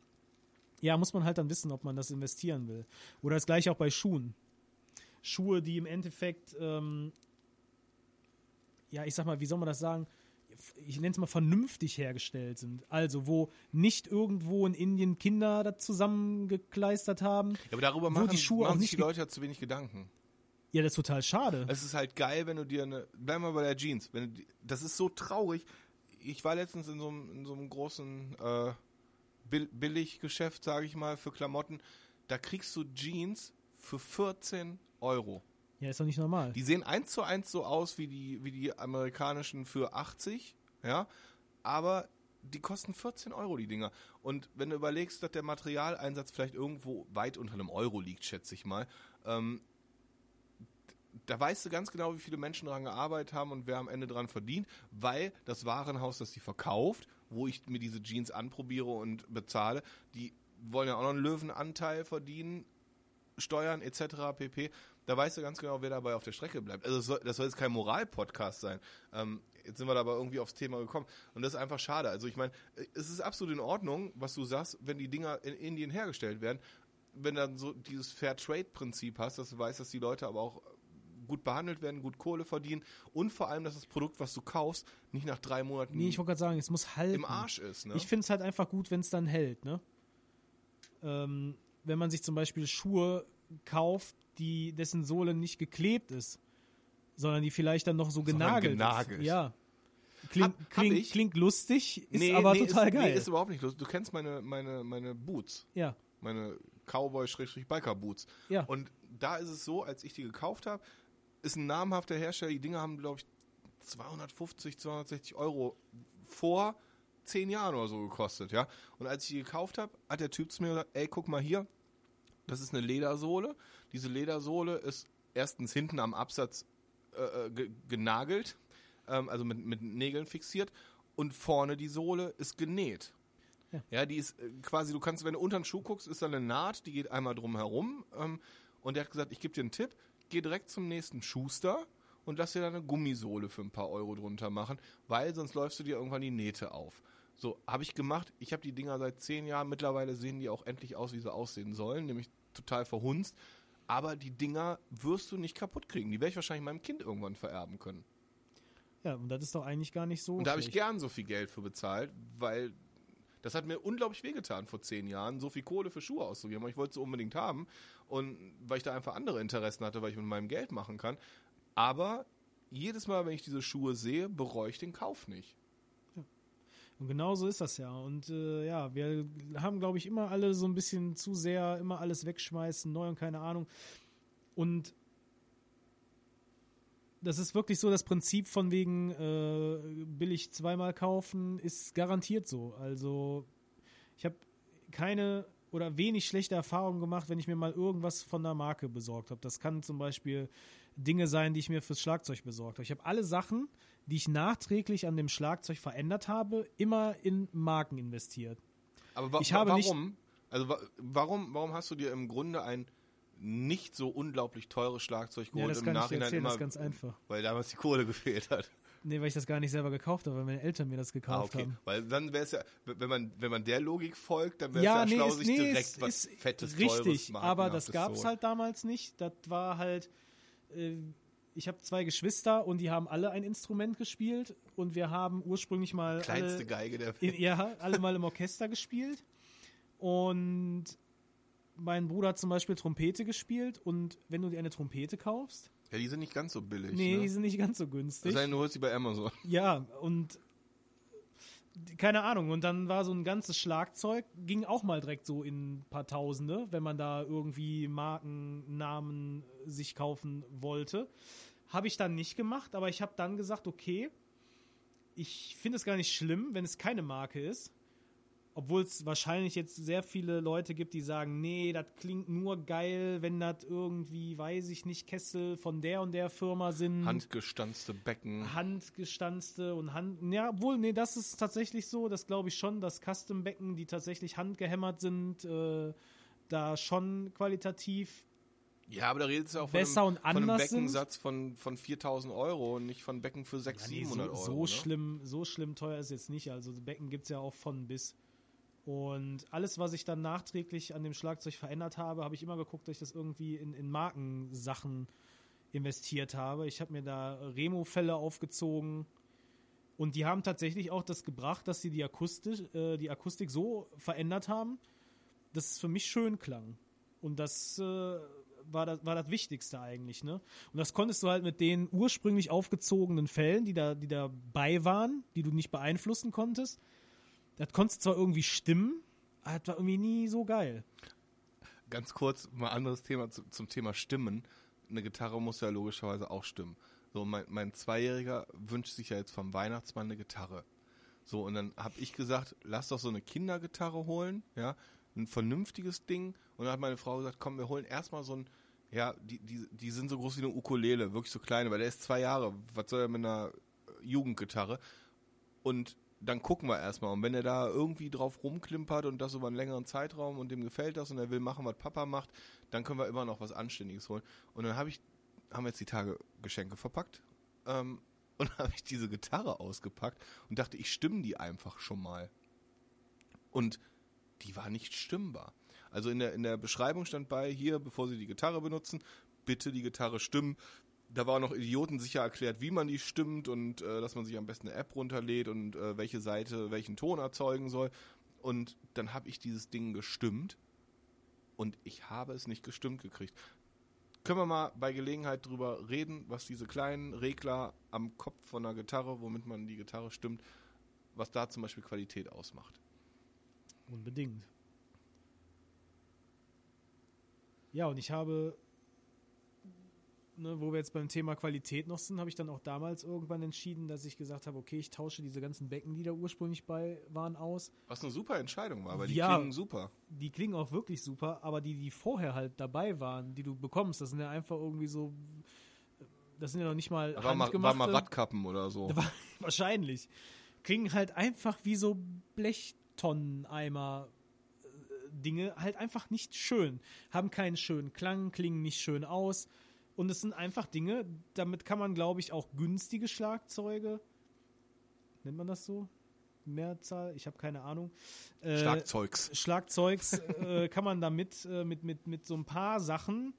ja, muss man halt dann wissen, ob man das investieren will. Oder das gleiche auch bei Schuhen. Schuhe, die im Endeffekt, ähm, ja, ich sag mal, wie soll man das sagen? Ich nenne es mal vernünftig hergestellt sind. Also, wo nicht irgendwo in Indien Kinder das zusammengekleistert haben. Ja, aber darüber machen, die Schuhe machen sich die Leute ja zu wenig Gedanken. Ja, das ist total schade. Es ist halt geil, wenn du dir eine. Bleib mal bei der Jeans. Wenn du, das ist so traurig. Ich war letztens in so einem, in so einem großen äh, Bill Billiggeschäft, sage ich mal, für Klamotten. Da kriegst du Jeans für 14 Euro. Ja, ist doch nicht normal. Die sehen eins zu eins so aus wie die, wie die amerikanischen für 80, ja, aber die kosten 14 Euro, die Dinger. Und wenn du überlegst, dass der Materialeinsatz vielleicht irgendwo weit unter einem Euro liegt, schätze ich mal, ähm, da weißt du ganz genau, wie viele Menschen daran gearbeitet haben und wer am Ende dran verdient, weil das Warenhaus, das die verkauft, wo ich mir diese Jeans anprobiere und bezahle, die wollen ja auch noch einen Löwenanteil verdienen, Steuern etc. pp. Da weißt du ganz genau, wer dabei auf der Strecke bleibt. Also das soll, das soll jetzt kein Moral-Podcast sein. Ähm, jetzt sind wir dabei irgendwie aufs Thema gekommen. Und das ist einfach schade. Also ich meine, es ist absolut in Ordnung, was du sagst, wenn die Dinger in Indien hergestellt werden. Wenn dann so dieses Fair-Trade-Prinzip hast, dass du weißt, dass die Leute aber auch gut behandelt werden, gut Kohle verdienen und vor allem, dass das Produkt, was du kaufst, nicht nach drei Monaten Nee, ich wollte gerade sagen, es muss halten. im Arsch ist. Ne? Ich finde es halt einfach gut, wenn es dann hält, ne? Ähm, wenn man sich zum Beispiel Schuhe kauft, die dessen Sohle nicht geklebt ist, sondern die vielleicht dann noch so genagelt, genagelt. ist. Ja. Klingt, Hab- hab klingt, ich. klingt lustig, ist nee, aber nee, total ist, geil. Nee, ist überhaupt nicht lustig. Du kennst meine, meine, meine Boots. ja, meine Cowboy-Biker-Boots. Ja. Und da ist es so, als ich die gekauft habe, ist ein namhafter Hersteller, die Dinger haben, glaube ich, 250, 260 Euro vor zehn Jahren oder so gekostet, ja. Und als ich die gekauft habe, hat der Typ zu mir gesagt, ey, guck mal hier, das ist eine Ledersohle. Diese Ledersohle ist erstens hinten am Absatz äh, äh, ge genagelt, ähm, also mit, mit Nägeln fixiert und vorne die Sohle ist genäht. Ja. Ja, die ist äh, quasi, du kannst, wenn du unter den Schuh guckst, ist da eine Naht, die geht einmal drum herum. Ähm, und der hat gesagt, ich gebe dir einen Tipp, geh direkt zum nächsten Schuster und lass dir da eine Gummisohle für ein paar Euro drunter machen, weil sonst läufst du dir irgendwann die Nähte auf. So, habe ich gemacht. Ich habe die Dinger seit zehn Jahren. Mittlerweile sehen die auch endlich aus, wie sie aussehen sollen, nämlich total verhunzt. Aber die Dinger wirst du nicht kaputt kriegen. Die werde ich wahrscheinlich meinem Kind irgendwann vererben können. ja, und das ist doch eigentlich gar nicht so. Und da habe ich gern so viel Geld für bezahlt, weil Das hat mir unglaublich wehgetan vor zehn Jahren, so viel Kohle für Schuhe auszugeben. Aber ich wollte sie unbedingt haben. Und weil ich da einfach andere Interessen hatte, weil ich mit meinem Geld machen kann. Aber jedes Mal, wenn ich diese Schuhe sehe, bereue ich den Kauf nicht. Und genau so ist das ja. Und äh, ja, wir haben, glaube ich, immer alle so ein bisschen zu sehr, immer alles wegschmeißen, neu und keine Ahnung. Und das ist wirklich so das Prinzip von wegen äh, billig zweimal kaufen, ist garantiert so. Also ich habe keine oder wenig schlechte Erfahrungen gemacht, wenn ich mir mal irgendwas von der Marke besorgt habe. Das kann zum Beispiel Dinge sein, die ich mir fürs Schlagzeug besorgt habe. Ich habe alle Sachen, die ich nachträglich an dem Schlagzeug verändert habe, immer in Marken investiert. Aber wa Ich habe warum? Also wa warum, warum hast du dir im Grunde ein nicht so unglaublich teures Schlagzeug Ja, geholt das im kann ich dir Nachhinein erzählen, immer, das ist ganz einfach. weil damals die Kohle gefehlt hat. Nee, weil ich das gar nicht selber gekauft habe, weil meine Eltern mir das Ah, gekauft okay. haben. Weil dann wäre es ja, wenn man, wenn man der Logik folgt, dann wäre es Ja, ja, nee, schlau, ist, sich nee, direkt ist, was ist fettes, teures, richtig, aber das gab es halt damals nicht. Das war halt, äh, ich habe zwei Geschwister und die haben alle ein Instrument gespielt und wir haben ursprünglich mal Kleinste alle, Geige der Welt. ja, alle mal im Orchester gespielt und mein Bruder hat zum Beispiel Trompete gespielt und wenn du dir eine Trompete kaufst, Ja, die sind nicht ganz so billig. nee, ne? die sind nicht ganz so günstig. sei denn, du holst die bei Amazon. Ja, und keine Ahnung. Und dann war so ein ganzes Schlagzeug, ging auch mal direkt so in ein paar Tausende, wenn man da irgendwie Markennamen sich kaufen wollte. Habe ich dann nicht gemacht, aber ich habe dann gesagt, okay, ich finde es gar nicht schlimm, wenn es keine Marke ist. Obwohl es wahrscheinlich jetzt sehr viele Leute gibt, die sagen, nee, das klingt nur geil, wenn das irgendwie, weiß ich nicht, Kessel von der und der Firma sind. Handgestanzte Becken. Handgestanzte und Hand. Ja, obwohl, nee, das ist tatsächlich so. Das glaube ich schon, dass Custom-Becken, die tatsächlich handgehämmert sind, äh, da schon qualitativ. Ja, aber da redest du auch von Besser einem, und von einem anders sind. Beckensatz von, von 4000 Euro und nicht von Becken für 600, Ja, nee, 700 so, Euro. so ne? schlimm, so schlimm teuer ist jetzt nicht. Also Becken gibt es ja auch von bis. Und alles, was ich dann nachträglich an dem Schlagzeug verändert habe, habe ich immer geguckt, dass ich das irgendwie in, in Markensachen investiert habe. Ich habe mir da Remo-Fälle aufgezogen. Und die haben tatsächlich auch das gebracht, dass sie die Akustik, äh, die Akustik so verändert haben, dass es für mich schön klang. Und das äh, war, das war das Wichtigste eigentlich, ne? Und das konntest du halt mit den ursprünglich aufgezogenen Fällen, die da, die dabei waren, die du nicht beeinflussen konntest. Das konntest zwar irgendwie stimmen, aber das war irgendwie nie so geil. Ganz kurz, mal anderes Thema zu, zum Thema Stimmen. Eine Gitarre muss ja logischerweise auch stimmen. So, mein, mein Zweijähriger wünscht sich ja jetzt vom Weihnachtsmann eine Gitarre. So, und dann habe ich gesagt, lass doch so eine Kindergitarre holen, ja, ein vernünftiges Ding. Und dann hat meine Frau gesagt, komm, wir holen erstmal so ein, ja, die, die, die sind so groß wie eine Ukulele, wirklich so kleine, weil der ist zwei Jahre. Was soll er mit einer Jugendgitarre? Und dann gucken wir erstmal. Und wenn er da irgendwie drauf rumklimpert und das über einen längeren Zeitraum und dem gefällt das und er will machen, was Papa macht, dann können wir immer noch was Anständiges holen. Und dann habe ich, haben jetzt die Tage Geschenke verpackt. Ähm, und habe ich diese Gitarre ausgepackt und dachte, ich stimme die einfach schon mal. Und die war nicht stimmbar. Also in der, in der Beschreibung stand bei, hier, bevor Sie die Gitarre benutzen, bitte die Gitarre stimmen. Da war noch idiotensicher erklärt, wie man die stimmt und äh, dass man sich am besten eine App runterlädt und äh, welche Seite welchen Ton erzeugen soll. Und dann habe ich dieses Ding gestimmt und ich habe es nicht gestimmt gekriegt. Können wir mal bei Gelegenheit drüber reden, was diese kleinen Regler am Kopf von einer Gitarre, womit man die Gitarre stimmt, was da zum Beispiel Qualität ausmacht. Unbedingt. Ja, und ich habe, ne, wo wir jetzt beim Thema Qualität noch sind, habe ich dann auch damals irgendwann entschieden, dass ich gesagt habe, okay, ich tausche diese ganzen Becken, die da ursprünglich bei waren, aus. Was eine super Entscheidung war, weil die Ja. klingen super. Die klingen auch wirklich super, aber die, die vorher halt dabei waren, die du bekommst, das sind ja einfach irgendwie so, das sind ja noch nicht mal war mal, war mal Radkappen oder so. Wahrscheinlich. Klingen halt einfach wie so Blechtonneneimer. Dinge halt einfach nicht schön. Haben keinen schönen Klang, klingen nicht schön aus. Und es sind einfach Dinge, damit kann man, glaube ich, auch günstige Schlagzeuge, nennt man das so? Mehrzahl? Ich habe keine Ahnung. Äh, Schlagzeugs. Schlagzeugs äh, kann man damit äh, mit, mit, mit so ein paar Sachen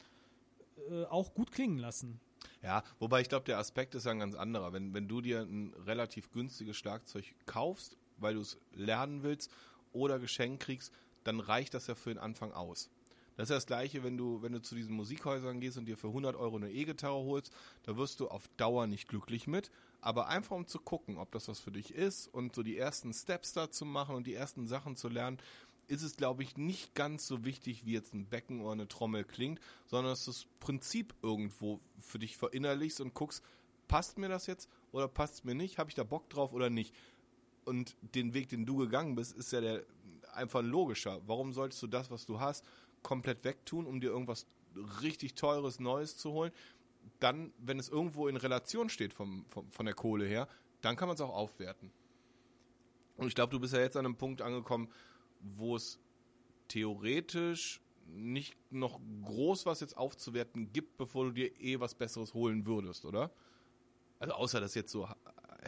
äh, auch gut klingen lassen. Ja, wobei ich glaube, der Aspekt ist ja ein ganz anderer. Wenn, wenn du dir ein relativ günstiges Schlagzeug kaufst, weil du es lernen willst oder geschenkt kriegst, dann reicht das ja für den Anfang aus. Das ist ja das Gleiche, wenn du, wenn du zu diesen Musikhäusern gehst und dir für 100 Euro eine E-Gitarre holst, da wirst du auf Dauer nicht glücklich mit. Aber einfach um zu gucken, ob das was für dich ist und so die ersten Steps da zu machen und die ersten Sachen zu lernen, ist es, glaube ich, nicht ganz so wichtig, wie jetzt ein Becken oder eine Trommel klingt, sondern dass du das Prinzip irgendwo für dich verinnerlichst und guckst, passt mir das jetzt oder passt es mir nicht? Habe ich da Bock drauf oder nicht? Und den Weg, den du gegangen bist, ist ja der einfach logischer. Warum solltest du das, was du hast, komplett wegtun, um dir irgendwas richtig teures Neues zu holen? Dann, wenn es irgendwo in Relation steht vom, vom von der Kohle her, dann kann man es auch aufwerten. Und ich glaube, du bist ja jetzt an einem Punkt angekommen, wo es theoretisch nicht noch groß was jetzt aufzuwerten gibt, bevor du dir eh was Besseres holen würdest, oder? Also außer dass jetzt so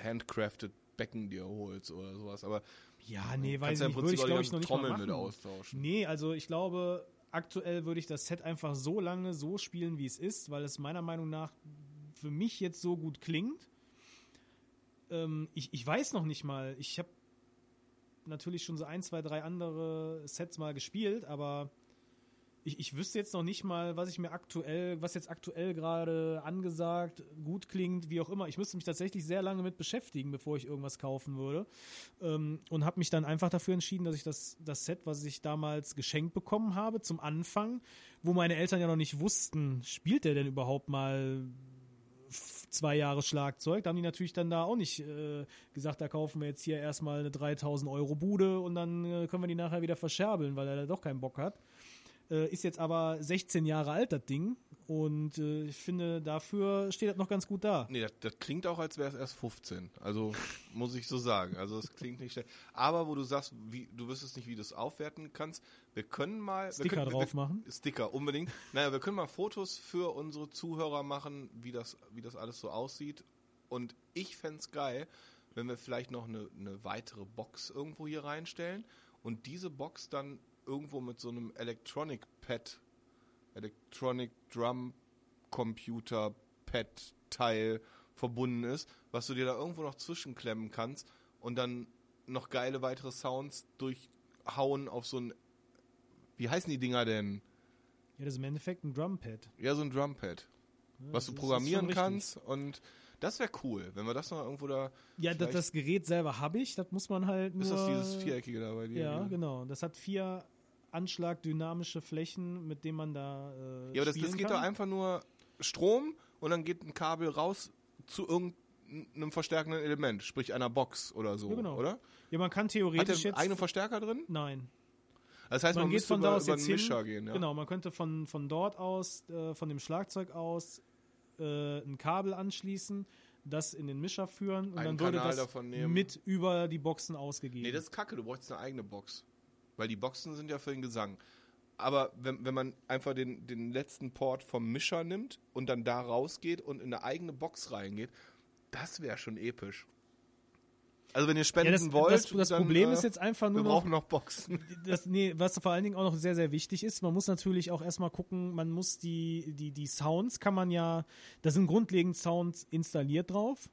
handcrafted Becken dir holst oder sowas, aber Ja, nee, weiß ja ich. Würde ich, glaube ich, noch nicht mal Trommeln machen. austauschen. Nee, also ich glaube, aktuell würde ich das Set einfach so lange so spielen, wie es ist, weil es meiner Meinung nach für mich jetzt so gut klingt. Ähm, ich, ich weiß noch nicht mal, ich habe natürlich schon so ein, zwei, drei andere Sets mal gespielt, aber ich, ich wüsste jetzt noch nicht mal, was ich mir aktuell, was jetzt aktuell gerade angesagt, gut klingt, wie auch immer. Ich müsste mich tatsächlich sehr lange mit beschäftigen, bevor ich irgendwas kaufen würde. Ähm, und habe mich dann einfach dafür entschieden, dass ich das, das Set, was ich damals geschenkt bekommen habe, zum Anfang, wo meine Eltern ja noch nicht wussten, spielt der denn überhaupt mal zwei Jahre Schlagzeug. Da haben die natürlich dann da auch nicht äh, gesagt, da kaufen wir jetzt hier erstmal eine 3000 Euro Bude und dann äh, können wir die nachher wieder verscherbeln, weil er da doch keinen Bock hat. Äh, ist jetzt aber 16 Jahre alt, das Ding. Und äh, ich finde, dafür steht das noch ganz gut da. Nee, das, das klingt auch, als wäre es erst 15. Also muss ich so sagen. Also es klingt nicht schlecht. Aber wo du sagst, wie, du wüsstest nicht, wie du es aufwerten kannst, wir können mal Sticker können, drauf wir, machen. Sticker, unbedingt. Naja, wir können mal Fotos für unsere Zuhörer machen, wie das, wie das alles so aussieht. Und ich fänd's geil, wenn wir vielleicht noch eine, eine weitere Box irgendwo hier reinstellen und diese Box dann irgendwo mit so einem Electronic Pad, Electronic Drum Computer Pad Teil verbunden ist, was du dir da irgendwo noch zwischenklemmen kannst und dann noch geile weitere Sounds durchhauen auf so ein wie heißen die Dinger denn? Ja, das ist im Endeffekt ein Drumpad. Ja, so ein Drumpad, Ja, was du programmieren kannst und das wäre cool, wenn wir das noch irgendwo da Ja, das, das Gerät selber habe ich, das muss man halt nur... ist das dieses viereckige da bei dir? Ja, genau. Das hat vier anschlagdynamische Flächen, mit denen man da äh, Ja, aber das, das geht kann. doch einfach nur Strom und dann geht ein Kabel raus zu irgendeinem verstärkenden Element, sprich einer Box oder so, Ja, genau. oder? Ja, man kann Hat der theoretisch jetzt... eigene Verstärker drin? Nein. Das heißt, man, man geht von da über, aus über einen Mischer hin. gehen, ja? Genau, man könnte von, von dort aus, äh, von dem Schlagzeug aus, äh, ein Kabel anschließen, das in den Mischer führen und Einen dann würde Kanal das davon nehmen. mit über die Boxen ausgegeben. Nee, das ist kacke, du bräuchst eine eigene Box. Weil die Boxen sind ja für den Gesang. Aber wenn, wenn man einfach den, den letzten Port vom Mischer nimmt und dann da rausgeht und in eine eigene Box reingeht, das wäre schon episch. Also wenn ihr ja, spenden das, wollt, das, das dann, Problem äh, ist jetzt einfach wir nur noch, brauchen noch Boxen. das, nee, was vor allen Dingen auch noch sehr, sehr wichtig ist, man muss natürlich auch erstmal gucken, man muss die, die, die Sounds kann man ja, da sind grundlegend Sounds installiert drauf.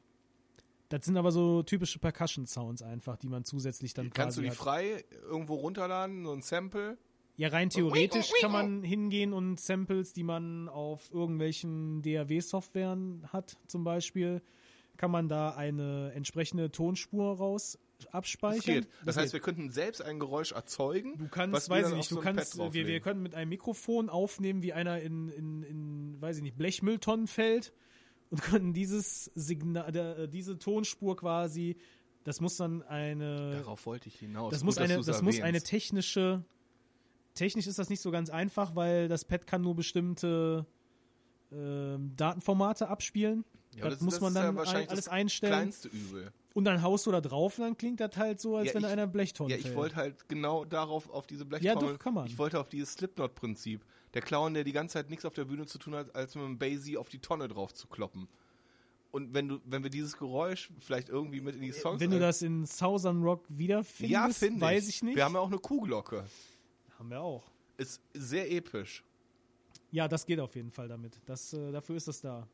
Das sind aber so typische Percussion-Sounds einfach, die man zusätzlich dann Kannst du die hat. frei irgendwo runterladen, so ein Sample? Ja, rein theoretisch kann man hingehen und Samples, die man auf irgendwelchen DAW-Softwaren hat, zum Beispiel, kann man da eine entsprechende Tonspur raus Das abspeichern. geht. Das heißt, wir könnten selbst ein Geräusch erzeugen. Du kannst, was weiß ich nicht, du so kannst, wir, wir können mit einem Mikrofon aufnehmen, wie einer in, in, in weiß ich nicht, Blechmülltonnen fällt und können dieses Signal, äh, diese Tonspur quasi, das muss dann eine, Darauf wollte ich hinaus. das Gut, muss eine, das muss eine erwähnst. technische, technisch ist das nicht so ganz einfach, weil das Pad kann nur bestimmte ähm, Datenformate abspielen. Ja, aber das, muss man ist ja dann ein, wahrscheinlich alles das einstellen kleinste Übel. und dann haust du da drauf und dann klingt das halt so, als Ja, wenn ich- einer Blechtonne Ja, ich wollte halt genau darauf, auf diese Ja, Blechtrommel. doch, kann man. Ich wollte auf dieses Slipknot-Prinzip. Der Clown, der die ganze Zeit nichts auf der Bühne zu tun hat, als mit einem Basie auf die Tonne drauf zu kloppen. Und wenn du, wenn wir dieses Geräusch vielleicht irgendwie mit in die Songs Wenn du das in Southern Rock wiederfindest, ja, finde weiß ich nicht. Wir haben ja auch eine Kuhglocke. Haben wir auch. Ist sehr episch. Ja, das geht auf jeden Fall damit. Das, äh, dafür ist das da.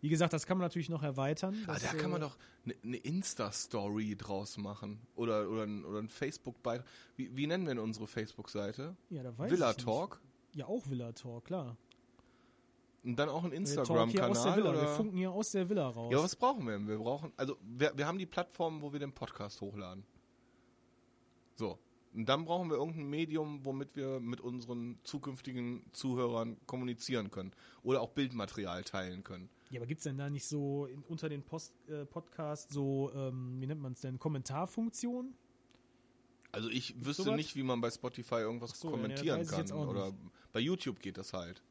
Wie gesagt, das kann man natürlich noch erweitern. Ah, da kann man äh, doch eine ne, Insta-Story draus machen. Oder, oder ein, oder ein Facebook-Beitrag. Wie, wie nennen wir denn unsere Facebook-Seite? Ja, da weiß Villa ich nicht. Ja, auch Villa Talk, klar. Und dann auch ein Instagram-Kanal. Wir funken hier aus der Villa raus. Ja, was brauchen wir denn? Wir brauchen, also wir, wir haben die Plattform, wo wir den Podcast hochladen. So. Und dann brauchen wir irgendein Medium, womit wir mit unseren zukünftigen Zuhörern kommunizieren können. Oder auch Bildmaterial teilen können. Ja, aber gibt es denn da nicht so in, unter den Post, äh, Podcast so, ähm, wie nennt man es denn, Kommentarfunktion? Also ich wüsste sowas? nicht, wie man bei Spotify irgendwas so, ja, kommentieren ich kann. jetzt Oder bei YouTube geht das halt.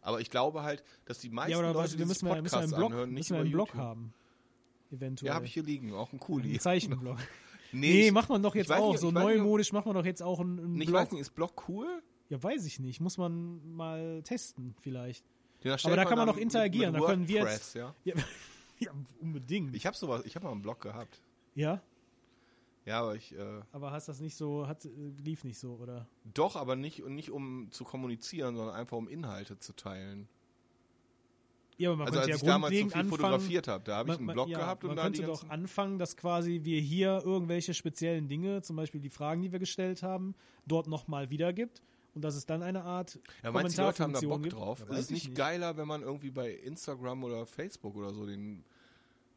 Aber ich glaube halt, dass die meisten ja, oder Leute, was, die müssen, wir, müssen wir Blog, anhören, nicht müssen wir einen Blog haben. Eventuell. Ja, habe ich hier liegen. Auch ein Kuli. einen Zeichenblog. Nee, Nee, ich, macht man doch jetzt auch. nicht, so ich neumodisch macht man doch jetzt auch einen, einen ich Blog. weiß nicht, ist Blog cool? Ja, weiß ich nicht. Muss man mal testen, vielleicht. Den Aber da kann man dann doch interagieren, Mit, da mit können wir ja. Ja, ja unbedingt. Ich habe sowas, ich habe mal einen Blog gehabt. ja, Ja, aber ich äh, aber hast das nicht so, hat, äh, lief nicht so, oder? doch, aber nicht nicht um zu kommunizieren, sondern einfach um Inhalte zu teilen. Ja, aber man also als könnte ich ja damals so viel anfangen. fotografiert habe, da habe ich man- einen man- Blog ja, gehabt und man da die könnte ganzen, doch anfangen, dass quasi wir hier irgendwelche speziellen Dinge, zum Beispiel die Fragen, die wir gestellt haben, dort nochmal wiedergibt und dass es dann eine Art ja, meinst du, die Leute haben da Bock gibt? drauf? Ja, ist es nicht, ich geiler, wenn man irgendwie bei Instagram oder Facebook oder so den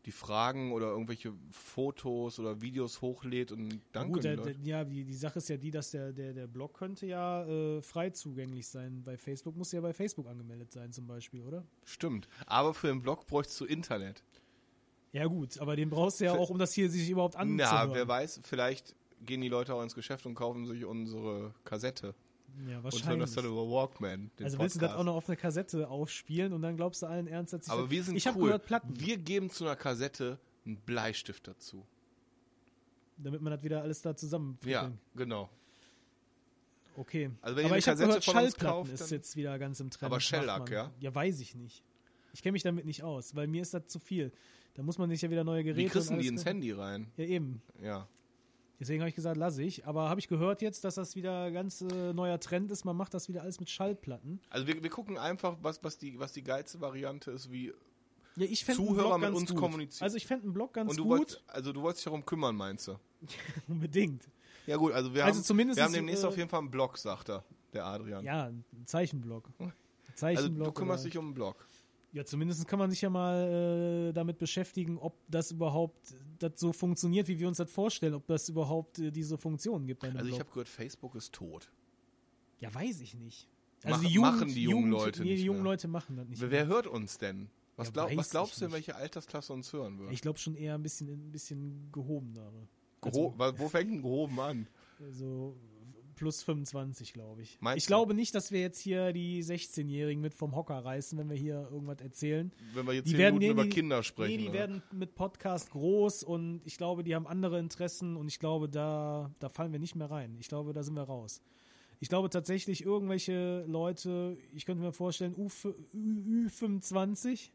die Fragen oder irgendwelche Fotos oder Videos hochlädt und dann Gut, der, die der, ja, die, die Sache ist ja die, dass der, der, der Blog könnte ja äh, frei zugänglich sein. Bei Facebook muss ja bei Facebook angemeldet sein, zum Beispiel, oder? Stimmt. Aber für den Blog bräuchtest du Internet. Ja, gut, aber den brauchst du ja Für- auch, um das hier sich überhaupt anzuhören. Na, wer weiß, vielleicht gehen die Leute auch ins Geschäft und kaufen sich unsere Kassette Ja, und wahrscheinlich. das dann über Walkman. Den also willst du das Podcast. auch noch auf eine Kassette aufspielen und dann glaubst du allen Ernst, dass ich Aber wir sind ich habe cool. gehört Platten, Wir geben zu einer Kassette einen Bleistift dazu. damit man das wieder alles da zusammen. Ja, genau. Okay. Also wenn ihr aber eine ich habe Kassette gehört, von uns Schallplatten kauft, ist jetzt wieder ganz im Trend. Aber Shellac, ja? Ja, weiß ich nicht. Ich kenne mich damit nicht aus, weil mir ist das zu viel. Da muss man sich ja wieder neue Geräte Wie kriegst du und die ins Handy rein? Ja, eben. Ja. Deswegen habe ich gesagt, lasse ich. Aber habe ich gehört jetzt, dass das wieder ganz äh, neuer Trend ist. Man macht das wieder alles mit Schallplatten. Also wir, wir gucken einfach, was, was, die, was die geilste Variante ist, wie. Ja, ich Zuhörer mit uns gut. kommunizieren. Also ich fände einen Blog ganz und du gut. wolltest, also du wolltest dich darum kümmern, meinst du? Unbedingt. Ja gut, also wir Also haben, zumindest wir haben demnächst äh, auf jeden Fall einen Blog, sagt er, der Adrian. Ja, ein Zeichenblock. also Zeichenblock. du kümmerst dich um einen Blog. Ja, zumindest kann man sich ja mal äh, damit beschäftigen, ob das überhaupt das so funktioniert, wie wir uns das vorstellen, ob das überhaupt äh, diese Funktionen gibt Also ich habe gehört, Facebook ist tot. Ja, weiß ich nicht. Mach- die Jugend, machen die jungen Jugend, Leute nee, nicht die jungen mehr. Leute machen das nicht. Wer, wer hört uns denn? Was, Ja, glaub, was glaubst du, nicht. welche Altersklasse uns hören wird? Ich glaube schon eher ein bisschen, ein bisschen gehobenere. Geho wa- wo fängt denn gehoben an? Also plus 25, glaube ich. Meinst ich du? glaube nicht, dass wir jetzt hier die 16-Jährigen mit vom Hocker reißen, wenn wir hier irgendwas erzählen. Wenn wir jetzt Die werden, Minuten nee, über Kinder sprechen. Nee, die oder? werden mit Podcast groß und ich glaube, die haben andere Interessen und ich glaube, da, da fallen wir nicht mehr rein. Ich glaube, da sind wir raus. Ich glaube tatsächlich, irgendwelche Leute, ich könnte mir vorstellen, U, Ü, Ü25,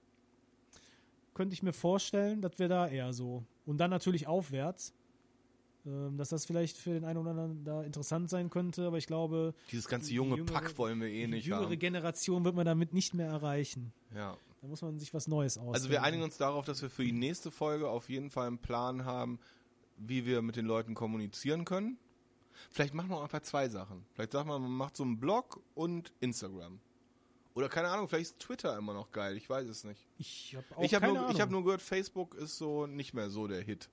könnte ich mir vorstellen, dass wir da eher so. Und dann natürlich aufwärts. Ähm, Dass das vielleicht für den einen oder anderen da interessant sein könnte, aber ich glaube, Dieses ganze die junge jüngere- Pack wollen wir eh die nicht jüngere haben. Generation wird man damit nicht mehr erreichen. Ja. Da muss man sich was Neues ausdenken. Also wir einigen uns darauf, dass wir für die nächste Folge auf jeden Fall einen Plan haben, wie wir mit den Leuten kommunizieren können. Vielleicht machen wir einfach zwei Sachen. Vielleicht sagt man, man macht so einen Blog und Instagram. Oder keine Ahnung, vielleicht ist Twitter immer noch geil, ich weiß es nicht. Ich habe ich keine nur, ich Ahnung. hab nur gehört, Facebook ist so nicht mehr so der Hit.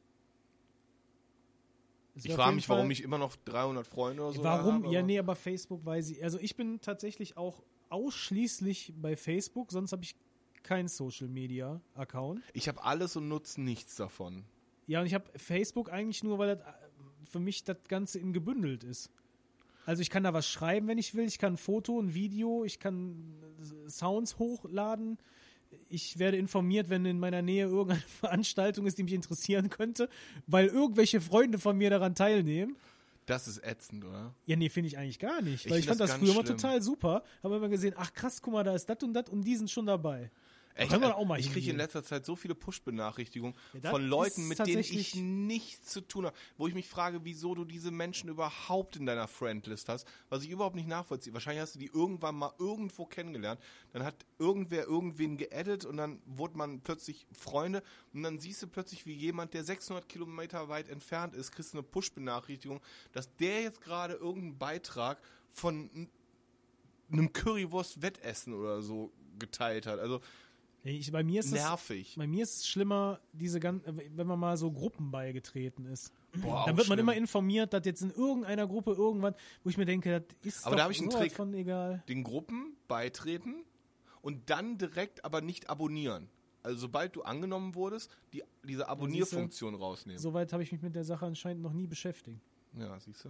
Es Ich frage mich, warum ich immer noch 300 Freunde oder so Warum? habe. ja, nee, aber Facebook weiß ich. Also ich bin tatsächlich auch ausschließlich bei Facebook, sonst habe ich keinen Social Media Account. Ich habe alles und nutze nichts davon. Ja, und ich habe Facebook eigentlich nur, weil das äh, für mich das Ganze in gebündelt ist. Also ich kann da was schreiben, wenn ich will. Ich kann ein Foto, ein Video, ich kann äh, Sounds hochladen. Ich werde informiert, wenn in meiner Nähe irgendeine Veranstaltung ist, die mich interessieren könnte, weil irgendwelche Freunde von mir daran teilnehmen. Das ist ätzend, oder? Ja, nee, finde ich eigentlich gar nicht. Ich Weil ich find fand das das, früher schlimm. total super. Haben immer gesehen, ach krass, guck mal, da ist das und das und die sind schon dabei. Echt, Können wir äh, da auch mal ich kriege in letzter Zeit so viele Push-Benachrichtigungen Ja, von Leuten, mit denen ich nichts zu tun habe, wo ich mich frage, wieso du diese Menschen überhaupt in deiner Friendlist hast, was ich überhaupt nicht nachvollziehe. Wahrscheinlich hast du die irgendwann mal irgendwo kennengelernt, dann hat irgendwer irgendwen geaddet und dann wurde man plötzlich Freunde und dann siehst du plötzlich, wie jemand, der 600 Kilometer weit entfernt ist, kriegst du eine Push-Benachrichtigung, dass der jetzt gerade irgendeinen Beitrag von einem Currywurst-Wettessen oder so geteilt hat. Also Ich, bei mir ist es nervig. Bei mir ist es schlimmer, diese gan- wenn man mal so Gruppen beigetreten ist. Boah, Dann wird man schlimm. immer informiert, dass jetzt in irgendeiner Gruppe irgendwann, wo ich mir denke, das ist Aber da hab ich einen Trick. von egal. den Gruppen beitreten und dann direkt aber nicht abonnieren. Also sobald du angenommen wurdest, die, diese Abonnierfunktion rausnehmen. Soweit habe ich mich mit der Sache anscheinend noch nie beschäftigt. Ja, siehst du?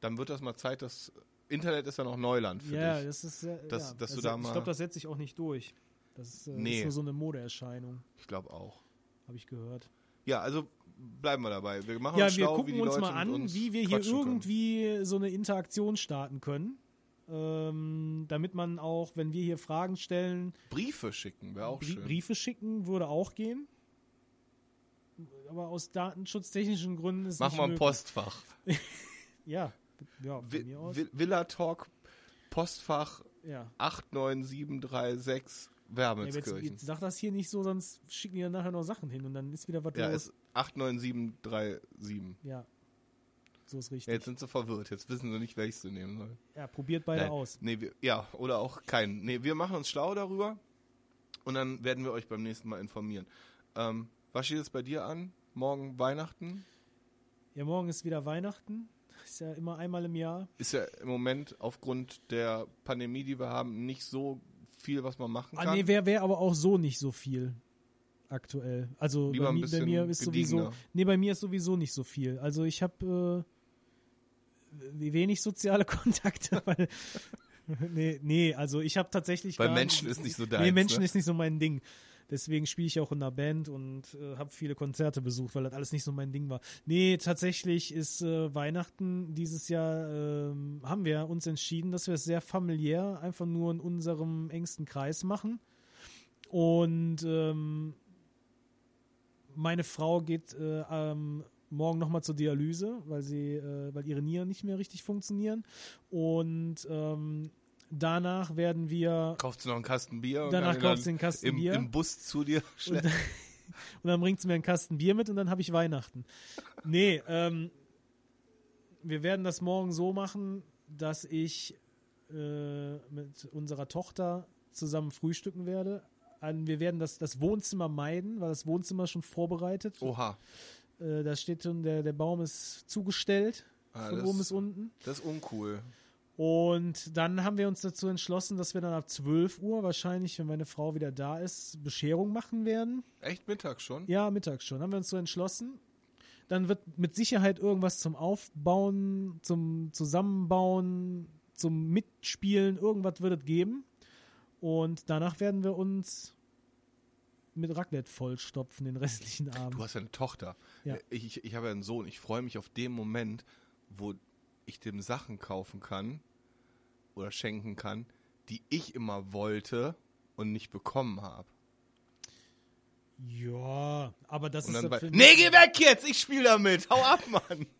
Dann wird das mal Zeit, das Internet ist ja noch Neuland für Ja, dich. das ist äh, Dass- ja. dass du Also, da Ich glaube, das setze ich auch nicht durch. Das ist, äh, Nee. ist nur so eine Modeerscheinung, Ich glaube auch. habe ich gehört. Ja, also bleiben wir dabei. Wir machen Ja, uns wir schlau, gucken uns mal an, uns wie wir hier quatschen können. irgendwie so eine Interaktion starten können. Ähm, damit man auch, wenn wir hier Fragen stellen, Briefe schicken, wäre auch Brie- schön. Briefe schicken würde auch gehen. Aber aus datenschutztechnischen Gründen ist Machen nicht wir ein möglich. Postfach. Ja, ja, von mir aus. Vi Villa Talk Postfach ja. 89736 Ja, aber jetzt, Wermelskirchen. jetzt sag das hier nicht so, sonst schicken die ja nachher noch Sachen hin und dann ist wieder was Ja, los. ist 89737. Ja, so ist Ja, richtig. jetzt sind sie verwirrt. Jetzt wissen sie nicht, welches sie nehmen sollen. Ja, probiert beide Nein. aus. Nee, wir, ja, oder auch keinen. Nee, wir machen uns schlau darüber und dann werden wir euch beim nächsten Mal informieren. Ähm, was steht jetzt bei dir an? Morgen Weihnachten? Ja, morgen ist wieder Weihnachten. Ist ja immer einmal im Jahr. Ist ja im Moment aufgrund der Pandemie, die wir haben, nicht so viel, was man machen kann. Ah, nee, wäre wär aber auch so nicht so viel aktuell. Also bei, mi- bei mir ist sowieso. Nee, bei mir ist sowieso nicht so viel. Also ich habe äh, wenig soziale Kontakte, weil. nee, nee, also ich habe tatsächlich. Gar Menschen ist nicht so deins, Nee, Menschen ne? ist nicht so mein Ding. Deswegen spiele ich auch in einer Band und äh, habe viele Konzerte besucht, weil das alles nicht so mein Ding war. Nee, tatsächlich ist äh, Weihnachten dieses Jahr, ähm, haben wir uns entschieden, dass wir es sehr familiär einfach nur in unserem engsten Kreis machen. Und ähm, meine Frau geht äh, ähm, morgen nochmal zur Dialyse, weil sie, äh, weil ihre Nieren nicht mehr richtig funktionieren. Und ähm, danach werden wir Kaufst du noch einen Kasten Bier? und Danach kaufst du einen Kasten im, Bier. Im Bus zu dir und, schleppen. dann- und dann bringt sie mir einen Kasten Bier mit und dann habe ich Weihnachten. Nee, ähm, wir werden das morgen so machen, dass ich äh, mit unserer Tochter zusammen frühstücken werde. Wir werden das, das Wohnzimmer meiden, weil das Wohnzimmer ist schon vorbereitet. Oha. Äh, da steht schon, der, der Baum ist zugestellt, Ah, von das- oben bis unten. Das ist uncool. Und dann haben wir uns dazu entschlossen, dass wir dann ab 12 Uhr, wahrscheinlich, wenn meine Frau wieder da ist, Bescherung machen werden. Echt Mittag schon? Ja, mittags schon. Haben wir uns so entschlossen. Dann wird mit Sicherheit irgendwas zum Aufbauen, zum Zusammenbauen, zum Mitspielen, irgendwas wird es geben. Und danach werden wir uns mit Raclette vollstopfen den restlichen Du Abend. hast ja eine Tochter. Ja. Ich, ich, ich habe ja einen Sohn. Ich freue mich auf den Moment, wo ich dem Sachen kaufen kann oder schenken kann, die ich immer wollte und nicht bekommen habe. Ja, aber das Und ist bei, nee, geh weg jetzt, ich spiele damit. Hau ab, Mann.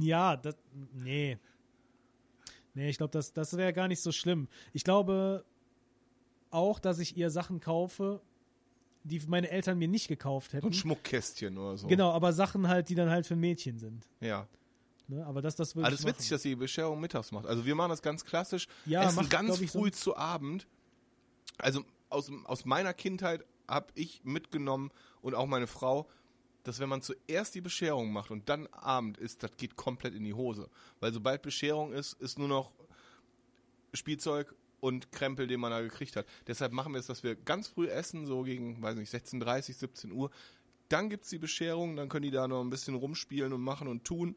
Ja, das. Nee. Nee, ich glaube, das, das wäre gar nicht so schlimm. Ich glaube auch, dass ich ihr Sachen kaufe, die meine Eltern mir nicht gekauft So ein hätten. Schmuckkästchen oder so. Genau, aber Sachen halt, die dann halt für Mädchen sind. Ja. Ne? Aber das, das würde Alles ich witzig, dass ihr die Bescherung mittags macht. Also wir machen das ganz klassisch. Ja, Essen macht, ganz ich, so- früh zu Abend. Also aus, aus meiner Kindheit habe ich mitgenommen und auch meine Frau, dass wenn man zuerst die Bescherung macht und dann Abend isst, das geht komplett in die Hose. Weil sobald Bescherung ist, ist nur noch Spielzeug und Krempel, den man da gekriegt hat. Deshalb machen wir es, dass wir ganz früh essen, so gegen, weiß nicht, 16.30, 17 Uhr. Dann gibt's die Bescherung, dann können die da noch ein bisschen rumspielen und machen und tun.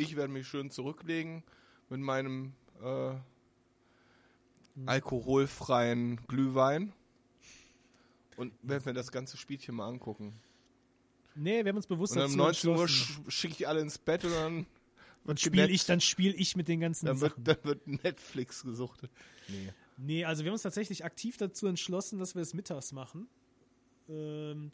Ich werde mich schön zurücklegen mit meinem äh, alkoholfreien Glühwein und werde mir das ganze Spielchen mal angucken. Nee, wir haben uns bewusst Und dann um dazu 19 Uhr sch- schicke ich alle ins Bett und dann wird Spiel genetzt- ich, dann spiele ich mit den ganzen dann wird, Sachen. dann wird Netflix gesuchtet. Nee. Nee, also wir haben uns tatsächlich aktiv dazu entschlossen, dass wir es mittags machen. Ähm,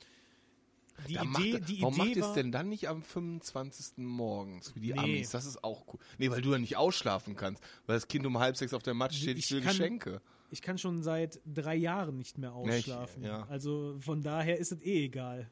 die Da Idee, macht, die warum Idee macht ihr es denn dann nicht am 25. morgens, wie die Nee. Amis? Das ist auch cool. Nee, weil du ja nicht ausschlafen kannst, weil das Kind um halb sechs auf der Matte steht, ich Ich will kann- Geschenke. ich kann schon seit drei Jahren nicht mehr ausschlafen. ja. Also von daher ist es eh egal.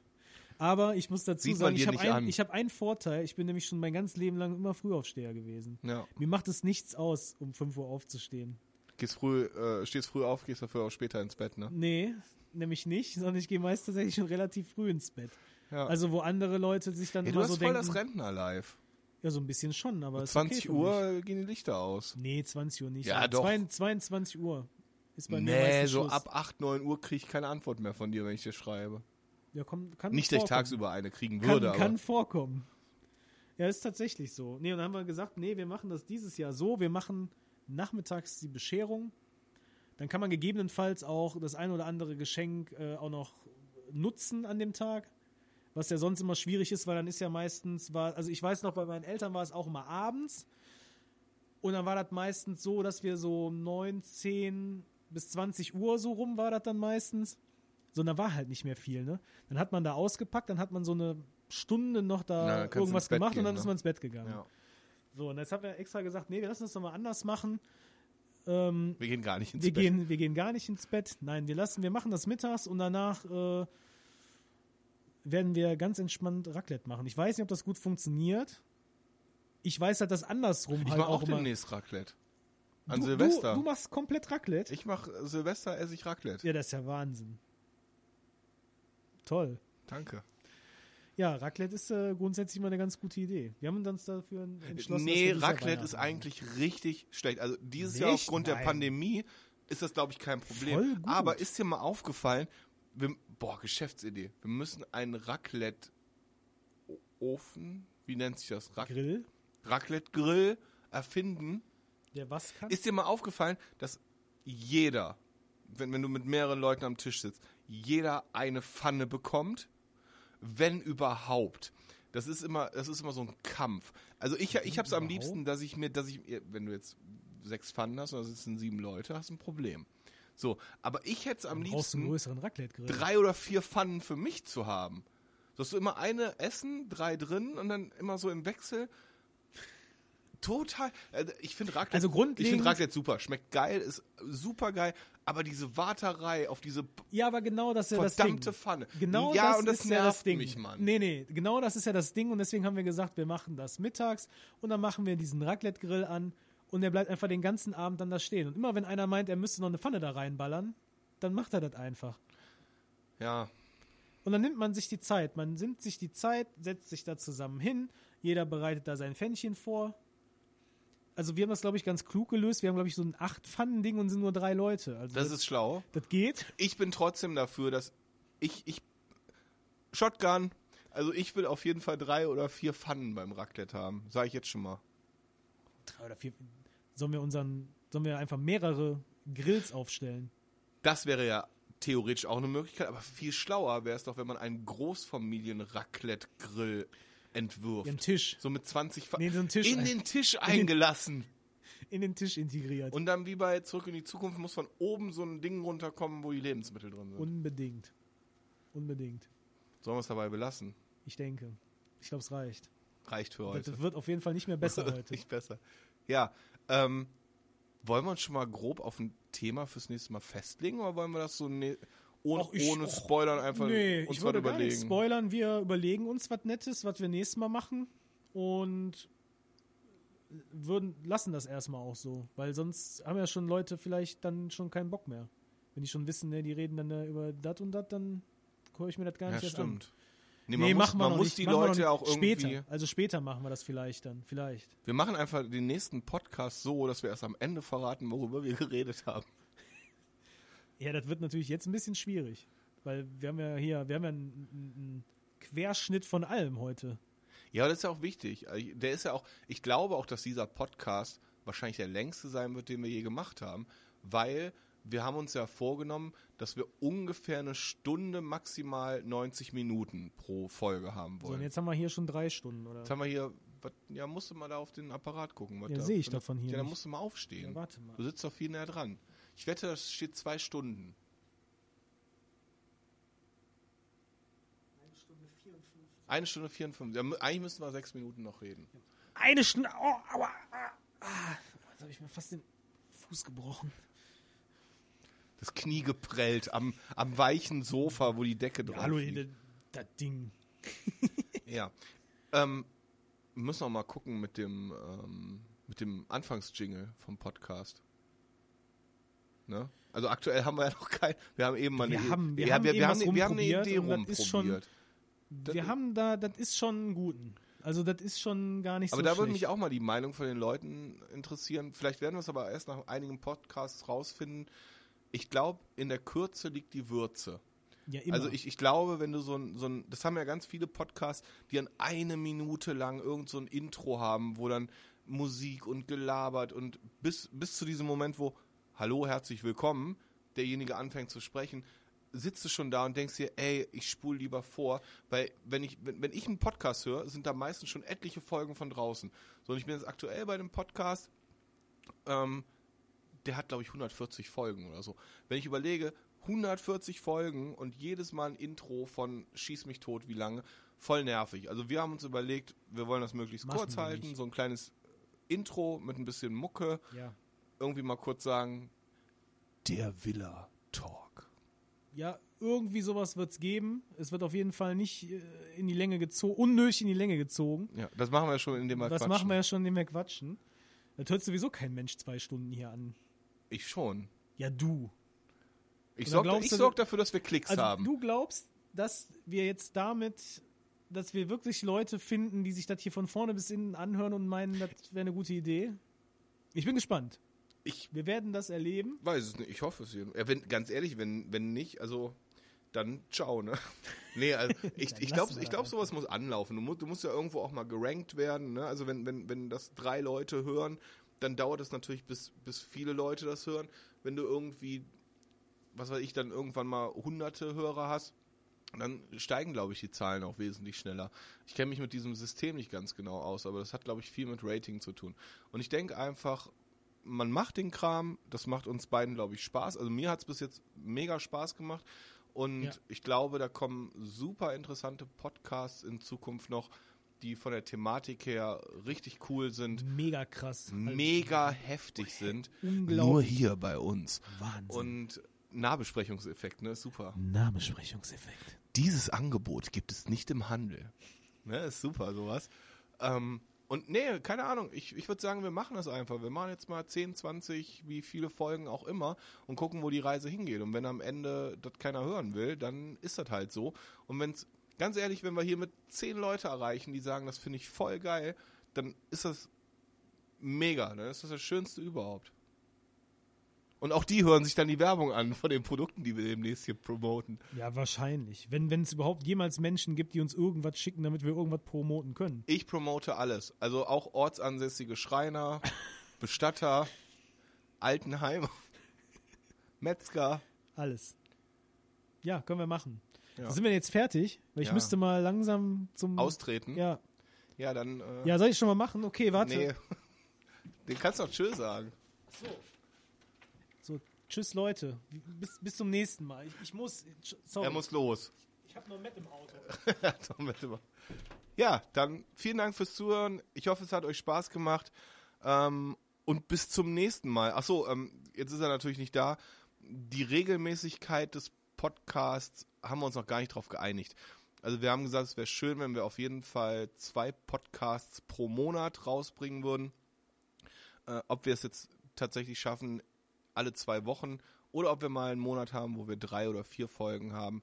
Aber ich muss dazu sagen, ich habe nicht ein, hab einen Vorteil. Ich bin nämlich schon mein ganzes Leben lang immer Frühaufsteher gewesen. Ja. Mir macht es nichts aus, um 5 Uhr aufzustehen. Gehst früh, äh, stehst früh auf, gehst dafür auch später ins Bett, ne? Nee, nämlich nicht, sondern ich gehe meist tatsächlich schon relativ früh ins Bett. Ja. Also wo andere Leute sich dann du immer hast so voll das Rentner-Live. ja so ein bisschen schon, aber ist 20 okay. Uhr gehen die Lichter aus. Nee, 20 Uhr nicht. Ja, doch. 22 22 Uhr ist bei mir Nee, so Schluss. ab 8, 9 Uhr kriege ich keine Antwort mehr von dir, wenn ich dir schreibe. Ja, komm, kann Nicht, dass ich tagsüber eine kriegen kann, würde, kann aber. vorkommen. Ja, ist tatsächlich so. Nee, und dann haben wir gesagt, nee, wir machen das dieses Jahr so. Wir machen nachmittags die Bescherung. Dann kann man gegebenenfalls auch das ein oder andere Geschenk äh, auch noch nutzen an dem Tag. Was ja sonst immer schwierig ist, weil dann ist ja meistens, war, also ich weiß noch, bei meinen Eltern war es auch immer abends. Und dann war das meistens so, dass wir so 9, 10 bis 20 Uhr so rum war das dann meistens. So, und da war halt nicht mehr viel, ne? Dann hat man da ausgepackt, dann hat man so eine Stunde noch Na, da du irgendwas gemacht gehen, und dann ne? ist man ins Bett gegangen. Ja. So, und jetzt haben wir extra gesagt, nee, wir lassen das doch mal anders machen. Ähm, Wir gehen gar nicht ins wir, Bett. gehen, wir gehen gar nicht ins Bett. Nein, wir lassen, wir machen das mittags und danach äh, werden wir ganz entspannt Raclette machen. Ich weiß nicht, ob das gut funktioniert. Ich weiß halt, dass andersrum ich halt mache auch, auch demnächst Raclette. An du, Silvester. Du, du machst komplett Raclette. ich mache Silvester esse ich Raclette. ja, das ist ja Wahnsinn. Toll. Danke. Ja, Raclette ist äh, grundsätzlich mal eine ganz gute Idee. Wir haben uns dafür entschlossen. nee, Raclette ist eigentlich richtig schlecht. Also dieses Nicht? Jahr aufgrund der Nein. Pandemie ist das, glaube ich, kein Problem. Aber ist dir mal aufgefallen, wir, boah, Geschäftsidee. Wir müssen einen Raclette-Ofen, wie nennt sich das? Rac. Grill, Raclette-Grill erfinden. der was kann. Ist dir mal aufgefallen, dass jeder, wenn, wenn du mit mehreren Leuten am Tisch sitzt, jeder eine Pfanne bekommt, wenn überhaupt. Das ist immer, das ist immer so ein Kampf. Also ich, ich habe es am liebsten, dass ich mir, dass ich, wenn du jetzt sechs Pfannen hast und da sitzen sieben Leute, hast du ein Problem. So, aber ich hätte es am liebsten, drei oder vier Pfannen für mich zu haben. So hast du immer eine essen, drei drin und dann immer so im Wechsel. Total. äh, Ich finde Raclette, Also ich grundlegend- finde Raclette super. Schmeckt geil, ist super geil. Aber diese Warterei auf diese Ja, aber genau das ist ja das verdammte Ding. Pfanne. Genau ja, das und das ist ja das Ding. mich, Mann. Nee, nee, genau das ist ja das Ding und deswegen haben wir gesagt, wir machen das mittags und dann machen wir diesen Raclette-Grill an und der bleibt einfach den ganzen Abend dann da stehen. Und immer wenn einer meint, er müsste noch eine Pfanne da reinballern, dann macht er das einfach. Ja, Und dann nimmt man sich die Zeit. Man nimmt sich die Zeit, setzt sich da zusammen hin, jeder bereitet da sein Pfännchen vor. Also wir haben das, glaube ich, ganz klug gelöst. Wir haben, glaube ich, so ein Acht-Pfannen-Ding und sind nur drei Leute. Also das ist schlau. das geht. Ich bin trotzdem dafür, dass ich, ich, Shotgun, also ich will auf jeden Fall drei oder vier Pfannen beim Raclette haben. Sag ich jetzt schon mal. drei oder vier. Sollen wir unseren, sollen wir einfach mehrere Grills aufstellen? Das wäre ja theoretisch auch eine Möglichkeit, aber viel schlauer wäre es doch, wenn man einen Großfamilien-Raclette-Grill entwirft. Ihren Tisch So mit 20 Fa Nee, so Tisch in den Tisch eingelassen. in den Tisch integriert. Und dann wie bei Zurück in die Zukunft muss von oben so ein Ding runterkommen, wo die Lebensmittel drin sind. Unbedingt. Unbedingt. Sollen wir es dabei belassen? Ich denke. Ich glaube, es reicht. Reicht für heute. Das wird auf jeden Fall nicht mehr besser heute. Nicht besser. Ja, ähm, wollen wir uns schon mal grob auf ein Thema fürs nächste Mal festlegen oder wollen wir das so ne ohne, Ach, ich- ohne och, Spoilern einfach Nee, uns ich was würde gar überlegen? nicht spoilern. Wir überlegen uns was Nettes, was wir nächstes Mal machen und würden, lassen das erstmal auch so, weil sonst haben ja schon Leute vielleicht dann schon keinen Bock mehr. Wenn die schon wissen, ne, die reden dann äh, über das und das, dann höre ich mir das gar ja, nicht erst an. stimmt. Nee, man Nee, muss, man muss nicht. die machen Leute auch irgendwie. Später, also später machen wir das vielleicht dann, vielleicht. Wir machen einfach den nächsten Podcast so, dass wir erst am Ende verraten, worüber wir geredet haben. Ja, das wird natürlich jetzt ein bisschen schwierig, weil wir haben ja hier, wir haben ja einen, einen Querschnitt von allem heute. Ja, das ist ja auch wichtig. Also, Der ist ja auch, ich glaube auch, dass dieser Podcast wahrscheinlich der längste sein wird, den wir je gemacht haben, weil wir haben uns ja vorgenommen, dass wir ungefähr eine Stunde, maximal 90 Minuten pro Folge haben So, und wollen. jetzt haben wir hier schon drei Stunden, oder? Jetzt haben wir hier, was, ja, musst du mal da auf den Apparat gucken. Was Ja, da sehe ich für doch eine- von hier Ja, nicht. musst du mal aufstehen. Ja, warte mal. Du sitzt doch viel näher dran. Ich wette, das steht zwei Stunden. Eine Stunde 54. Ja, eigentlich müssten wir sechs Minuten noch reden. Eine Stunde. Oh, aua. Ah, ah. Jetzt habe ich mir fast den Fuß gebrochen. Das Knie geprellt am, am weichen Sofa, wo die Decke drauf Ja, hallo, liegt. das Ding. Ja. Ähm, wir müssen auch mal gucken mit dem, ähm, mit dem Anfangsjingle vom Podcast. Ne? Also aktuell haben wir ja noch kein. Wir haben eben mal Wir eine haben- wir haben wir, haben, wir haben eine rumprobiert Idee das ist schon- rumprobiert. Wir haben da, das ist schon einen guten. Also das ist schon gar nicht Aber so da würde mich auch mal die Meinung von den Leuten interessieren. Vielleicht werden wir es aber erst nach einigen Podcasts rausfinden. Ich glaube, in der Kürze liegt die Würze. ja, immer. Also ich, ich glaube, wenn du so ein, so ein, das haben ja ganz viele Podcasts, die an eine Minute lang irgend so ein Intro haben, wo dann Musik und gelabert und bis, bis zu diesem Moment, wo Hallo, herzlich willkommen, derjenige anfängt zu sprechen, sitzt du schon da und denkst dir, ey, ich spule lieber vor, weil wenn ich, wenn, wenn ich einen Podcast höre, sind da meistens schon etliche Folgen von draußen. So, und ich bin jetzt aktuell bei dem Podcast, ähm, der hat, glaube ich, 140 Folgen oder so. Wenn ich überlege, 140 Folgen und jedes Mal ein Intro von Schieß mich tot, wie lange, voll nervig. Also wir haben uns überlegt, wir wollen das möglichst Machen kurz halten, nicht. so ein kleines Intro mit ein bisschen Mucke, ja. Irgendwie mal kurz sagen, der Villa Talk. ja, irgendwie sowas wird es geben. Es wird auf jeden Fall nicht äh, in die Länge gezogen, unnötig in die Länge gezogen. Ja, das machen wir schon, indem wir Das quatschen. machen wir ja schon, indem wir quatschen. Das hört sowieso kein Mensch zwei Stunden hier an. Ich schon. Ja, du. Ich sorge du- sorg dafür, dass wir Klicks Also haben. du glaubst, dass wir jetzt damit, dass wir wirklich Leute finden, die sich das hier von vorne bis hinten anhören und meinen, das wäre eine gute Idee? Ich bin gespannt. Ich Wir werden das erleben. weiß es nicht, ich hoffe es. Wenn, ganz ehrlich, wenn, wenn nicht, also dann ciao, ne? Nee, also ich, ich glaube, ich glaub, sowas muss anlaufen. Du musst, du musst ja irgendwo auch mal gerankt werden, ne? Also wenn, wenn, wenn das drei Leute hören, dann dauert es natürlich, bis, bis viele Leute das hören. Wenn du irgendwie, was weiß ich, dann irgendwann mal hunderte Hörer hast, dann steigen, glaube ich, die Zahlen auch wesentlich schneller. Ich kenne mich mit diesem System nicht ganz genau aus, aber das hat, glaube ich, viel mit Rating zu tun. Und ich denke einfach, man macht den Kram, das macht uns beiden, glaube ich, Spaß. Also mir hat es bis jetzt mega Spaß gemacht. Und Ja. ich glaube, da kommen super interessante Podcasts in Zukunft noch, die von der Thematik her richtig cool sind, Mega krass. mega heftig sind. Unglaublich. Nur hier bei uns. Wahnsinn. Und Nahbesprechungseffekt, ne? Super. Nahbesprechungseffekt. Dieses Angebot gibt es nicht im Handel. Ne, ist super, sowas. Ähm, und nee, keine Ahnung, ich, ich würde sagen, wir machen das einfach. Wir machen jetzt mal 10, 20, wie viele Folgen auch immer und gucken, wo die Reise hingeht. Und wenn am Ende das keiner hören will, dann ist das halt so. Und wenn es, ganz ehrlich, wenn wir hier mit 10 Leute erreichen, die sagen, das finde ich voll geil, dann ist das mega. Ist das das Schönste überhaupt. Und auch die hören sich dann die Werbung an von den Produkten, die wir demnächst hier promoten. Ja, wahrscheinlich. Wenn es überhaupt jemals Menschen gibt, die uns irgendwas schicken, damit wir irgendwas promoten können. Ich promote alles. Also auch ortsansässige Schreiner, Bestatter, Altenheim, Metzger. Alles. Ja, können wir machen. Ja. Sind wir jetzt fertig? Weil ich Ja. müsste mal langsam zum. Austreten. Ja. Ja, dann. Äh, ja, soll ich schon mal machen? Okay, warte. Nee. Den kannst du doch Tschüss sagen. So, tschüss Leute. Bis, bis zum nächsten Mal. Ich, ich muss. Sorry. Er muss los. ich habe noch Matt im Auto. Ja, dann vielen Dank fürs Zuhören. Ich hoffe, es hat euch Spaß gemacht. Ähm, und bis zum nächsten Mal. Achso, ähm, jetzt ist er natürlich nicht da. Die Regelmäßigkeit des Podcasts haben wir uns noch gar nicht drauf geeinigt. Also wir haben gesagt, es wäre schön, wenn wir auf jeden Fall zwei Podcasts pro Monat rausbringen würden. Äh, ob wir es jetzt tatsächlich schaffen, alle zwei Wochen, oder ob wir mal einen Monat haben, wo wir drei oder vier Folgen haben,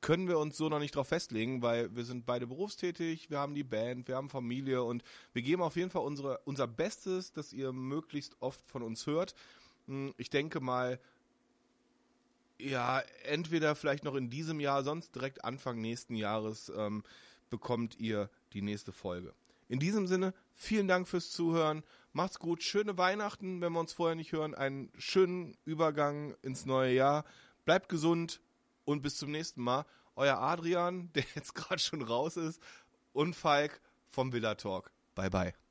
können wir uns so noch nicht drauf festlegen, weil wir sind beide berufstätig, wir haben die Band, wir haben Familie und wir geben auf jeden Fall unsere, unser Bestes, dass ihr möglichst oft von uns hört. Hm, Ich denke mal, ja, entweder vielleicht noch in diesem Jahr, sonst direkt Anfang nächsten Jahres ähm, bekommt ihr die nächste Folge. In diesem Sinne, vielen Dank fürs Zuhören. Macht's gut. Schöne Weihnachten, wenn wir uns vorher nicht hören. Einen schönen Übergang ins neue Jahr. Bleibt gesund und bis zum nächsten Mal. Euer Adrian, der jetzt gerade schon raus ist, und Falk vom Villa Talk. Bye bye.